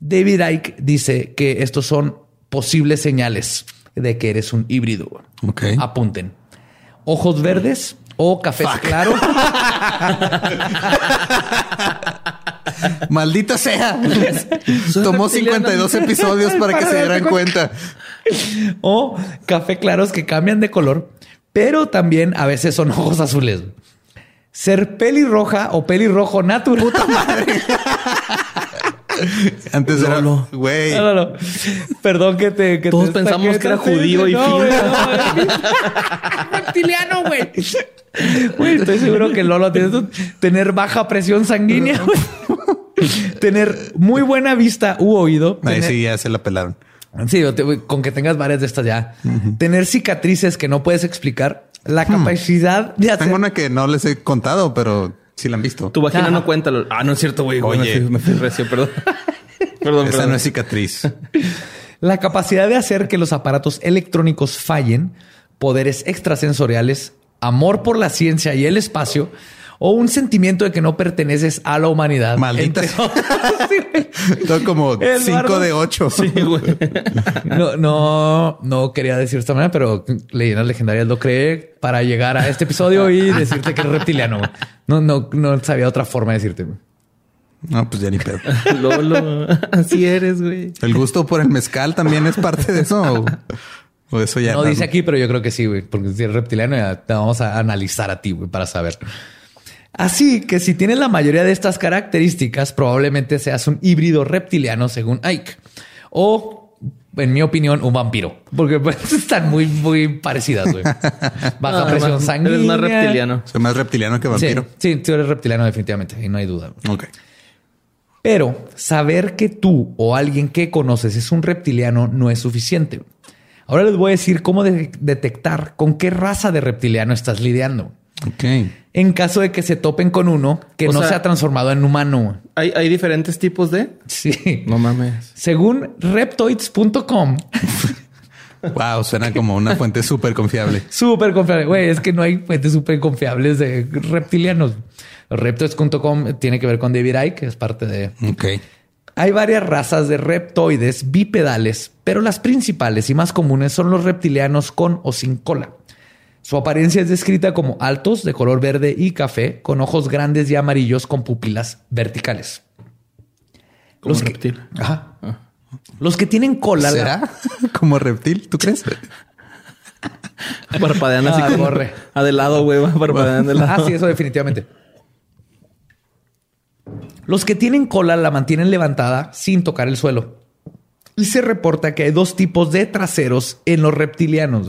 David Icke dice que estos son posibles señales de que eres un híbrido. Ok. Apunten. Ojos verdes o cafés claros. Maldita sea. Tomó reptiliano. 52 episodios para que se dieran cuenta. o café claros que cambian de color, pero también a veces son ojos azules. Ser pelirroja o pelirrojo natural. Antes era, güey. No, no, no. Perdón que te. Que Todos te pensamos que era judío y no. Reptiliano, güey. Güey, estoy seguro que Lolo tiene tener baja presión sanguínea, güey. tener muy buena vista u oído. Ahí tener- sí ya se la pelaron. Sí, con que tengas varias de estas ya. Tener cicatrices que no puedes explicar. La capacidad de hacer. Tengo una que no les he contado, pero sí la han visto. Tu vagina Ajá. no cuenta. lo- Ah, no es cierto, güey. Oye. Me fui, me fui recio, perdón. perdón, Esa perdón. no es cicatriz. La capacidad de hacer que los aparatos electrónicos fallen, poderes extrasensoriales, amor por la ciencia y el espacio, o un sentimiento de que no perteneces a la humanidad. Maldita. Todo como Eduardo. 5 de 8. Sí, güey. no, no, no quería decir de esta manera, pero leyendas legendarias lo cree para llegar a este episodio y decirte que es reptiliano. No, no, no sabía otra forma de decirte. No, pues ya ni pedo. Lolo, así eres, güey. ¿El gusto por el mezcal también es parte de eso? ¿O, o eso ya No dice aquí, pero yo creo que sí, güey, porque si es reptiliano ya te vamos a analizar a ti, güey, para saber. Así que si tienes la mayoría de estas características, probablemente seas un híbrido reptiliano según Ike. O, en mi opinión, un vampiro. Porque pues, están muy, muy parecidas, güey. Baja presión más- sanguínea. Eres más reptiliano. Soy más reptiliano que Sí, vampiro. sí, tú eres reptiliano definitivamente y no hay duda. Ok. Pero saber que tú o alguien que conoces es un reptiliano no es suficiente. Ahora les voy a decir cómo de- detectar con qué raza de reptiliano estás lidiando. Ok. En caso de que se topen con uno que O no sea- se ha transformado en humano. ¿Hay, hay diferentes tipos de. Sí. No mames. Según reptoids.com, Wow, suena como una fuente súper confiable. súper confiable. Güey, es que no hay fuentes súper confiables de reptilianos. Reptoids.com tiene que ver con David Icke, que es parte de Ok. Hay varias razas de reptoides bipedales, pero las principales y más comunes son los reptilianos con o sin cola. Su apariencia es descrita como altos, de color verde y café, con ojos grandes y amarillos con pupilas verticales. Como Los que- reptil. Ajá. Los que tienen cola. ¿Como reptil? ¿Tú crees? Parpadean así Ah, como. corre. A de lado, güey. Parpadean de lado. Ah, sí, eso definitivamente. Los que tienen cola la mantienen levantada sin tocar el suelo. Y se reporta que hay dos tipos de traseros en los reptilianos.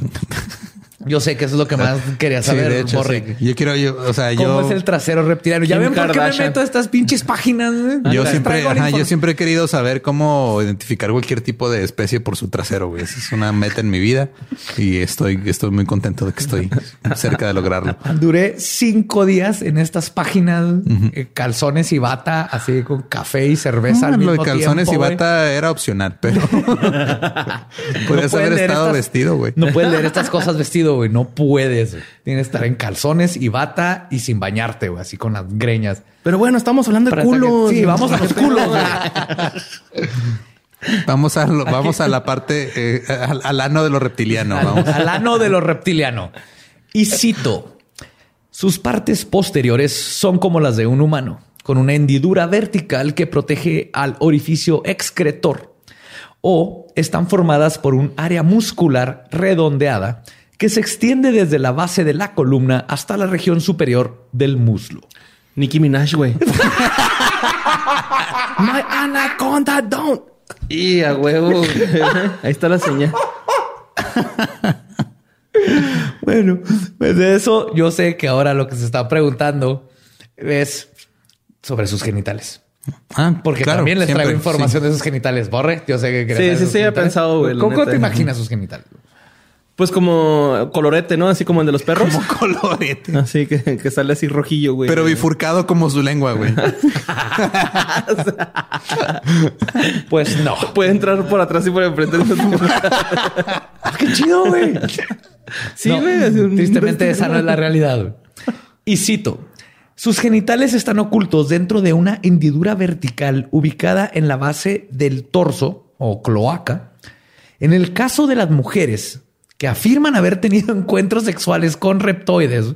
Yo sé que eso es lo que más quería Sí, saber, de hecho, Borre. sí. Yo quiero, yo, o sea, ¿Cómo yo... es el trasero reptiliano? Ya Kim ven por qué me meto a estas pinches páginas. Yo siempre, ajá, yo siempre he querido saber cómo identificar cualquier tipo de especie por su trasero, güey. Esa es una meta en mi vida y estoy, estoy muy contento de que estoy cerca de lograrlo. Duré cinco días en estas páginas, eh, calzones y bata, así con café y cerveza. Ah, al lo de mismo calzones tiempo, y güey. bata era opcional, pero podrías haber estado estas- vestido, güey. No puedes leer estas cosas vestido, güey. No puedes. güey. Tienes que estar en calzones y bata y sin bañarte, güey. Así con las greñas. Pero bueno, estamos hablando de que- culos. Sí, vamos a los culos, güey. Vamos a, lo- vamos a la parte, eh, al, al ano de lo reptiliano. Vamos. Al ano de lo reptiliano. Y cito. Sus partes posteriores son como las de un humano, con una hendidura vertical que protege al orificio excretor. O están formadas por un área muscular redondeada que se extiende desde la base de la columna hasta la región superior del muslo. Nicki Minaj, güey. My anaconda don't. Y a huevo. Ahí está la señal. Bueno, pues de eso yo sé que ahora lo que se está preguntando es sobre sus genitales. Ah, Porque claro, también les siempre, traigo información de sus genitales. Borre, yo sé que Sí, sí, sí, he pensado, güey, ¿Cómo, cómo neta. te imaginas sus genitales? Pues como colorete, ¿no? Así como el de los perros. Como colorete. Así que, que sale así rojillo, güey. Pero bifurcado como su lengua, güey. Pues no. Puede entrar por atrás y por enfrente. Ah, qué chido, güey. sí, No, güey. un- Tristemente esa no es la realidad. güey. Y cito. Sus genitales están ocultos dentro de una hendidura vertical ubicada en la base del torso o cloaca. En el caso de las mujeres que afirman haber tenido encuentros sexuales con reptoides,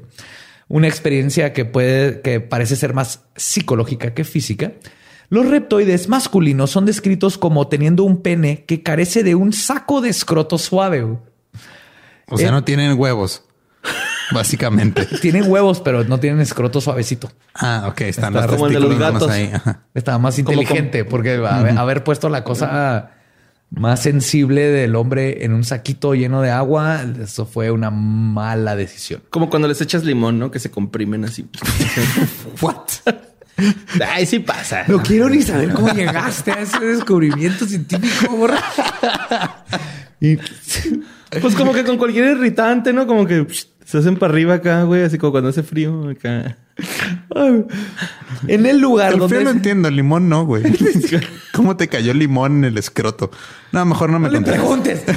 una experiencia que puede, que parece ser más psicológica que física, Los reptoides masculinos son descritos como teniendo un pene que carece de un saco de escroto suave. O sea, Eh. no tienen huevos, básicamente. Tienen huevos, pero no tienen escroto suavecito. Ah, ok. Están Está los como el de los testículos nomás gatos. ahí. Estaba más Como inteligente porque haber, haber puesto la cosa más sensible del hombre en un saquito lleno de agua, eso fue una mala decisión. Como cuando les echas limón, ¿no? Que se comprimen así. What? Ay, sí pasa. No quiero ni saber cómo llegaste a ese descubrimiento científico. morra. Y Pues como que con cualquier irritante, ¿no? Como que psh, se hacen para arriba acá, güey. Así como cuando hace frío acá. en el lugar El donde frío no entiendo, el limón no, güey. ¿Cómo te cayó el limón en el escroto? No, mejor no me No le preguntes.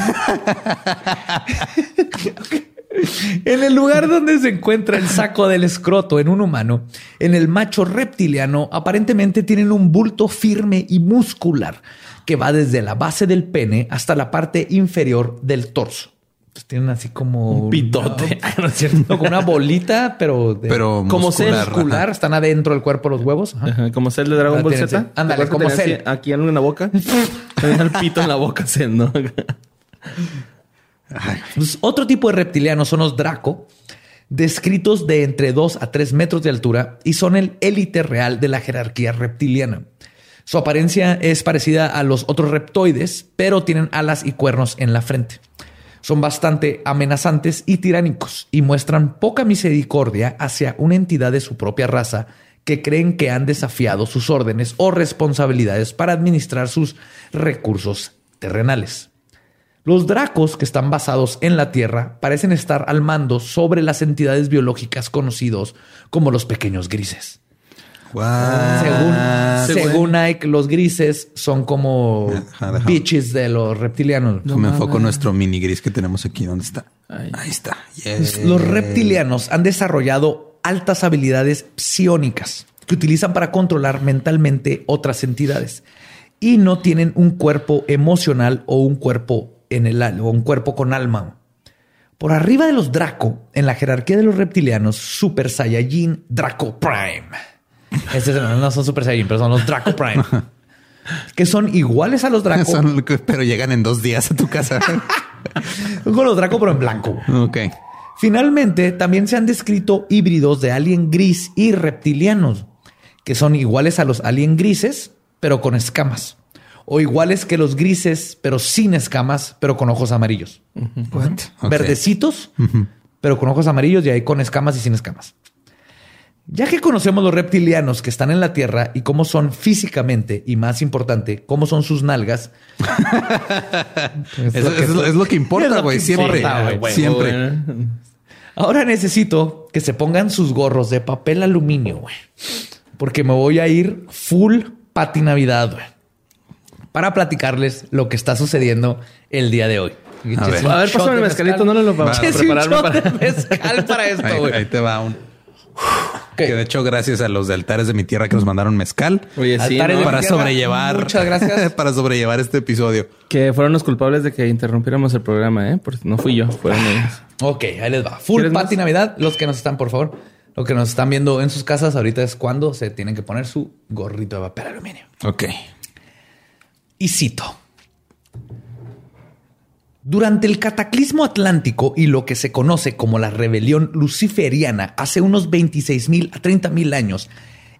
en el lugar donde se encuentra el saco del escroto en un humano, en el macho reptiliano aparentemente tienen un bulto firme y muscular que va desde la base del pene hasta la parte inferior del torso. Pues tienen así como Un pitote. No es cierto. No, como una bolita, pero de- Pero Como muscular, muscular. ajá. Están adentro del cuerpo los huevos. Ajá. Ajá, como Cell de Dragon Ah, Ball Z. ándale, ¿Te acuerdas como así Aquí algo en la boca. El pito en la boca haciendo. Pues, otro tipo de reptilianos son los Draco, descritos de entre 2 a 3 metros de altura y son el élite real de la jerarquía reptiliana. Su apariencia es parecida a los otros reptoides, pero tienen alas y cuernos en la frente. Son bastante amenazantes y tiránicos y muestran poca misericordia hacia una entidad de su propia raza que creen que han desafiado sus órdenes o responsabilidades para administrar sus recursos terrenales. Los dracos que están basados en la Tierra parecen estar al mando sobre las entidades biológicas conocidos como los pequeños grises. Según, según Ike, los grises son como Ajá, bitches de los reptilianos. me enfoco en nuestro mini gris que tenemos aquí. ¿Dónde está? Ahí está. Yeah. Los reptilianos han desarrollado altas habilidades psiónicas que utilizan para controlar mentalmente otras entidades y no tienen un cuerpo emocional o un cuerpo en el o un cuerpo con alma. Por arriba de los Draco, en la jerarquía de los reptilianos, Super Saiyajin Draco Prime. Estos no no son Super Saiyajin, pero son los Draco Prime. que son iguales a los Draco. Son pero llegan en dos días a tu casa. Con los Draco, pero en blanco. ok. Finalmente, también se han descrito híbridos de alien gris y reptilianos, que son iguales a los alien grises, pero con escamas. O iguales que los grises, pero sin escamas, pero con ojos amarillos. What? Verdecitos, pero con ojos amarillos y ahí con escamas y sin escamas. Ya que conocemos los reptilianos que están en la Tierra y cómo son físicamente, y más importante, cómo son sus nalgas. es lo que- es, lo, es lo que es importa, lo güey. Siempre. importa. Siempre. Ahora necesito que se pongan sus gorros de papel aluminio, güey. Porque me voy a ir full pati Navidad, güey. Para platicarles lo que está suciendo el día de hoy. A ver. A ver, pásame el mezcalito, no lo para Échese prepararme un shot para- de mezcal para esto, Ahí, güey. ahí te va un. Que de hecho, gracias a los de altares de mi tierra que nos mandaron mezcal Oye, sí, ¿no? para sobrellevar. muchas gracias. para sobrellevar este episodio. Que fueron los culpables de que interrumpiéramos el programa, ¿eh? Porque no fui yo, fueron ellos. Ok, ahí les va. Full ¿Quieres pati más? Navidad. Los que nos están, por favor. Los que nos están viendo en sus casas ahorita es cuando se tienen que poner su gorrito de papel aluminio. Ok. Y cito. Durante el cataclismo atlántico y lo que se conoce como la rebelión luciferiana hace unos 26 mil a 30 mil años,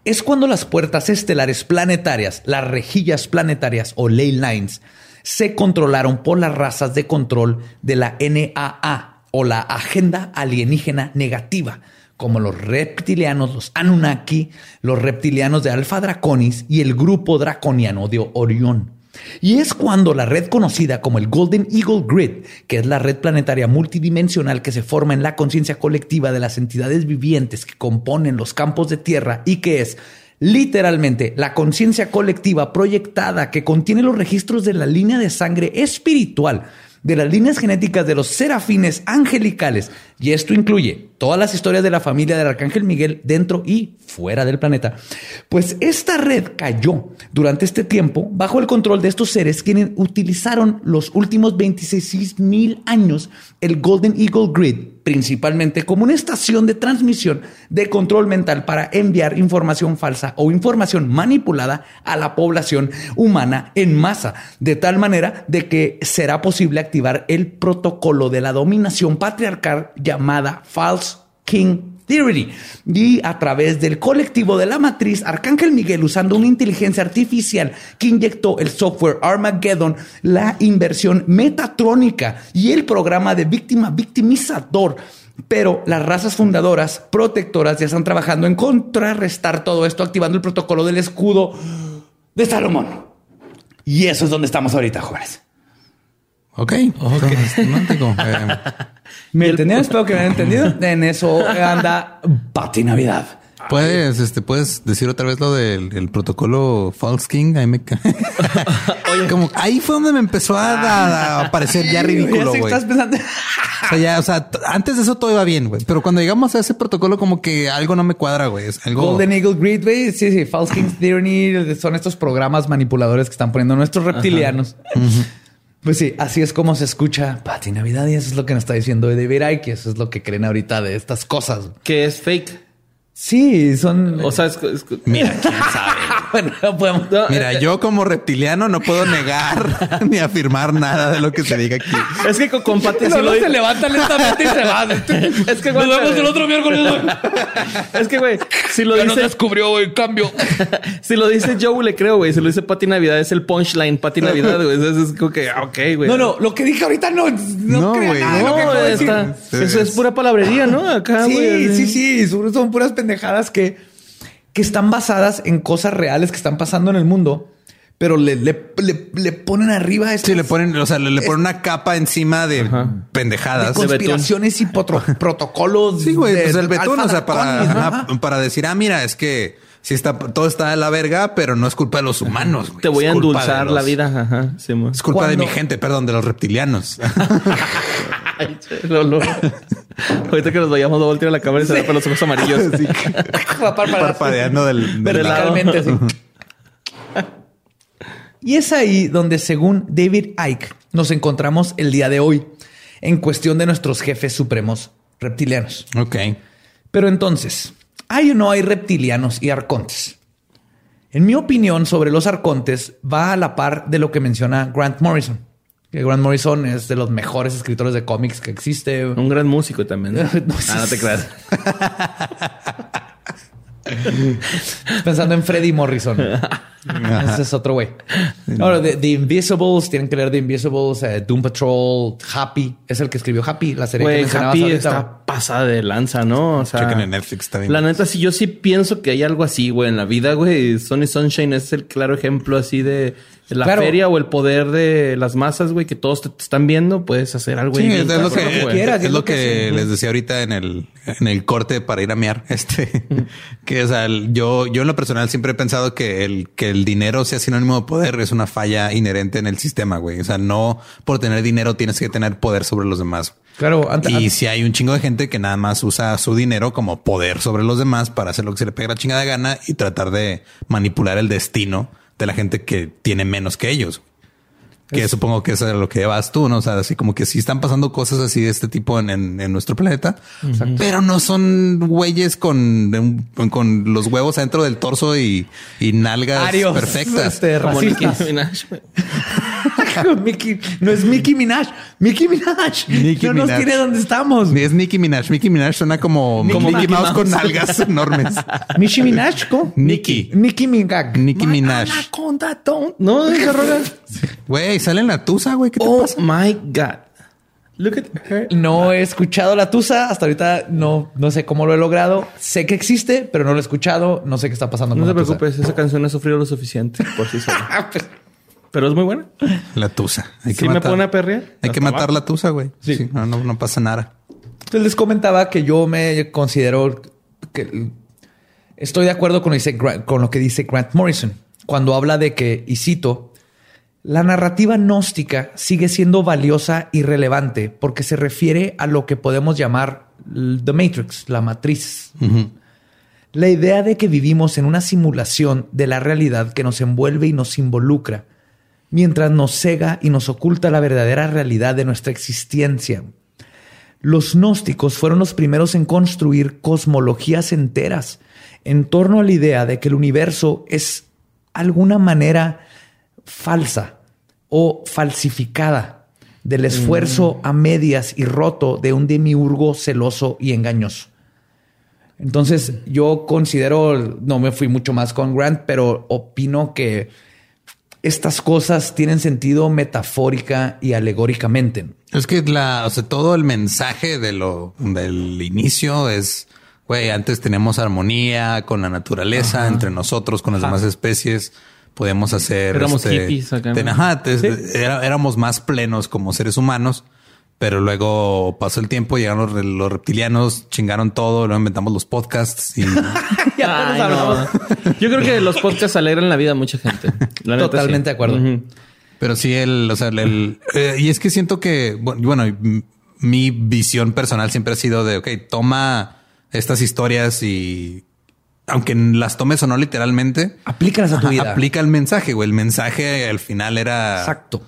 es cuando las puertas estelares planetarias, las rejillas planetarias o ley lines, se controlaron por las razas de control de la NAA o la Agenda Alienígena Negativa, como los reptilianos, los Anunnaki, los reptilianos de Alpha Draconis y el grupo draconiano de Orión. Y es cuando la red conocida como el Golden Eagle Grid, que es la red planetaria multidimensional que se forma en la conciencia colectiva de las entidades vivientes que componen los campos de tierra y que es literalmente la conciencia colectiva proyectada que contiene los registros de la línea de sangre espiritual de las líneas genéticas de los serafines angelicales, y esto incluye todas las historias de la familia del Arcángel Miguel dentro y fuera del planeta, pues esta red cayó durante este tiempo bajo el control de estos seres quienes utilizaron los últimos 26 mil años el Golden Eagle Grid principalmente como una estación de transmisión de control mental para enviar información falsa o información manipulada a la población humana en masa, de tal manera de que será posible activar el protocolo de la dominación patriarcal llamada False King Theory y a través del colectivo de la matriz Arcángel Miguel usando una inteligencia artificial que inyectó el software Armageddon, la inversión metatrónica y el programa de víctima victimizador. Pero las razas fundadoras protectoras ya están trabajando en contrarrestar todo esto, activando el protocolo del escudo de Salomón. Y eso es donde estamos ahorita, jóvenes. Ok. Romántico. Eh, ¿Me entendieron? Espero que me hayan entendido. En eso anda Pati Navidad. Puedes, este, puedes decir otra vez lo del el protocolo False King. Ahí me Oye, como ahí fue donde me empezó a, a- a parecer ya ridículo, estás pensando. O sea, ya, o sea, antes de eso todo iba bien, güey. Pero cuando llegamos a ese protocolo, como que algo no me cuadra, güey. Algo. Golden Eagle Grid, güey. Sí, sí. False King's Theory son estos programas manipuladores que están poniendo nuestros reptilianos. Pues sí, así es como se escucha Pati Navidad y eso es lo que nos está diciendo David Icke. Eso es lo que creen ahorita de estas cosas. Que es fake. Sí, son. O sea, es, es- Mira, quién sabe. bueno, no podemos. No, Mira, eh, yo como reptiliano no puedo negar ni afirmar nada de lo que se diga aquí. Es que con, con Pati sí lo se levanta lentamente y se va. Es que güey, Nos vemos el otro miércoles. güey. Es que güey, si lo Ya dice descubrió, güey, cambio. si lo dice Joe le creo, güey. Si lo dice Pati Navidad es el punchline Pati Navidad, güey. Es, es como que ah, ok, güey. No, no, lo que dije ahorita no, no, No, güey, No, acabo de está, eso es pura palabrería, ¿no? Acá, Sí, güey. sí, sí, son son puras pendejadas que, que están basadas en cosas reales que están pasando en el mundo, pero le, le, le, le ponen arriba estas Sí, le ponen, o sea, le, le ponen una capa encima de pendejadas. conspiraciones y potro- protocolos. Sí, güey, de- pues el betún, o sea, para, ajá, para decir, ah, mira, es que sí está, todo está de la verga, pero no es culpa de los humanos. güey. Te voy a de endulzar los- la vida. Ajá. Sí. Es culpa de mi gente, perdón, de los reptilianos. Ay, Ahorita que nos vayamos a voltear a la cámara y se da con los ojos amarillos. Para- para- Parpadeando del, del lado. verticalmente así. Y es ahí donde, según David Icke, nos encontramos el día de hoy en cuestión de nuestros jefes supremos reptilianos. Ok. Pero entonces, ¿hay o no hay reptilianos y arcontes? En mi opinión sobre los arcontes va a la par de lo que menciona Grant Morrison. Que Grant Morrison es de los mejores escritores de cómics que existe. Un gran músico también. ¿no? No, sí, ah, no te creas. Pensando en Freddie Morrison. Ese es otro güey. Ahora, The, The Invisibles, tienen que leer The Invisibles, eh, Doom Patrol, Happy, es el que escribió Happy, la serie que Happy ahorita. está pasada de lanza, ¿no? O sea, Chequen en Netflix, bien. La neta, sí, yo sí pienso que hay algo así, güey, en la vida, güey. Sony Sunshine es el claro ejemplo así de la Claro. feria o el poder de las masas, güey, que todos te, te están viendo. Puedes hacer algo. Sí, es, lo que, quieras, es es lo que que sí. les decía ahorita en el, en el corte para ir a mear. Este, que o sea, el- yo, yo en lo personal siempre he pensado que el, que el dinero sea sinónimo de poder es una falla inherente en el sistema, güey. O sea, no por tener dinero tienes que tener poder sobre los demás. Claro, ante- Y si hay un chingo de gente que nada más usa su dinero como poder sobre los demás para hacer lo que se le pega la chingada gana y tratar de manipular el destino de la gente que tiene menos que ellos. Que supongo que eso es a lo que vas tú, ¿no? O sea, así como que sí están pasando cosas así de este tipo en, en- en nuestro planeta, pero no son güeyes con, con los huevos adentro del torso y, y nalgas Arios, perfectas. este, racistas. Mickey, no es Mickey Minaj, Mickey Minaj. Nicki no nos Minaj. tiene donde estamos. Es Nicki Minaj. Nicki Minaj suena como, Mickey Mouse. Mouse con nalgas enormes. Mickey Minaj, ¿cómo? Nicki. Nicki Minaj. Nicki Minaj. No, esa rola. Güey, sale en la tusa, güey. ¿Qué te Oh pasa? my God. Look at her. No he escuchado la tusa. Hasta ahorita no, no sé cómo lo he logrado. Sé que existe, pero no lo he escuchado. No sé qué está pasando No con te la tusa. preocupes, esa canción ha sufrido lo suficiente por sí sola. Pero es muy buena. La tusa. Hay Sí me pone a perrear. Hay que matar la tusa, güey. Sí. no, no, no pasa nada. Entonces les comentaba que yo me considero que estoy de acuerdo con lo, que dice Grant, con lo que dice Grant Morrison cuando habla de que, y cito, la narrativa gnóstica sigue siendo valiosa y relevante porque se refiere a lo que podemos llamar The Matrix, la matriz. La idea de que vivimos en una simulación de la realidad que nos envuelve y nos involucra, mientras nos cega y nos oculta la verdadera realidad de nuestra existencia. Los gnósticos fueron los primeros en construir cosmologías enteras en torno a la idea de que el universo es alguna manera falsa o falsificada del esfuerzo a medias y roto de un demiurgo celoso y engañoso. Entonces, yo considero, no me fui mucho más con Grant, pero opino que estas cosas tienen sentido metafórica y alegóricamente. Es que la, o sea, todo el mensaje de lo del inicio es, güey, antes teníamos armonía con la naturaleza, entre nosotros, con las demás especies. Podemos hacer. Éramos hippies acá, ¿no? ten- ajá, te- era- éramos más plenos como seres humanos, pero luego pasó el tiempo, llegaron los, los reptilianos, chingaron todo, luego inventamos los podcasts y Ay, no. Yo creo que los podcasts alegran la vida a mucha gente. La neta, Totalmente de acuerdo. Pero sí, el, o sea, el, el- eh, y es que siento que, bu- bueno, mi visión personal siempre ha sido de, ok, toma estas historias y aunque las tomes o no literalmente, Aplícalas a tu vida. aplica el mensaje, güey. El mensaje al final era, Exacto.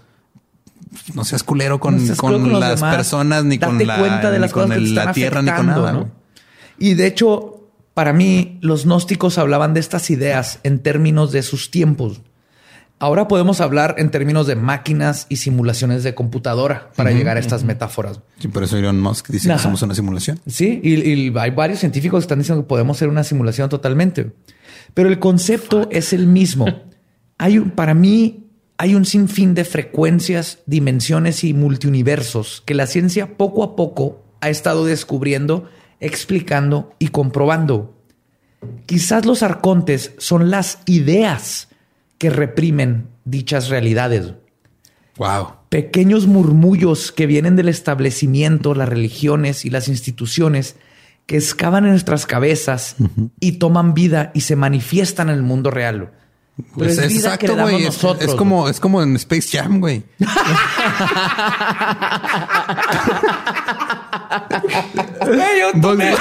No seas culero con, No seas con con las demás. personas, ni con Date la, cuenta de ni las con cosas que te el- están la tierra, ni con nada. ¿no? Y de hecho, para mí, los gnósticos hablaban de estas ideas en términos de sus tiempos. Ahora podemos hablar en términos de máquinas y simulaciones de computadora para llegar a estas metáforas. Sí, por eso Elon Musk dice Ajá. que somos una simulación. Sí, y, y hay varios científicos que están diciendo que podemos ser una simulación totalmente. Pero el concepto es el mismo. Hay un- para mí hay un sinfín de frecuencias, dimensiones y multiuniversos que la ciencia poco a poco ha estado descubriendo, explicando y comprobando. Quizás los arcontes son las ideas que reprimen dichas realidades Wow. pequeños murmullos que vienen del establecimiento, las religiones y las instituciones que excavan en nuestras cabezas y toman vida y se manifiestan en el mundo real. Pues es damos güey. Es, es como, es como en Space Jam, güey. Güey, yo tomé-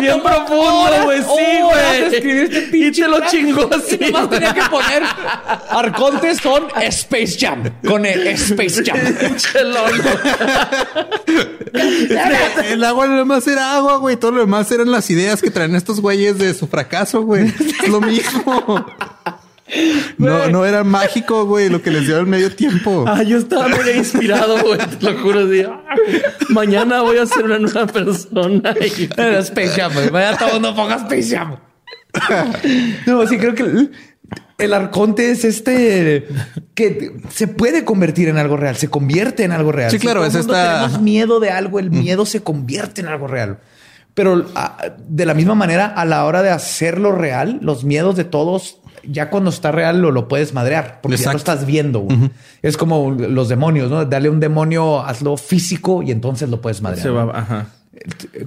Bien profundo, güey. Sí, güey. escribir este Y pinche te lo chingó Y así. nomás tenía que poner Arcontes son Space Jam. Con el Space Jam. El agua nada más era agua, güey. Todo lo demás eran las ideas que traen estos güeyes de su fracaso, güey. Es lo mismo. No, no era mágico, güey, lo que les dio al medio tiempo. Ah, yo estaba muy inspirado, güey. Te lo juro. así, ah, mañana voy a ser una nueva persona. Y- Era Space Jam, güey. Vaya todo no ponga Space Jam. No, sí creo que el, el arconte es este que se puede convertir en algo real, se convierte en algo real. Sí, claro, todo es mundo esta- Tenemos miedo de algo, el miedo se convierte en algo real. Pero ah, de la misma manera, a la hora de hacerlo real, los miedos de todos, ya cuando está real lo, lo puedes madrear porque ya lo estás viendo. Es como los demonios, ¿no? Dale un demonio, hazlo físico y entonces lo puedes madrear. Se ¿no? va, ajá.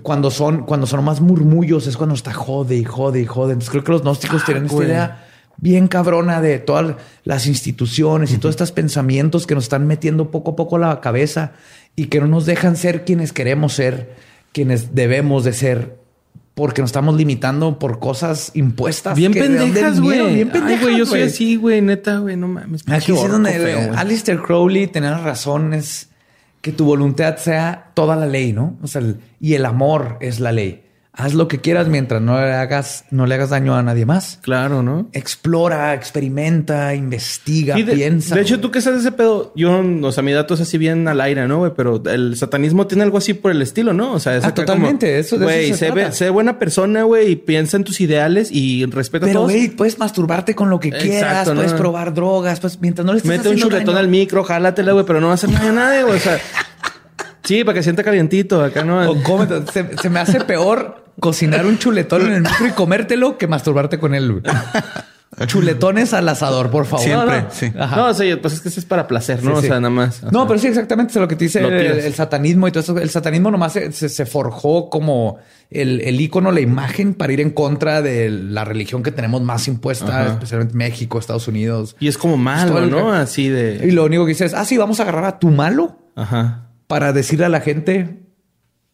cuando son, cuando son más murmullos, es cuando está jode y jode y jode. Entonces creo que los gnósticos tienen esta idea bien cabrona de todas las instituciones y todos estos pensamientos que nos están metiendo poco a poco a la cabeza y que no nos dejan ser quienes queremos ser, quienes debemos de ser, porque nos estamos limitando por cosas impuestas. Bien que pendejas, güey. Bien pendejas, güey, yo soy así, güey. Neta, güey. No mames. Aquí es donde feo, güey. Alistair Crowley tenía razón, es que tu voluntad sea toda la ley, ¿no? O sea, el- y el amor es la ley. Haz lo que quieras mientras no le hagas, no le hagas daño a nadie más. Claro, ¿no? Explora, experimenta, investiga, de, piensa. de hecho, tú que sabes de ese pedo, yo, o sea, mi dato es así bien al aire, ¿no, güey? Pero el satanismo tiene algo así por el estilo, ¿no? O sea, es Ah, totalmente, como, eso- de eso Güey, se sé, trata. ve- sé buena persona, güey, y piensa en tus ideales y respeta a Pero, todos. güey, puedes masturbarte con lo que Exacto, quieras, ¿no? puedes probar drogas, pues mientras no le estés Mete un chuletón daño. al micro, jálatela, güey, pero no va a hacer nada a nadie, güey. O sea, sí, para que sienta calientito acá, ¿no? O cómete- se, se me hace peor cocinar un chuletón en el micro y comértelo que masturbarte con él. Chuletones al asador, por favor. Siempre, No, no. sí. Ajá. No, pues es que eso es para placer, ¿no? Sí, o sea, nada más. No, sea, pero sí, exactamente es lo que te dice el, satanismo y todo eso. El satanismo nomás se, se- se forjó como el, el ícono, la imagen para ir en contra de la religión que tenemos más impuesta, Ajá. especialmente México, Estados Unidos. Y es como todo malo, el- ¿no? Así Y de. lo único que dice es, ah, sí, vamos a agarrar a tu malo Ajá. para decirle a la gente,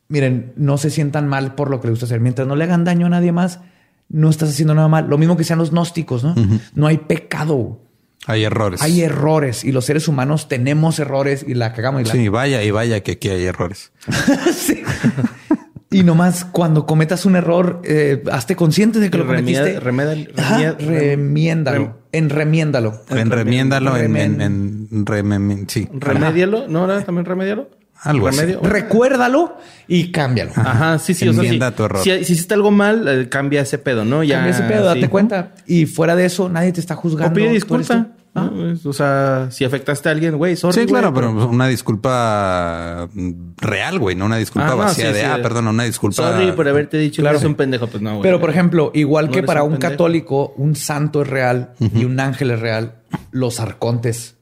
miren, no se sientan mal por lo que les gusta hacer. Mientras no le hagan daño a nadie más, no estás haciendo nada mal. Lo mismo que sean los gnósticos, ¿no? No hay pecado. Hay errores. Hay errores y los seres humanos tenemos errores y la cagamos. Y, la... Sí, vaya y vaya que aquí hay errores. Sí. Y nomás cuando cometas un error, eh, hazte consciente de que lo Remia- cometiste. remiéndalo. rem- Enremiéndalo. En remiéndalo en, en, en remem- sí. Remédialo. ¿No era también remédialo? Algo así. Remedio. Recuérdalo y cámbialo. Ajá, sí, sí. O sea, si, tu error. si, si hiciste algo mal, eh, cambia ese pedo, ¿no? Ya. Cambia ese pedo, date sí. cuenta. Y fuera de eso, nadie te está juzgando. O pide disculpa. Ah. O sea, si afectaste a alguien, güey, sorry. Sí, claro, güey, pero una disculpa real, güey, no una disculpa Ah, no, vacía sí, de, sí. ah, perdón, una disculpa. Sorry por haberte dicho Claro. que eres un pendejo. Pues no, güey. Pero, por ejemplo, igual No que para un católico, un santo es real y un ángel es real, los arcontes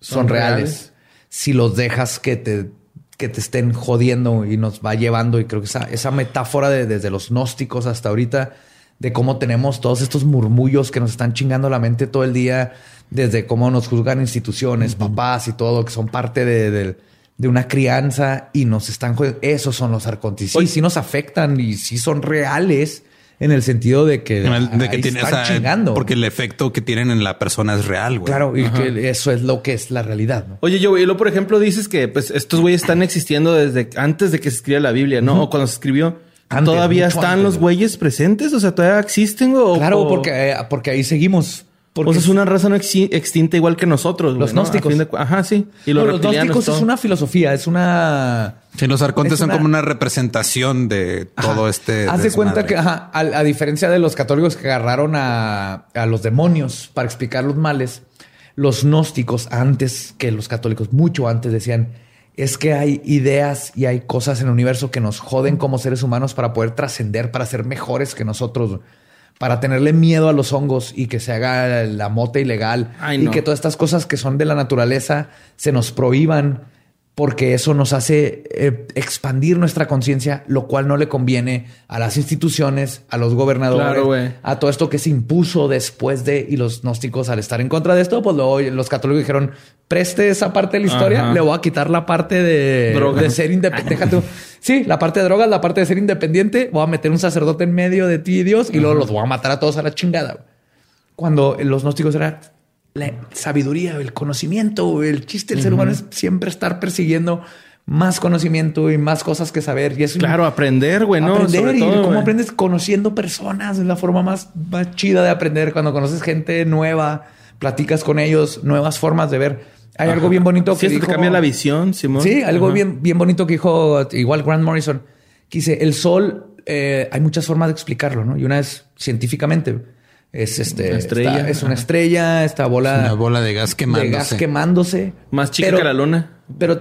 son, Son reales. reales. Si los dejas que te, que te estén jodiendo y nos va llevando, y creo que esa, esa metáfora de, desde los gnósticos hasta ahorita, de cómo tenemos todos estos murmullos que nos están chingando la mente todo el día, desde cómo nos juzgan instituciones, papás y todo, que son parte de, de- de una crianza y nos están jodiendo. Esos son los arcontes. Sí, Oye. sí nos afectan y sí son reales en el sentido de que, el- de que tiene, o están sea, chingando. porque el efecto que tienen en la persona es real, güey. Claro, y que eso es lo que es la realidad. ¿no? Oye, yo, y luego, por ejemplo, dices que pues estos güeyes están existiendo desde antes de que se escribiera la Biblia, ¿no? O cuando se escribió. Antes, ¿Todavía están antes, los güey. güeyes presentes? O sea, ¿todavía existen? O, Claro, o- porque, eh, porque ahí seguimos. Porque o sea, es una raza no exi- extinta igual que nosotros. Los gnósticos. fin de cu- Ajá, sí. Y No, los, gnósticos todo. es una filosofía, es una... Sí, los arcontes Es son una- como una representación de todo Ajá. este. Haz de cuenta que, ajá, a, a diferencia de los católicos que agarraron a, a los demonios para explicar los males, los gnósticos antes que los católicos, mucho antes decían, es que hay ideas y hay cosas en el universo que nos joden como seres humanos para poder trascender, para ser mejores que nosotros, para tenerle miedo a los hongos y que se haga la mota ilegal Ay, y que todas estas cosas que son de la naturaleza se nos prohíban porque eso nos hace eh, expandir nuestra conciencia, lo cual no le conviene a las instituciones, a los gobernadores, Claro, a todo esto que se impuso después de y los gnósticos al estar en contra de esto, pues luego los católicos dijeron, preste esa parte de la historia, Ajá. le voy a quitar la parte de, Droga. de ser independiente. Sí, la parte de drogas, la parte de ser independiente, voy a meter un sacerdote en medio de ti y Dios y luego los voy a matar a todos a la chingada. Cuando los gnósticos era la sabiduría, el conocimiento, el chiste del ser humano es siempre estar persiguiendo más conocimiento y más cosas que saber. Y es un- Claro, aprender, güey, ¿no? aprender Sobre y todo, cómo aprendes conociendo personas es la forma más, más chida de aprender cuando conoces gente nueva, platicas con ellos, nuevas formas de ver. Hay algo bien bonito Sí, que te dijo, cambia la visión, Simón. Sí, algo Ajá. bien, bien bonito que dijo igual Grant Morrison, que dice, el sol, eh, hay muchas formas de explicarlo, ¿no? Y una es científicamente. Es este Una estrella. está- es una estrella, esta bola, Una bola de gas quemándose. de gas quemándose. Más chica Pero- que la luna. Pero,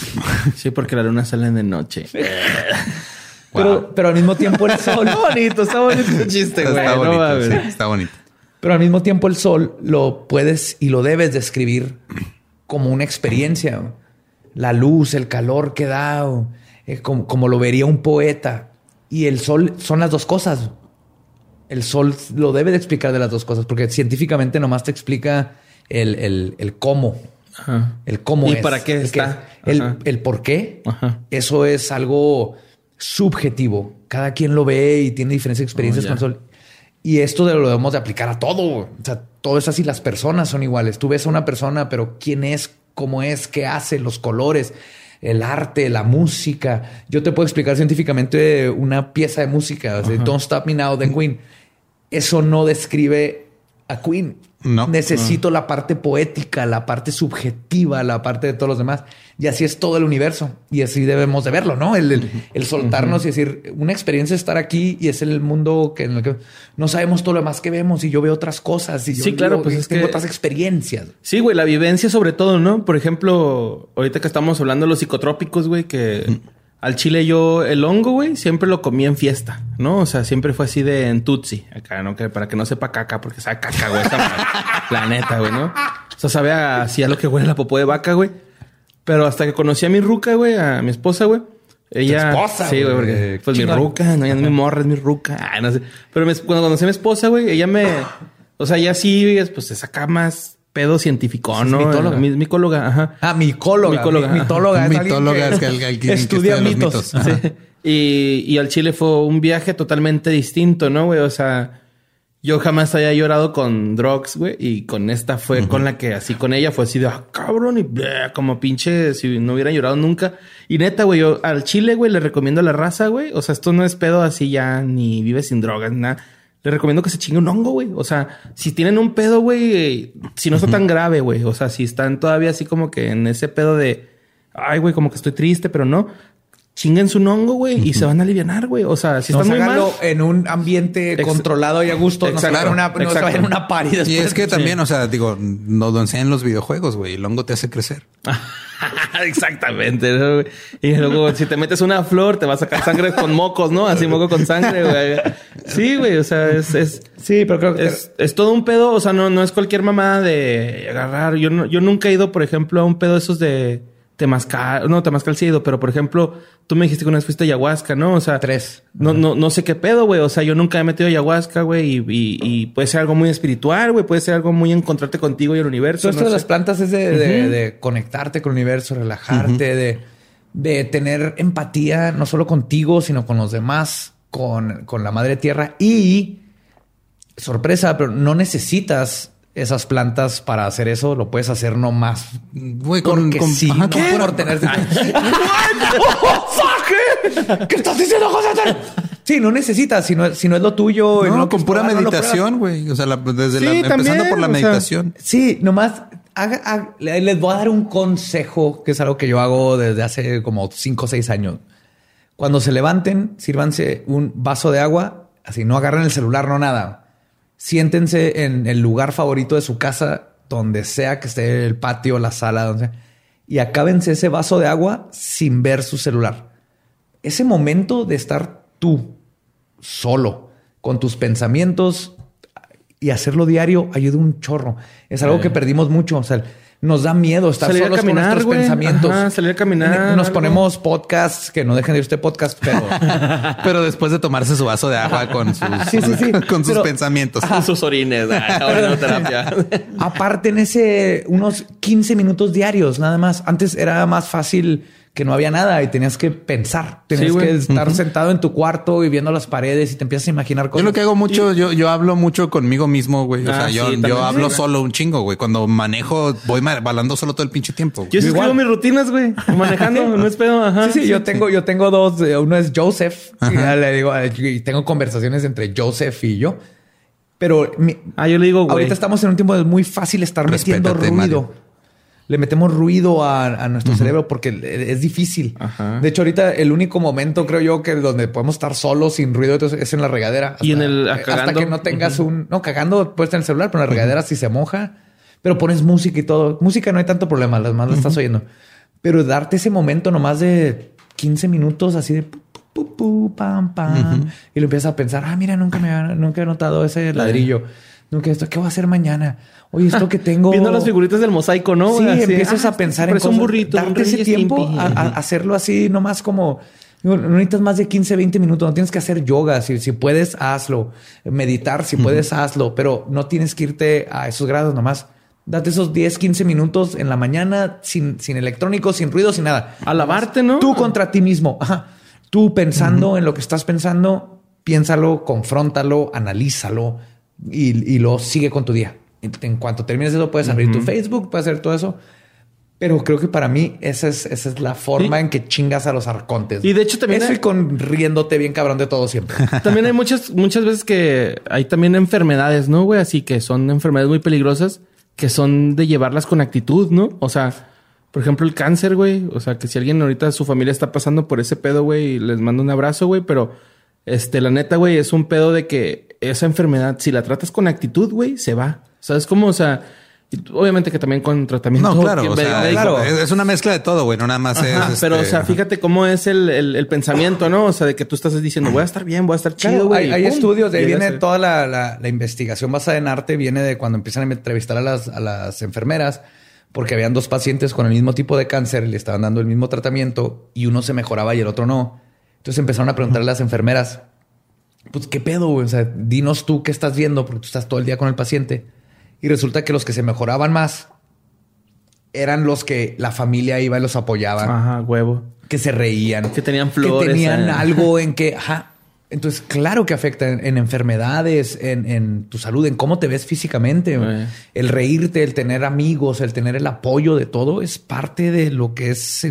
Sí, porque la luna sale de noche. pero, pero al mismo tiempo el sol. Está bonito, está bonito el chiste, güey. Está bonito, sí, está bonito. Pero al mismo tiempo el sol lo puedes y lo debes describir como una experiencia. ¿no? La luz, el calor que da, eh, como, como lo vería un poeta. Y el sol son las dos cosas. El sol lo debe de explicar de las dos cosas, porque científicamente nomás te explica el, el- el cómo. Ajá. El cómo ¿Y es. para qué está? el, el por qué. Ajá. Eso es algo subjetivo. Cada quien lo ve y tiene diferentes experiencias Oh, con el sol. Y esto de lo debemos de aplicar a todo. O sea, todo es así. Las personas son iguales. Tú ves a una persona, pero quién es, cómo es, qué hace, los colores, el arte, la música. Yo te puedo explicar científicamente una pieza de música. sea, Don't Stop Me Now de Queen. Eso no describe a Queen. No. Necesito la parte poética, la parte subjetiva, la parte de todos los demás. Y así es todo el universo. Y así debemos de verlo, ¿no? El, el- el soltarnos y decir, una experiencia es estar aquí y es el mundo que, en el que no sabemos todo lo demás que vemos y yo veo otras cosas y yo, Sí, claro, pues es tengo que- otras experiencias. Sí, güey, la vivencia sobre todo, ¿no? Por ejemplo, ahorita que estamos hablando de los psicotrópicos, güey, que al chile yo el hongo, güey, siempre lo comía en fiesta, ¿no? O sea, siempre fue así de en tutsi, acá, ¿no? Que para que no sepa caca, porque sabe caca, güey, la neta, güey, ¿no? O sea, sabe así a lo que huele la popó de vaca, güey. Pero hasta que conocí a mi ruca, güey, a mi esposa, güey. Ella. esposa, Sí, güey, porque pues mi ruca, no, ya no mi morra, es mi ruca. Ay, no sé. Pero me- cuando conocí a mi esposa, güey, ella me. O sea, ya sí, pues se saca más pedo científico, Es ¿no? mitóloga. Mi- micóloga, ajá. Ah, micóloga. Micóloga. Mi- Mitóloga. es Mitóloga es que el- el que- que estudia los mitos. Sí. Y, y al Chile fue un viaje totalmente distinto, ¿no, güey? O sea, Yo jamás había llorado con drugs, güey. Y con esta fue con la que así con ella fue así de ah, cabrón y bleh, como pinche si no hubiera llorado nunca. Y neta, güey, yo al chile, güey, le recomiendo a la raza, güey. O sea, esto no es pedo así ya ni vive sin drogas, ni nada. Le recomiendo que se chingue un hongo, güey. O sea, si tienen un pedo, güey, si no está tan grave, güey. O sea, si están todavía así como que en ese pedo de, ay, güey, como que estoy triste, pero no. Chinguen su hongo, güey, y se van a aliviar, güey. O sea, si No, están muy mal. en un ambiente Ex- controlado y a gusto. No se vayan una, no se vayan una party Y después. es que también, o sea, digo, nos lo enseñan en los videojuegos, güey. El hongo te hace crecer. Exactamente. Y luego, si te metes una flor, te va a sacar sangre con mocos, ¿no? Así moco con sangre, güey. Sí, güey. O sea, es, es, Sí, pero creo que es, es todo un pedo. O sea, no, no es cualquier mamada de agarrar. Yo, no, yo nunca he ido, por ejemplo, a un pedo de esos de temazcal. No, temazcal sí he ido, pero por ejemplo, tú me dijiste que una vez fuiste a ayahuasca, ¿no? O sea, Tres. No, no, no sé qué pedo, güey. O sea, yo nunca he metido ayahuasca, güey. Y, y, y puede ser algo muy espiritual, güey. Puede ser algo muy encontrarte contigo y el universo. Todo esto no de sé. las plantas es de, de- de conectarte con el universo, relajarte, de, de tener empatía no solo contigo, sino con los demás, con, con la madre tierra. Y sorpresa, pero no necesitas esas plantas para hacer eso. Lo puedes hacer nomás. Güey, con, con- sí, ajá, no con- por tener. ¿Qué estás diciendo, José? Sí, no necesitas, si no, si no es lo tuyo. No, no con pura no meditación, güey. O sea, la- desde Sí, la, empezando por la sea, meditación. Sí, nomás haga- haga- le- les voy a dar un consejo que es algo que yo hago desde hace como cinco o seis años. Cuando se levanten, sírvanse un vaso de agua, así no agarren el celular, no nada. Siéntense en el lugar favorito de su casa, donde sea que esté el patio, la sala, donde sea, y acábense ese vaso de agua sin ver su celular. Ese momento de estar tú solo, con tus pensamientos y hacerlo diario ayuda un chorro. Es algo que perdimos mucho. O sea, nos da miedo estar Salir a solos caminar, con nuestros pensamientos. Ajá, salir a caminar, Nos algo. ponemos podcasts que no dejen de ir usted podcast, pero Pero después de tomarse su vaso de agua con sus, Sí, sí, sí. con sus Pero- pensamientos. Con sus orines. orinoterapia. aparte en ese unos 15 minutos diarios nada más. Antes era más fácil que no había nada y tenías que pensar. Tenías Sí, que estar sentado en tu cuarto y viendo las paredes y te empiezas a imaginar Yo cosas. lo que hago mucho, yo, yo hablo mucho conmigo mismo, güey. O Ah, sea, sí, yo, yo hablo Sí. solo un chingo, güey. Cuando manejo, voy balando solo todo el pinche tiempo. güey. Yo Igual. escribo mis rutinas, güey. Manejando, no es pedo. Ajá. Sí, sí, yo tengo, yo tengo dos. eh, Uno es Joseph. Y ya le digo, y tengo conversaciones entre Joseph y yo. Pero mi- Ah, yo le digo, güey. ahorita estamos en un tiempo de muy fácil estar metiendo ruido. Mario. Le metemos ruido a, a nuestro cerebro porque es difícil. Ajá. De hecho, ahorita el único momento creo yo que donde podemos estar solos sin ruido es en la regadera. Y en el- hasta que no tengas un no cagando puedes en el celular, pero en la regadera si se moja, pero pones música y todo. Música no hay tanto problema, las más la estás oyendo. Pero darte ese momento nomás de 15 minutos así de pu, pu, pam, pam. Y lo empiezas a pensar, ah, mira, nunca me nunca he notado ese ladrillo. Nunca esto, ¿qué voy a hacer mañana? Oye, esto que tengo. Viendo las figuritas del mosaico, ¿no? Sí, Así, empiezas ah, a pensar en cosas. un burrito. Darte un ese tiempo a, a hacerlo así, nomás como. No necesitas más de 15, 20 minutos. No tienes que hacer yoga. Si, si puedes, hazlo. Meditar, si puedes, hazlo. Pero no tienes que irte a esos grados nomás. Date esos 10, 15 minutos en la mañana sin, sin electrónico, sin ruido, sin nada. A lavarte, ¿no? Tú contra ti mismo. Ajá. Tú pensando en lo que estás pensando, piénsalo, confróntalo, analízalo y, y lo sigue con tu día. En cuanto termines eso, puedes abrir tu Facebook, puedes hacer todo eso. Pero creo que para mí esa es, esa es la forma Sí. en que chingas a los arcontes. Y de hecho también Eso hay- y con riéndote bien cabrón de todo siempre. También hay muchas, muchas veces que hay también enfermedades, ¿no, güey? Así que son enfermedades muy peligrosas que son de llevarlas con actitud, ¿no? O sea, por ejemplo, el cáncer, güey. O sea, que si alguien ahorita su familia está pasando por ese pedo, güey, les mando un abrazo, güey, pero este, la neta, güey, es un pedo de que esa enfermedad, si la tratas con actitud, güey, se va. ¿Sabes cómo? O sea, y obviamente que también con tratamiento. No, claro. O sea, claro. Es, una mezcla de todo, güey. No nada más Ajá, es. pero, o este, sea, fíjate cómo es el, el- el pensamiento, ¿no? O sea, de que tú estás diciendo, voy a estar bien, voy a estar chido, Claro, güey. hay, y hay pum, estudios, de ahí viene toda la, la- la investigación basada en arte, viene de cuando empiezan a entrevistar a las, a las enfermeras, porque habían dos pacientes con el mismo tipo de cáncer, le estaban dando el mismo tratamiento y uno se mejoraba y el otro no. Entonces empezaron a preguntarle a las enfermeras, pues qué pedo, güey? o sea, dinos tú qué estás viendo, porque tú estás todo el día con el paciente. Y resulta que los que se mejoraban más eran los que la familia iba y los apoyaba Ajá, huevo. que se reían, Que tenían flores, que tenían eh. algo en que, ajá, Entonces, claro que afecta en, en enfermedades, en, en tu salud, en cómo te ves físicamente. Eh. El reírte, el tener amigos, el tener el apoyo de todo es parte de lo que es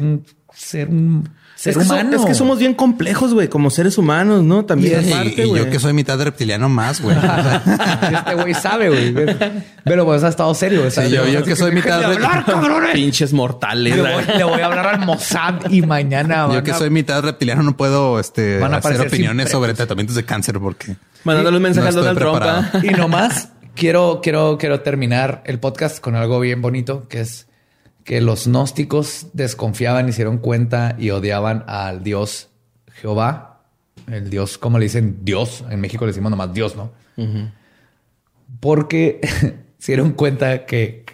ser un ser es, que so- humano. es que somos bien complejos, güey, como seres humanos, ¿no? También Y, es parte, y güey. yo que soy mitad reptiliano más, güey. este güey sabe, güey. Pero pues ha estado serio. Sí, yo- yo que soy mitad re- hablar, cabrones. Pinches mortales. Le voy, le voy a hablar al Mossad y mañana Yo que a- soy mitad reptiliano no puedo este, Van a hacer opiniones sobre tratamientos de cáncer porque Mandándole un mensaje No al Donald Trump. ¿ah? Y nomás quiero, quiero, quiero terminar el podcast con algo bien bonito, que es que los gnósticos desconfiaban y se dieron cuenta y odiaban al Dios Jehová, el Dios, como le dicen Dios, en México le decimos nomás Dios, ¿no? Porque se dieron cuenta que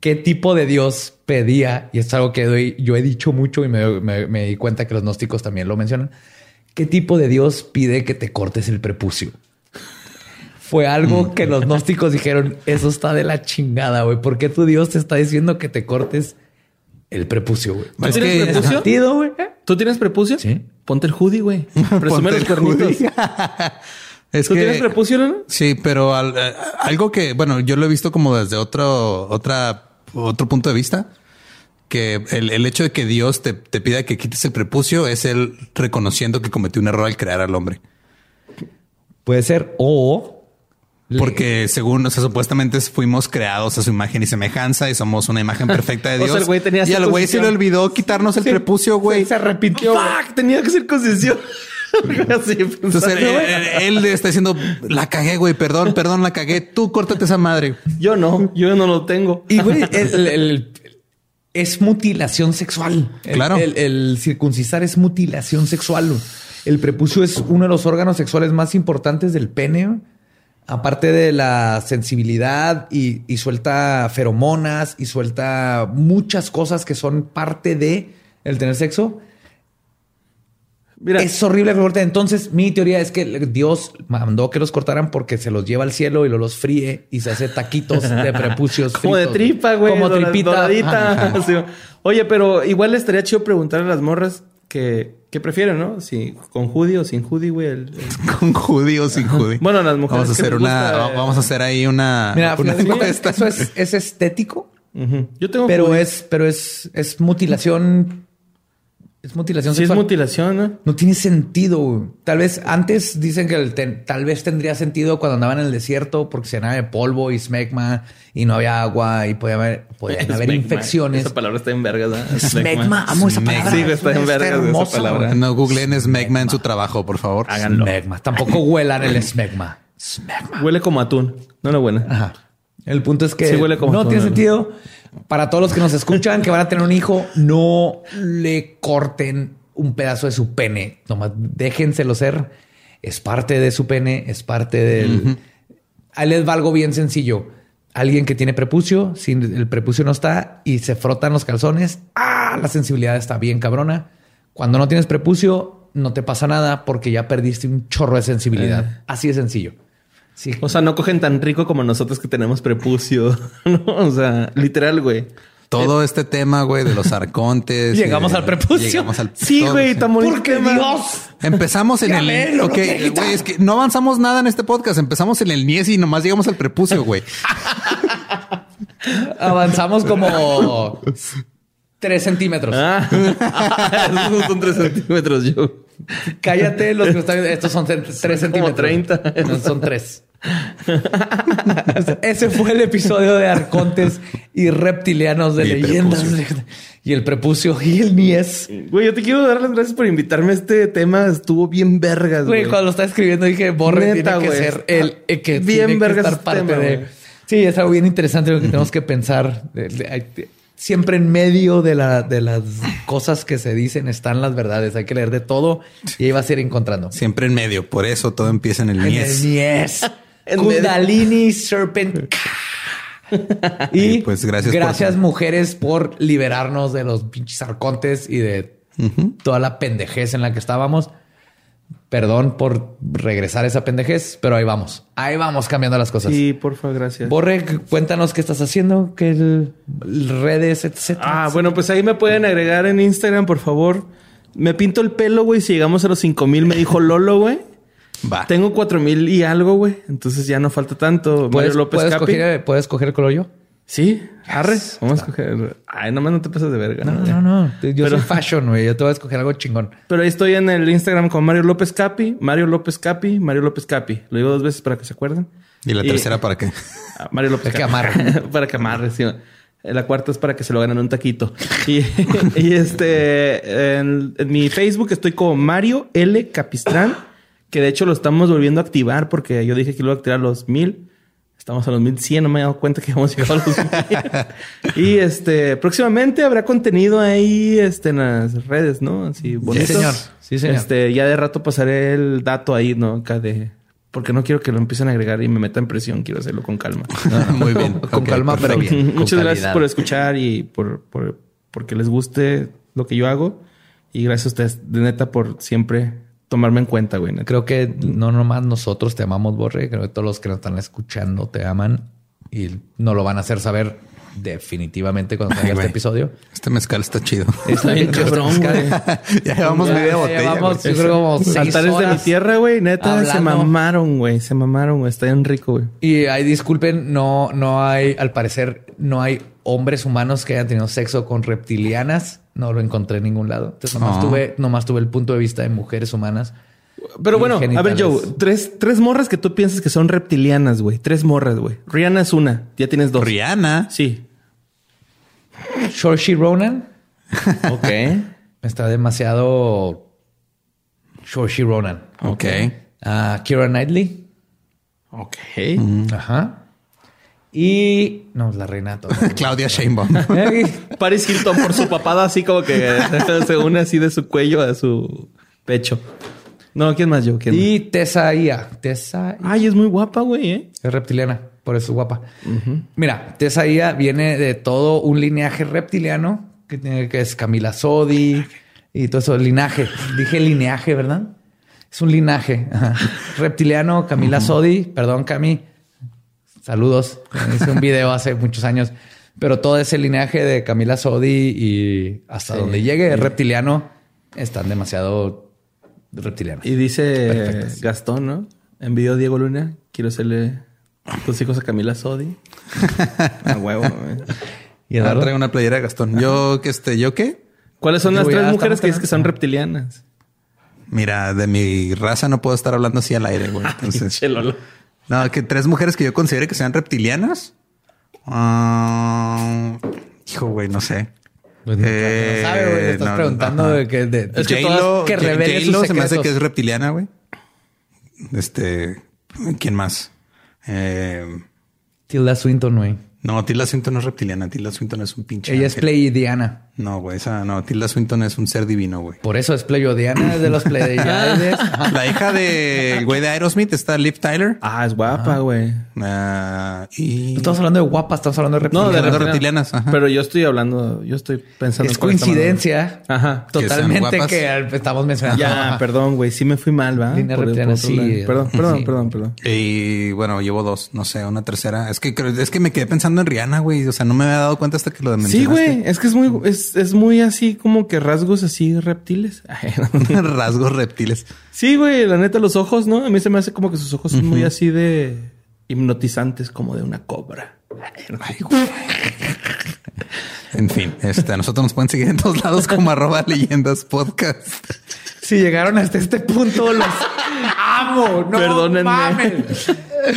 qué tipo de Dios pedía, y es algo que doy- yo he dicho mucho y me, me- me di cuenta que los gnósticos también lo mencionan, qué tipo de Dios pide que te cortes el prepucio. Fue algo que los gnósticos dijeron, eso está de la chingada, güey. ¿Por qué tu Dios te está diciendo que te cortes el prepucio, güey? Es tienes que- prepucio? ¿Sentido, güey? ¿Tú tienes prepucio? Sí. Ponte el hoodie, güey. Presume Ponte los el cuernitos. es ¿Tú que tienes prepucio, no? sí, pero al- eh, algo que bueno, yo lo he visto como desde otro otra otro punto de vista que el, el hecho de que Dios te, te pida que quites el prepucio es él reconociendo que cometió un error al crear al hombre. Puede ser. O Porque según, o sea, supuestamente fuimos creados a su imagen y semejanza y somos una imagen perfecta de O sea, Dios. el güey tenía y al güey se le olvidó quitarnos el prepucio, güey. se arrepintió. güey. Fuck, tenía que ser concesión. Así Entonces él, güey. él- él le está diciendo, la cagué, güey, perdón, perdón, la cagué. Tú córtate esa madre. Yo no, yo no lo tengo. Y güey, el- el- el- es mutilación sexual. Claro. El, el circuncisar es mutilación sexual. El prepucio es uno de los órganos sexuales más importantes del pene. Aparte de la sensibilidad y, y suelta feromonas y suelta muchas cosas que son parte de el tener sexo. Mira, Es horrible. Entonces, mi teoría es que Dios mandó que los cortaran porque se los lleva al cielo y lo los fríe y se hace taquitos de prepucios. como de tripa, güey. Como tripita. doradita. Ajá. Sí. Oye, pero igual estaría chido preguntarle a las morras que, qué prefieren, ¿no? Si con hoodie o sin hoodie, güey. el- el- Con judío o sin judío. Bueno, las mujeres Vamos a que hacer una, gusta, eh, vamos a hacer ahí una, Mira, una encuesta. eso es, es estético. Yo tengo pero es, pero es, es mutilación. Es mutilación Sí es mutilación, ¿no? no tiene sentido. güey. Tal vez antes dicen que el ten- tal vez tendría sentido cuando andaban en el desierto porque se llenaba de polvo y smegma y no había agua y podía haber, podían haber infecciones. Esa palabra está en vergas, ¿eh? Smegma, amo esa palabra. Sí, está en Está vergas esa hermosa, palabra. güey. No googleen Smegma en su trabajo, por favor. Háganlo. Smegma. Tampoco huelan el smegma. Smegma. Huele como atún. No, no buena. Ajá. El punto es que Sí, huele como no atún, tiene ¿no? sentido. Para todos los que nos escuchan que van a tener un hijo, no le corten un pedazo de su pene. Nomás déjenselo ser. Es parte de su pene, es parte del. Ahí les va algo bien sencillo. Alguien que tiene prepucio, si el prepucio no está y se frotan los calzones, ah, la sensibilidad está bien cabrona. Cuando no tienes prepucio, no te pasa nada porque ya perdiste un chorro de sensibilidad. Eh. Así de sencillo. Sí. O sea, no cogen tan rico como nosotros que tenemos prepucio. ¿no? O sea, literal, güey. Todo este tema, güey, de los arcontes. Llegamos de- al prepucio. Llegamos al Sí, todo, güey, tan bonito Porque. Dios Empezamos en el. ok, güey, es que no avanzamos nada en este podcast. Empezamos en el Nies y nomás llegamos al prepucio, güey. avanzamos como tres centímetros. Ah, esos son tres centímetros yo. Cállate, los que están viendo. Estos son tre- tres como centímetros. 30. No, son tres. Ese fue el episodio de arcontes y reptilianos de Y leyendas. Y el prepucio y el nies. Güey, yo te quiero dar las gracias por invitarme a este tema. Estuvo bien vergas, Güey, güey. cuando lo estaba escribiendo dije, Borre Neta, tiene que güey. ser el, el que Bien tiene que vergas estar este parte tema, de... güey. Sí, es algo bien interesante lo que tenemos que pensar. De- de- hay- de- siempre en medio de, la, de las cosas que se dicen están las verdades. Hay que leer de todo y ahí vas a ir encontrando. Siempre en medio. Por eso todo empieza en el En el. Nies. En medio. Kundalini Serpent. y pues gracias por- gracias mujeres por liberarnos de los pinches arcontes y de toda la pendejez en la que estábamos. Perdón por regresar a esa pendejez, pero ahí vamos. Ahí vamos cambiando las cosas. Sí, porfa, gracias. Borre, cuéntanos qué estás haciendo, qué el- redes, etcétera. Ah, bueno, pues ahí me pueden agregar en Instagram, por favor. Me pinto el pelo, güey. Si llegamos a los 5000, me dijo Lolo, güey. Va. Tengo cuatro mil y algo, güey. Entonces ya no falta tanto. Mario ¿Puedes, López puedes, Capi. coger, ¿Puedes coger el color yo? Sí, arre. Vamos a escoger. Ay, nomás no te pases de verga. No, no, no. Yo Pero- soy fashion, güey. Yo te voy a escoger algo chingón. Pero ahí estoy en el Instagram con Mario López Capi, Mario López Capi, Mario López Capi. Lo digo dos veces para que se acuerden. ¿Y la Y- tercera para qué? Ah, Mario López Es que Capi. amarre. para que amarre, sí. La cuarta es para que se lo ganen un taquito. Y, y este, en, en mi Facebook estoy como Mario L. Capistrán, que de hecho lo estamos volviendo a activar porque yo dije que lo iba a activar a los mil. Estamos a los 1100, no me he dado cuenta que hemos llegado a los mil. y este, próximamente habrá contenido ahí este, en las redes, ¿no? Así bonito. señor. Sí, señor. Este, ya de rato pasaré el dato ahí, ¿no? Acá de. Porque no quiero que lo empiecen a agregar y me metan presión. Quiero hacerlo con calma. Muy bien. Con Ok, calma, pero bien. Muchas gracias calidad. por escuchar y por, por porque les guste lo que yo hago. Y gracias a ustedes, de neta, por siempre tomarme en cuenta, güey. Creo que no nomás nosotros te amamos, Borre. Creo que todos los que nos están escuchando te aman y no lo van a hacer saber definitivamente cuando salga Ay, este episodio. Este mezcal está chido. Está bien cabrón, güey. ya llevamos Ya- media ya botella. llevamos, güey. yo creo como seis Altares de mi horas tierra, güey. Neta, se mamaron, güey. Se mamaron, güey. Está bien rico, güey. Y ahí disculpen, no, no hay, al parecer, no hay hombres humanos que hayan tenido sexo con reptilianas. No lo encontré en ningún lado. Entonces nomás Ah. tuve, nomás tuve el punto de vista de mujeres humanas. Pero bueno, a ver. Joe, tres, tres morras que tú piensas que son reptilianas, güey. Tres morras, güey. Rihanna es una. Ya tienes dos. Rihanna. Sí. Saoirse Ronan Ok. está demasiado Saoirse Ronan. Ok. Ah, Kira Knightley. ok. Ajá. Y no, la reina toda. Claudia Sheinbaum. Paris Hilton por su papada, así como que se une así de su cuello a su pecho. No, ¿quién más yo? ¿Quién y Tessa Ia. Tessa? Ay, es muy guapa, güey, ¿eh? Es reptiliana, por eso es guapa. Mira, Tessa Ia viene de todo un linaje reptiliano que, tiene, que es Camila Sodi y todo eso. Linaje. Dije lineaje, ¿verdad? Es un linaje. Reptiliano, Camila Sodi. Perdón, Cami. Saludos. Hice un video hace muchos años. Pero todo ese linaje de Camila Sodi y hasta donde llegue reptiliano están demasiado reptilianos. Y dice Perfectas. Gastón, ¿no? Envió Diego Luna. Quiero hacerle tus hijos a Camila Sodi. a huevo, güey. Y Ah, Eduardo, traigo una playera de Gastón. Yo, que este, ¿yo qué? ¿Cuáles son las Yo tres mujeres que dices que son reptilianas? Mira, de mi raza no puedo estar hablando así al aire, güey. Entonces. No, que tres mujeres que yo considere que sean reptilianas. Ah, hijo, güey, no sé. Pues no, Eh, no sabe, güey. Estás no, preguntando de que, de, Es que todas- que revele se me hace que es reptiliana, güey. Este, ¿quién más? Eh, Tilda Swinton, güey. no, Tilda Swinton no es reptiliana. Tilda Swinton es un pinche. Ella es ángel. pleidiana. No, güey, esa no. Tilda Swinton es un ser divino, güey. Por eso es pleiodiana, es de los pleiadianes. La hija del güey de Aerosmith está Liv Tyler. Ah, es guapa, güey. Ah, y No estamos hablando de guapas, estamos hablando de No, de reptilianas. De reptilianas. reptilianas, ajá. Pero yo estoy hablando, yo estoy pensando es coincidencia. Ajá. Totalmente que estamos mencionando. Ya, perdón, güey. Sí me fui mal, ¿va? Línea reptiliana, sí. lado. Perdón, perdón, Sí. perdón, perdón. Y bueno, llevo dos, no sé, una tercera. Es que creo- es que me quedé pensando en Rihanna, güey. O sea, no me había dado cuenta hasta que lo Sí, mencionaste. güey. Es que es muy, es, es muy así como que rasgos así reptiles. Rasgos reptiles. Sí, güey. La neta, los ojos, ¿no? A mí se me hace como que sus ojos son muy así de hipnotizantes, como de una cobra. Ay, güey. En fin, este, a nosotros nos pueden seguir en todos lados como arroba leyendas podcast. Si llegaron hasta este punto, los amo. No Perdónenme. mames.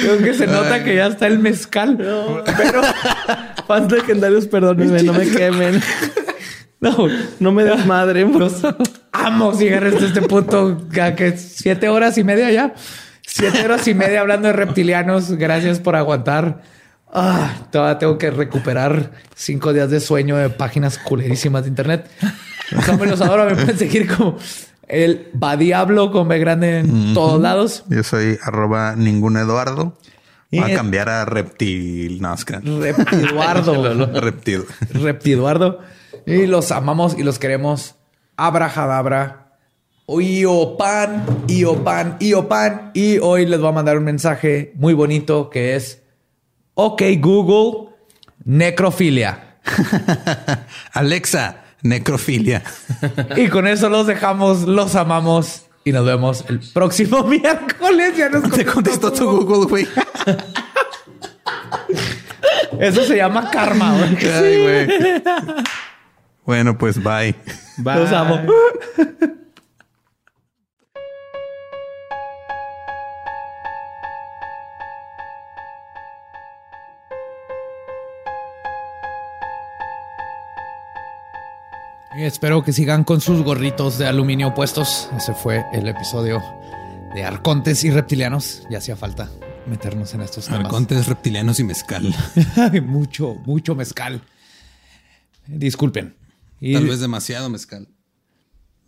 Creo que se nota que ya está el mezcal. Pero Fans legendarios, perdónenme, no me quemen. No, no me des madre. los amo llegar hasta este punto. Ya que siete horas y media ya. Siete horas y media hablando de reptilianos. Gracias por aguantar. Ah, todavía tengo que recuperar cinco días de sueño de páginas culerísimas de internet. Los adoro. Me pueden seguir como el va diablo con B grande en todos lados. Yo soy arroba ningún Eduardo. Y Voy a cambiar a reptil. No, es que Reptiduardo. reptil. Reptiduardo. Y los amamos y los queremos. Abrahadabra. Iopan, Iopan, Iopan. Y hoy les voy a mandar un mensaje muy bonito que es: Ok, Google, necrofilia. Alexa, necrofilia. Y con eso los dejamos, los amamos. Y nos vemos el próximo miércoles. Ya nos Te contestó tu Google, güey. Eso se llama karma, güey. Ay, güey. Bueno, pues bye. Los amo. Espero que sigan con sus gorritos de aluminio puestos. Ese fue el episodio de Arcontes y Reptilianos. Ya hacía falta meternos en estos temas. Arcontes, reptilianos y mezcal. mucho, mucho mezcal. Disculpen. Y- Tal vez demasiado mezcal.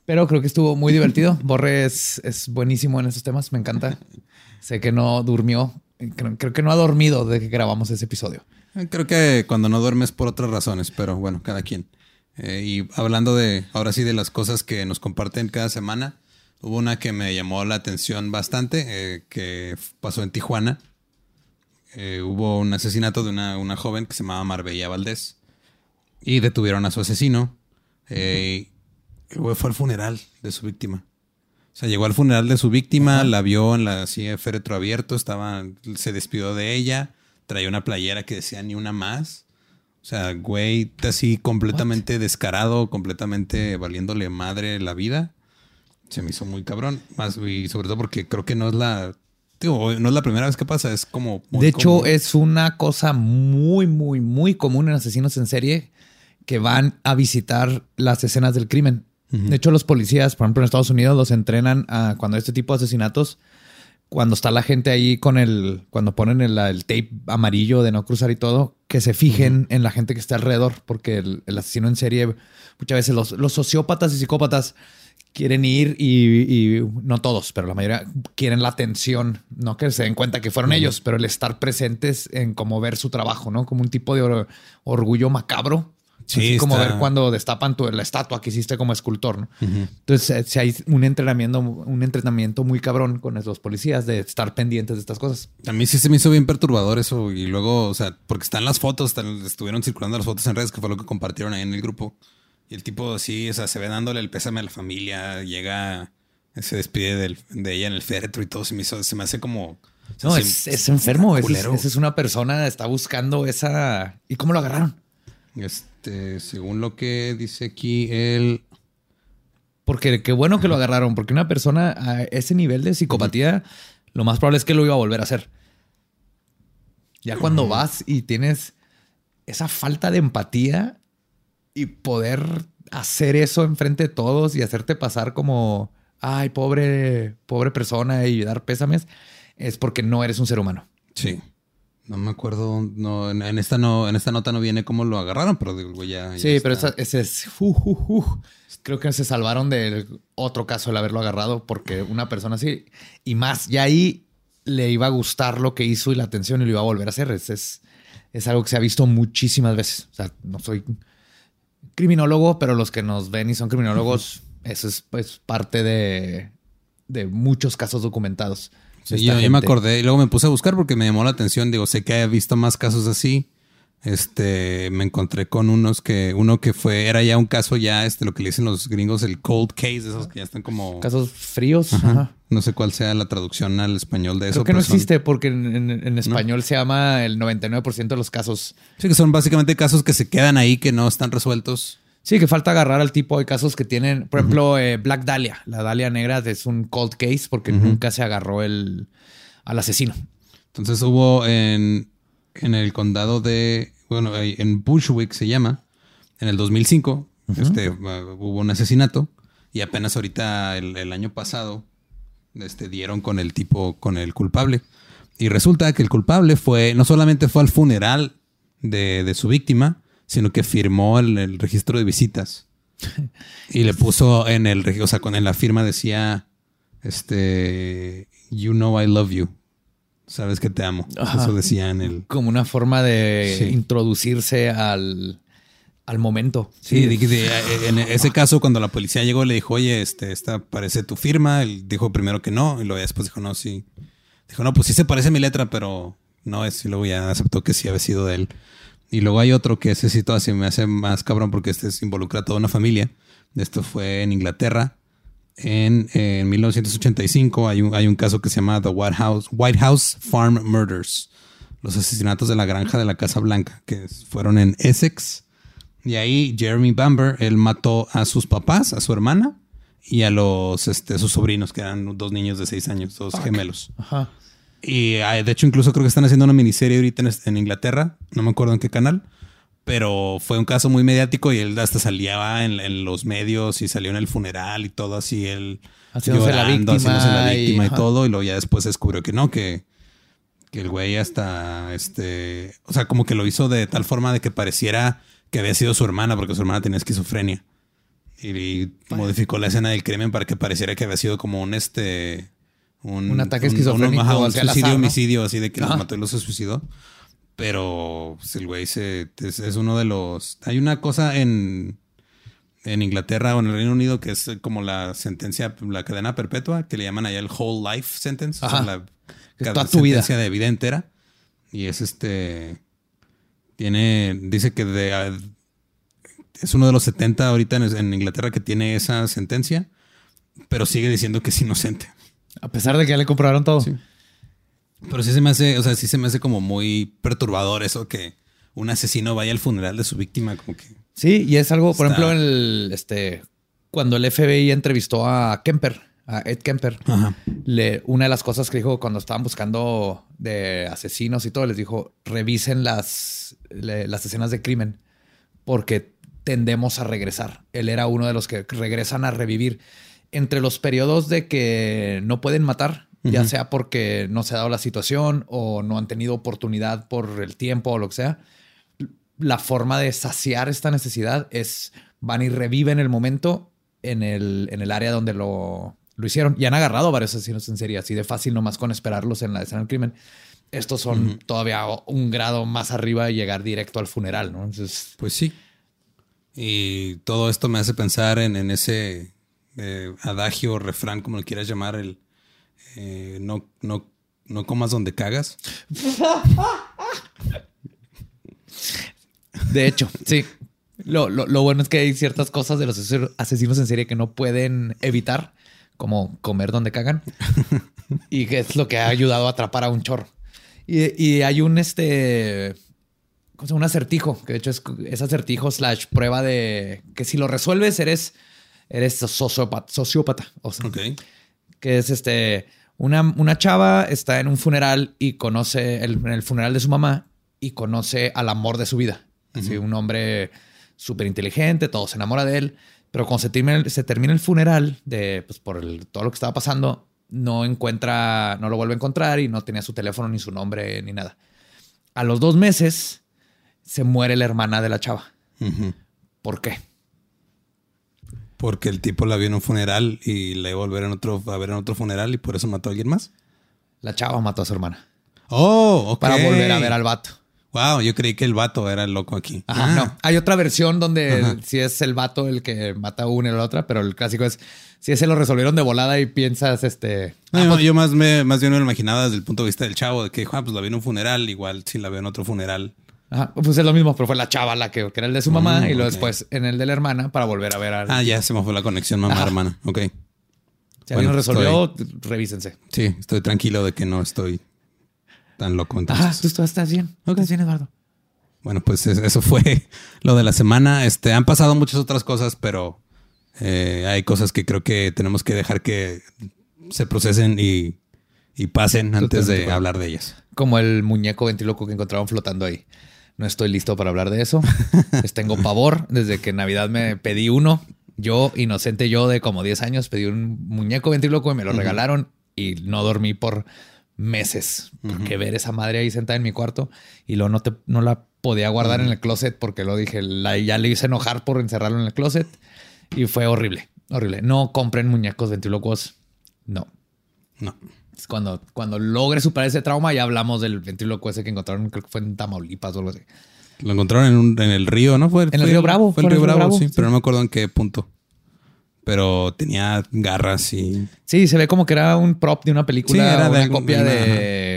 pero creo que estuvo muy divertido. Borre es, es buenísimo en estos temas. Me encanta. Sé que no durmió. Creo, creo que no ha dormido desde que grabamos ese episodio. Eh, Creo que cuando no duermes por otras razones, pero bueno, cada quien. Eh, y hablando de, ahora sí, de las cosas que nos comparten cada semana, hubo una que me llamó la atención bastante, eh, que pasó en Tijuana. Eh, hubo un asesinato de una, una joven que se llamaba Marbella Valdés y detuvieron a su asesino. Eh, fue al funeral de su víctima. O sea, llegó al funeral de su víctima, la vio en la de féretro abierto, estaba, se despidió de ella, traía una playera que decía ni una más. O sea, güey, así completamente descarado, completamente valiéndole madre la vida. Se me hizo muy cabrón. Más, y sobre todo porque creo que no es la. no es la primera vez que pasa, es como. de hecho, es una cosa muy, muy, muy común en asesinos en serie que van a visitar las escenas del crimen. De hecho, los policías, por ejemplo, en Estados Unidos, los entrenan a cuando este tipo de asesinatos, cuando está la gente ahí con el, cuando ponen el, el tape amarillo de no cruzar y todo, que se fijen en la gente que está alrededor, porque el, el asesino en serie, muchas veces los, los sociópatas y psicópatas quieren ir y, y no todos, pero la mayoría quieren la atención, no que se den cuenta que fueron ellos, pero el estar presentes en como ver su trabajo, ¿no? Como un tipo de or- orgullo macabro. Sí, Así como está- ver cuando destapan tu, la estatua que hiciste como escultor, ¿no? Entonces, eh, si hay un entrenamiento, un entrenamiento muy cabrón con los policías de estar pendientes de estas cosas. A mí sí se me hizo bien perturbador eso. Y luego, o sea, porque están las fotos, están- estuvieron circulando las fotos en redes, que fue lo que compartieron ahí en el grupo. Y el tipo así, o sea, se ve dándole el pésame a la familia, llega, se despide del- de ella en el féretro y todo. Se me, hizo, se me hace como. o sea, No, se- es, es enfermo. Es, es una persona, está buscando esa... ¿Y cómo lo agarraron? Este, según lo que dice aquí, él. Porque qué bueno que lo agarraron, porque una persona a ese nivel de psicopatía, lo más probable es que lo iba a volver a hacer. Ya cuando vas y tienes esa falta de empatía y poder hacer eso enfrente de todos y hacerte pasar como, ay, pobre, pobre persona y dar pésames, es porque no eres un ser humano. Sí. No me acuerdo, no, en, en esta no, en esta nota no viene cómo lo agarraron, pero digo, ya. ya Sí, pero esa- ese es. uh, uh, uh. Creo que se salvaron del otro caso el haberlo agarrado porque una persona así y más, ya ahí le iba a gustar lo que hizo y la atención y lo iba a volver a hacer. Es, es, es algo que se ha visto muchísimas veces. O sea, no soy criminólogo, pero los que nos ven y son criminólogos, eso es pues parte de, de muchos casos documentados. Sí, yo, yo me acordé y luego me puse a buscar porque me llamó la atención. Digo, sé que he visto más casos así. Este, me encontré con unos que, uno que fue, era ya un caso ya, este, lo que le dicen los gringos, el cold case, esos que ya están como, Casos fríos. Ajá. ajá. no sé cuál sea la traducción al español de eso. Creo que no son- existe porque en, en- en español se llama el 99% de los casos. sí, que son básicamente casos que se quedan ahí, que no están resueltos. Sí, que falta agarrar al tipo. Hay casos que tienen, por ejemplo, eh, Black Dahlia. La Dahlia negra es un cold case porque nunca se agarró el, al asesino. Entonces hubo en, en el condado de, bueno, en Bushwick se llama, en el 2005, este, uh, hubo un asesinato y apenas ahorita el, el año pasado este, dieron con el tipo, con el culpable. Y resulta que el culpable fue, no solamente fue al funeral de, de su víctima, sino que firmó el, el registro de visitas. Y le puso en el registro, o sea, con en la firma decía, este, you know I love you. Sabes que te amo. Ajá. Eso decía en el... Como una forma de Sí. introducirse al, al momento. Sí, de- de- en ese caso, cuando la policía llegó, le dijo, oye, este, esta parece tu firma. Él dijo primero que no, y luego después dijo, no, sí. Dijo, no, pues sí se parece a mi letra, pero no es. Y luego ya aceptó que sí había sido de él. Y luego hay otro que ese sí todavía se me hace más cabrón porque este es- involucra a toda una familia. Esto fue en Inglaterra. en, en 1985 hay un, hay un caso que se llama The White House, White House Farm Murders, los asesinatos de la granja de la Casa Blanca, que fueron en Essex. Y ahí Jeremy Bamber, él mató a sus papás, a su hermana y a los este, sus sobrinos, que eran dos niños de seis años, dos gemelos. Ajá. Y ah, de hecho, incluso creo que están haciendo una miniserie ahorita en, en Inglaterra, no me acuerdo en qué canal, pero fue un caso muy mediático y él hasta salía en, en los medios y salió en el funeral y todo así, él Haciéndose la víctima haciéndose la y- víctima y, ajá. todo, y luego ya después descubrió que no, que, que el güey hasta, este, o sea, como que lo hizo de tal forma de que pareciera que había sido su hermana, porque su hermana tenía esquizofrenia. Y, y modificó la escena del crimen para que pareciera que había sido como un este un, Un ataque esquizofrénico ajá, un hacia el suicidio azar, ¿no? homicidio así de que los Ajá. mató y los suicidó pero pues, el güey se, es, es uno de los hay una cosa en en Inglaterra o en el Reino Unido que es como la sentencia la cadena perpetua que le llaman allá el whole life sentence o sea, Ajá. la cada toda tu vida. sentencia de vida entera y es este tiene dice que de es uno de los 70 ahorita en, en Inglaterra que tiene esa sentencia, pero sigue diciendo que es inocente. A pesar de que ya le comprobaron todo. Sí. Pero sí se me hace, o sea, sí se me hace como muy perturbador eso que un asesino vaya al funeral de su víctima, como que. Sí, y es algo, por Está- ejemplo, el, este, cuando el FBI entrevistó a Kemper, a Ed Kemper, Ajá. le, una de las cosas que dijo cuando estaban buscando de asesinos y todo, les dijo, revisen las, le- las escenas de crimen porque tendemos a regresar. Él era uno de los que regresan a revivir. Entre los periodos de que no pueden matar, ya sea porque no se ha dado la situación o no han tenido oportunidad por el tiempo o lo que sea, la forma de saciar esta necesidad es van y reviven el momento en el, en el área donde lo, lo hicieron. Y han agarrado varios asesinos en serie, así de fácil nomás con esperarlos en la escena del crimen. Estos son todavía un grado más arriba y llegar directo al funeral, ¿no? Entonces, Pues sí. Y todo esto me hace pensar en, en ese eh, adagio o refrán, como lo quieras llamar, el eh, no, no, no comas donde cagas. de hecho, sí. Lo, lo- lo bueno es que hay ciertas cosas de los ases- asesinos en serie que no pueden evitar, como comer donde cagan. y que es lo que ha ayudado a atrapar a un chorro. Y, y hay un este. Un acertijo, que de hecho es, es acertijo slash prueba de que si lo resuelves eres, eres sociópata. sociópata o sea, Ok. que es este. Una, una chava está en un funeral y conoce el, en el funeral de su mamá y conoce al amor de su vida. Así, un hombre súper inteligente, todo se enamora de él, pero cuando se termina, el- se termina el funeral, de, pues, por el- todo lo que estaba pasando, no encuentra, no lo vuelve a encontrar y no tenía su teléfono ni su nombre ni nada. A los dos meses se muere la hermana de la chava. ¿Por qué? Porque el tipo la vio en un funeral y la iba a volver en otro, a ver en otro funeral y por eso mató a alguien más. La chava mató a su hermana Oh, ok. para volver a ver al vato. Wow, yo creí que el vato era el loco aquí. Ajá, Ah, no. Hay otra versión donde Ajá. si es el vato el que mata a una y a la otra, pero el clásico es si ese lo resolvieron de volada y piensas este. No, ah, yo- pues, yo más, me, más bien me lo imaginaba desde el punto de vista del chavo, de que, ah, pues la vi en un funeral, igual si la veo en otro funeral. Ajá, pues es lo mismo, pero fue la chava la que, que era el de su mamá Mm, y luego después en el de la hermana para volver a ver a. Ah, ya se me fue la conexión mamá-hermana. Ok. si alguien bueno, resolvió, revísense. Sí, estoy tranquilo de que no estoy tan loco Ajá, entonces. tú estás bien. ¿Estás bien, Eduardo? Bueno, pues es- eso fue lo de la semana. Este, han pasado muchas otras cosas, pero eh, hay cosas que creo que tenemos que dejar que se procesen y, y pasen antes Totalmente, de bueno. hablar de ellas. Como el muñeco ventríloco que encontraron flotando ahí. No estoy listo para hablar de eso. Les tengo pavor. Desde que en Navidad me pedí uno. Yo, inocente yo de como 10 años, pedí un muñeco ventríloco y me lo regalaron y no dormí por meses. Porque ver esa madre ahí sentada en mi cuarto y luego no, te, no la podía guardar en el closet porque lo dije, la, ya le hice enojar por encerrarlo en el closet y fue horrible, horrible. No compren muñecos ventrílocos. No. No. Cuando, cuando logre superar ese trauma, ya hablamos del ventríloco ese que encontraron, creo que fue en Tamaulipas o algo así. Lo encontraron en, un- en el río, ¿no? Fue, el fue- río Bravo, Fue el río Bravo, sí, sí. pero no me acuerdo en qué punto. pero tenía garras y Sí, se ve como que era un prop de una película. Sí, era de una copia de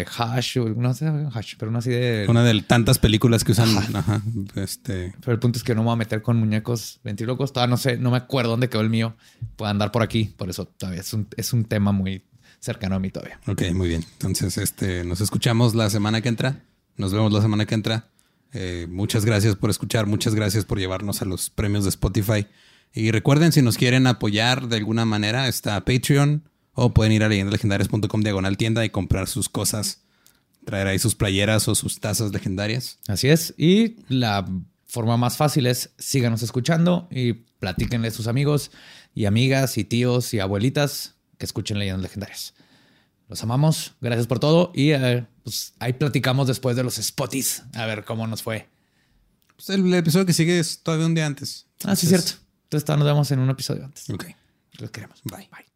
de Hash, o no sé, Hash, pero no así de. una de tantas películas que usan. Ajá, este, Pero el punto es que no me voy a meter con muñecos ventrílocos. Todavía no sé, no me acuerdo dónde quedó el mío. Puede andar por aquí. Por eso todavía es un, es un tema muy cercano a mí todavía. ok, muy bien. Entonces, este, nos escuchamos la semana que entra. Nos vemos la semana que entra. Eh, muchas gracias por escuchar. Muchas gracias por llevarnos a los premios de Spotify. Y recuerden, si nos quieren apoyar de alguna manera, está Patreon o pueden ir a leyendalegendarias.com diagonal tienda y comprar sus cosas. Traer ahí sus playeras o sus tazas legendarias. Así es. Y la forma más fácil es síganos escuchando y platíquenle a sus amigos y amigas y tíos y abuelitas que escuchen leyendas legendarias. Los amamos. Gracias por todo. Y eh, pues ahí platicamos después de los spotis. A ver cómo nos fue. Pues el, el episodio que sigue es todavía un día antes. Ah, sí, Entonces, cierto. Entonces nos vemos en un episodio antes. Ok. Los queremos. Bye. Bye.